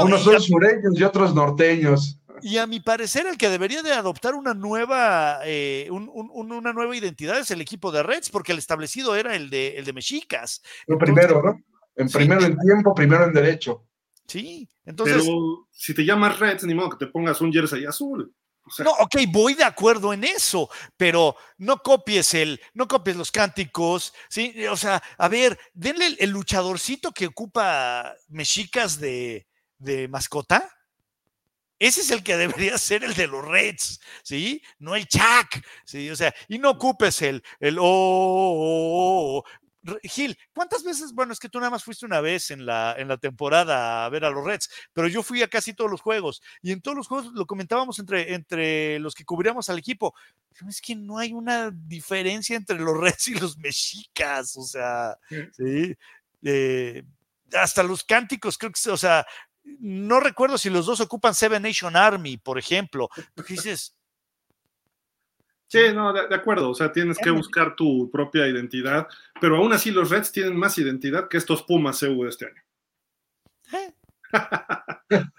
Unos son sureños y otros norteños. Y a mi parecer el que debería de adoptar una nueva, eh, una nueva identidad es el equipo de Reds, porque el establecido era el de, el de Mexicas. primero, ¿no? En primero en tiempo, primero en derecho. Sí, entonces. Pero si te llamas Reds, ni modo que te pongas un jersey azul. no, ok, voy de acuerdo en eso, pero no copies el, no copies los cánticos, ¿sí? O sea, a ver, denle el, luchadorcito que ocupa Mexicas de, de mascota. Ese es el que debería ser el de los Reds, ¿sí? No el Chuck, ¿sí? O sea, y no ocupes el, el oh, oh, oh, Gil, ¿cuántas veces? Bueno, es que tú nada más fuiste una vez en la, en la temporada a ver a los Reds, pero yo fui a casi todos los juegos y en todos los juegos lo comentábamos entre, entre los que cubríamos al equipo. Es que no hay una diferencia entre los [laughs] Reds y los Mexicas, o sea, sí. Eh, hasta los cánticos, creo que, o sea, no recuerdo si los dos ocupan Seven Nation Army, por ejemplo. Porque [laughs] dices, Sí, no, de, acuerdo, o sea, tienes que buscar tu propia identidad, pero aún así los Reds tienen más identidad que estos Pumas CU de este año. ¿Eh? [laughs]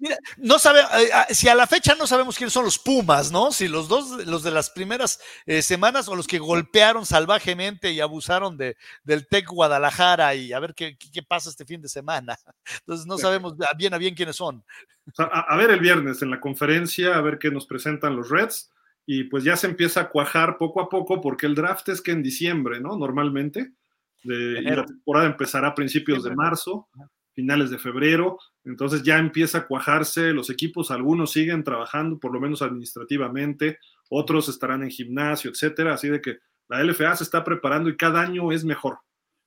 Mira, no sabe, eh, ah, si a la fecha no sabemos quiénes son los Pumas, ¿no? Si los dos, los de las primeras eh, semanas o los que golpearon salvajemente y abusaron de, del TEC Guadalajara y a ver qué, qué, pasa este fin de semana. [laughs] Entonces no sabemos bien a bien quiénes son. a, ver el viernes en la conferencia, a ver qué nos presentan los Reds y pues ya se empieza a cuajar poco a poco porque el draft es que en diciembre, ¿no? Normalmente. De, y la temporada empezará a principios de marzo, finales de febrero, entonces ya empieza a cuajarse, los equipos, algunos siguen trabajando, por lo menos administrativamente, otros estarán en gimnasio, etcétera, así de que la LFA se está preparando y cada año es mejor.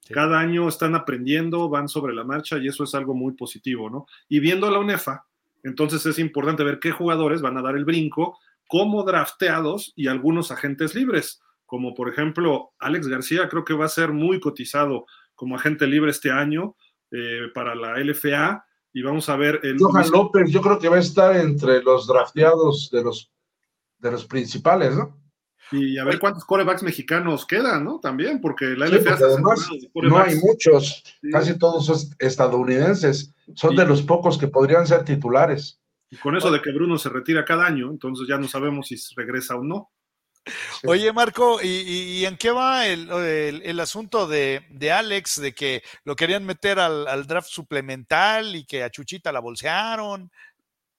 Cada año están aprendiendo, van sobre la marcha y eso es algo muy positivo, ¿no? Y viendo la UNEFA, entonces es importante ver qué jugadores van a dar el brinco como drafteados y algunos agentes libres, como por ejemplo Alex García, creo que va a ser muy cotizado como agente libre este año eh, para la LFA y vamos a ver el... Johan López, yo creo que va a estar entre los drafteados de los, de los principales, ¿no? Y a ver cuántos corebacks mexicanos quedan, ¿no? También, porque la LFA... no hay muchos, casi todos son estadounidenses, son de los pocos que podrían ser titulares. Y con eso de que Bruno se retira cada año, entonces ya no sabemos si regresa o no. Oye, Marco, ¿y, en qué va el, asunto de, Alex, de que lo querían meter al, draft suplemental y que a Chuchita la bolsearon?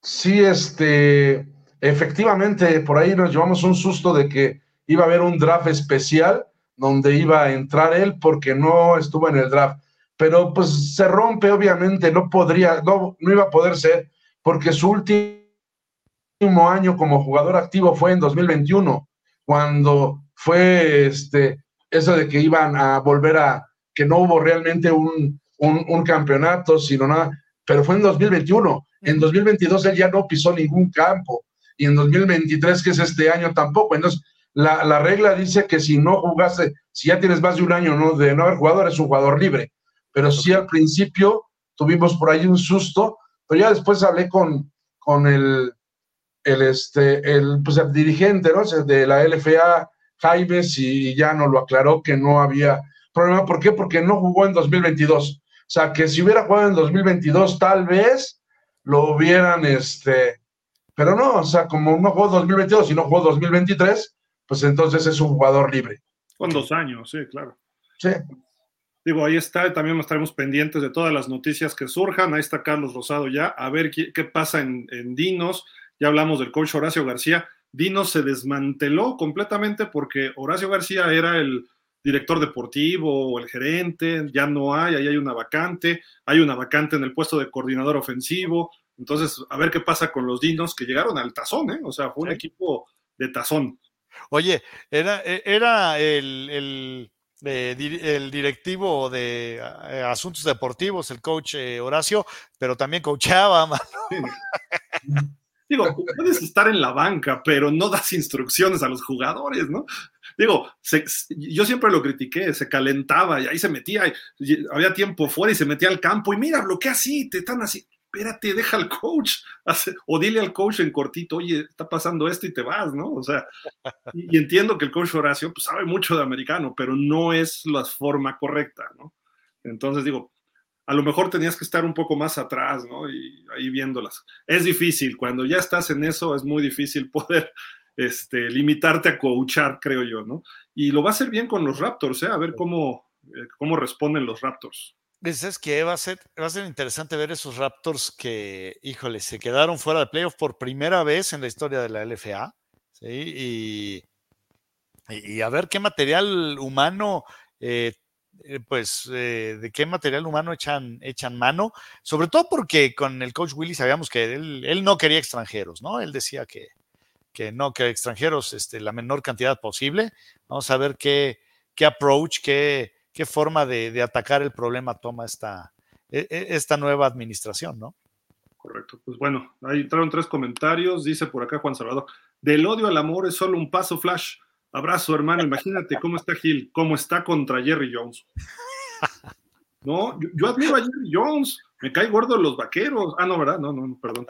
Sí, este, efectivamente, por ahí nos llevamos un susto de que iba a haber un draft especial donde iba a entrar él porque no estuvo en el draft. Pero pues se rompe, obviamente, no podría, no, no iba a poder ser porque su último año como jugador activo fue en 2021, cuando fue este, eso de que iban a volver a, que no hubo realmente un, campeonato, sino nada, pero fue en 2021. En 2022 él ya no pisó ningún campo y en 2023, que es este año, tampoco. Entonces, la, regla dice que si no jugaste, si ya tienes más de un año ¿no? de no haber jugado, eres un jugador libre. Pero sí al principio tuvimos por ahí un susto pero ya después hablé con, con el, el, este, el, pues el dirigente ¿no? de la LFA, Jaimes, y ya nos lo aclaró que no había problema. ¿Por qué? Porque no jugó en 2022. O sea, que si hubiera jugado en 2022, tal vez lo hubieran, este, pero no, o sea, como no jugó 2022 y no jugó 2023, pues entonces es un jugador libre. Con dos años, sí, claro. Sí. Digo, ahí está, también estaremos pendientes de todas las noticias que surjan. Ahí está Carlos Rosado ya, a ver qué, qué pasa en, en, Dinos. Ya hablamos del coach Horacio García. Dinos se desmanteló completamente porque Horacio García era el director deportivo o el gerente, ya no hay, ahí hay una vacante, hay una vacante en el puesto de coordinador ofensivo. Entonces, a ver qué pasa con los Dinos que llegaron al tazón, ¿eh? O sea, fue un equipo de tazón. Oye, era, era el, el, eh, el directivo de eh, asuntos deportivos, el coach eh, Horacio, pero también coachaba. [laughs] Digo, puedes estar en la banca, pero no das instrucciones a los jugadores, ¿no? Digo, yo siempre lo critiqué, se calentaba y ahí se metía, había tiempo fuera y se metía al campo y mira, lo que así, te están así espérate, deja al coach, o dile al coach en cortito, oye, está pasando esto y te vas, ¿no? O sea, [laughs] y, entiendo que el coach Horacio pues, sabe mucho de americano, pero no es la forma correcta, ¿no? Entonces digo, a lo mejor tenías que estar un poco más atrás, ¿no? Y ahí viéndolas. Es difícil, cuando ya estás en eso es muy difícil [laughs] poder este, limitarte a coachar, creo yo, ¿no? Y lo va a hacer bien con los Raptors, ¿eh? A ver cómo, eh, cómo responden los Raptors. Dices que va a, ser, va a ser interesante ver esos Raptors que, híjole, se quedaron fuera de playoff por primera vez en la historia de la LFA. ¿sí? Y, y a ver qué material humano, eh, eh, pues, eh, de qué material humano echan, echan mano. Sobre todo porque con el coach Willy sabíamos que él, él no quería extranjeros, ¿no? Él decía que, que no, que extranjeros, este, la menor cantidad posible. Vamos a ver qué, qué approach, qué qué forma de, de atacar el problema toma esta, e, e, esta nueva administración, ¿no? Correcto. Pues bueno, ahí entraron tres comentarios. Dice por acá Juan Salvador: Del odio al amor es solo un paso flash. Abrazo, hermano. Imagínate cómo está Gil, cómo está contra Jerry Jones. [laughs] No, yo, yo, admiro a Jerry Jones. Me cae gordo los vaqueros. Ah, no, ¿verdad? No, no, perdón.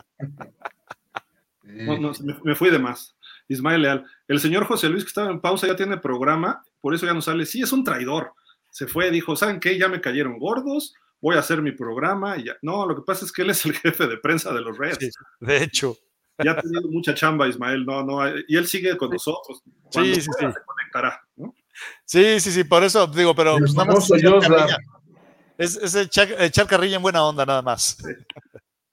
No, no, me, me, fui de más. Ismael Leal. El señor José Luis, que estaba en pausa, ya tiene programa, por eso ya no sale. Sí, es un traidor se fue, dijo, ¿saben qué? Ya me cayeron gordos, voy a hacer mi programa y ya. No, lo que pasa es que él es el [laughs] jefe de prensa de los Reds. Sí, de hecho. Ya ha tenido mucha chamba, Ismael, no, no, y él sigue con nosotros. Cuando sí, sí, pueda, sí. se conectará, ¿no? Sí, sí, sí, por eso digo, pero pues, nada más es, es, es echar, echar, carrilla en buena onda, nada más.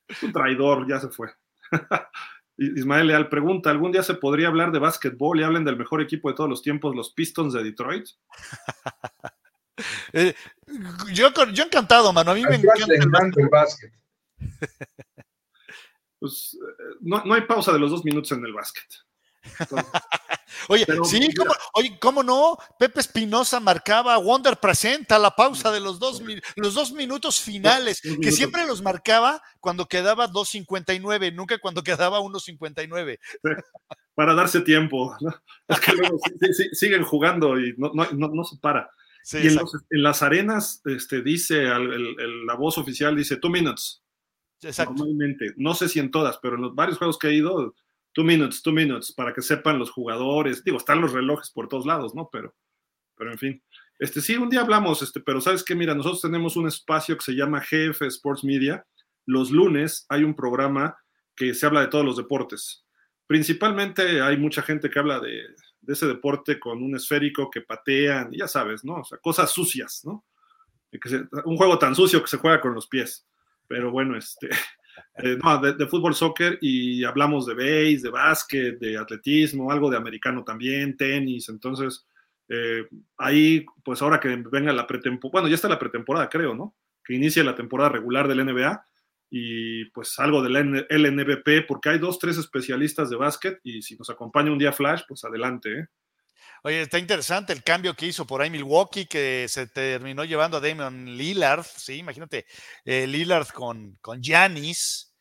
Es un traidor, ya se fue. [laughs] Ismael Leal pregunta: ¿algún día se podría hablar de básquetbol y hablen del mejor equipo de todos los tiempos, los Pistons de Detroit? [laughs] Eh, yo, yo encantado, mano. A mí me encanta, encanta el básquet. [laughs] Pues no, no, hay pausa de los dos minutos en el básquet. Entonces, [laughs] oye, pero, sí, ¿cómo, oye, ¿cómo no? Pepe Espinosa marcaba Wonder presenta la pausa de los dos, los dos minutos finales, dos, que siempre los marcaba cuando quedaba 2.59, nunca cuando quedaba 1.59. Para darse tiempo. ¿no? Es que luego sí, sí, siguen jugando y no, no, no se para. Sí, y en, los, en, las arenas este, dice, el, el, la voz oficial dice two minutes. Exacto. Normalmente, no sé si en todas, pero en los varios juegos que he ido, two minutes, two minutes, para que sepan los jugadores. Digo, están los relojes por todos lados, ¿no? Pero, pero en fin. Este, sí, un día hablamos, este, pero sabes que, mira, nosotros tenemos un espacio que se llama GF Sports Media. Los lunes hay un programa que se habla de todos los deportes. Principalmente hay mucha gente que habla de, de ese deporte con un esférico que patean, ya sabes, ¿no? O sea, cosas sucias, ¿no? Que un juego tan sucio que se juega con los pies. Pero bueno, este, [laughs] eh, no, de, de, fútbol, soccer y hablamos de base, de básquet, de atletismo, algo de americano también, tenis. Entonces, eh, ahí, pues ahora que venga la pretemporada, bueno, ya está la pretemporada, creo, ¿no? Que inicie la temporada regular del NBA y pues algo del LNBP, porque hay dos, tres especialistas de básquet y si nos acompaña un día Flash, pues adelante. ¿eh? Oye, está interesante el cambio que hizo por ahí Milwaukee, que se terminó llevando a Damian Lillard, sí, imagínate, eh, Lillard con, Giannis,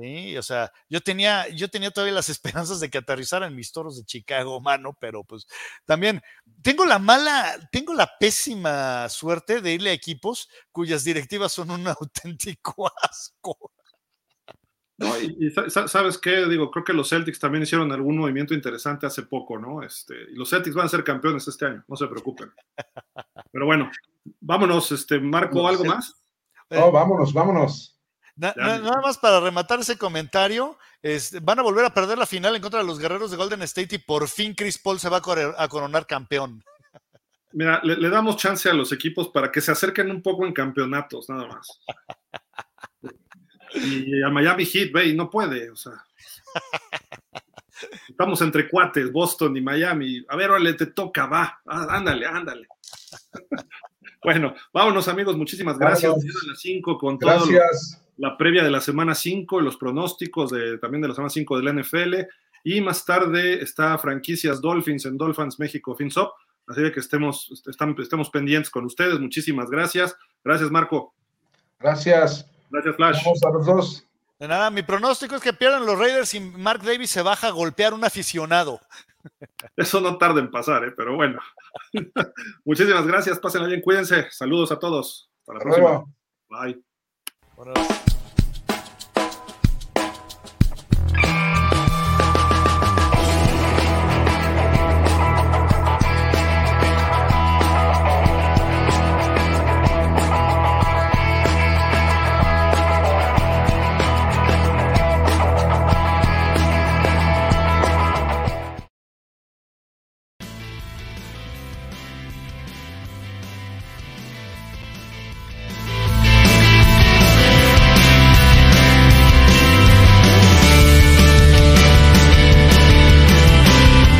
sí, o sea, yo tenía, yo tenía todavía las [laughs] esperanzas de que aterrizaran mis toros de Chicago, mano, pero pues también tengo la mala, tengo la pésima suerte de irle a equipos cuyas directivas son un [laughs] auténtico asco. No, y, y, sabes qué, digo, creo que los Celtics también hicieron algún movimiento interesante hace poco, ¿no? Este, y los Celtics van a ser campeones este año, no se preocupen. Pero bueno, vámonos, este, Marco, ¿algo más? No, vámonos, vámonos. Na, na, nada más para rematar ese comentario, es, van a volver a perder la final en contra de los guerreros de Golden State y por fin Chris Paul se va a, correr, a coronar campeón. Mira, le, damos chance a los equipos para que se acerquen un poco en campeonatos, nada más. [laughs] Y a Miami Heat, ve, y no puede, o sea. Estamos entre cuates, Boston y Miami. A ver, órale, te toca, va. Ah, ándale, ándale. [laughs] bueno, vámonos, amigos. Muchísimas gracias. las 5 con gracias. La previa de la semana 5, los pronósticos de, también de la semana 5 del NFL. Y más tarde está franquicias Dolphins en Dolphins México FinSop. Así que estemos, estemos pendientes con ustedes. Muchísimas gracias. Gracias, Marco. Gracias. Gracias, Flash. Vamos a los dos. De nada, mi pronóstico es que pierdan los Raiders y Mark Davis se baja a golpear un aficionado. [laughs] Eso no tarda en pasar, ¿eh? pero bueno. [laughs] Muchísimas gracias, pásenla bien, cuídense. Saludos a todos. Hasta la próxima. Bye.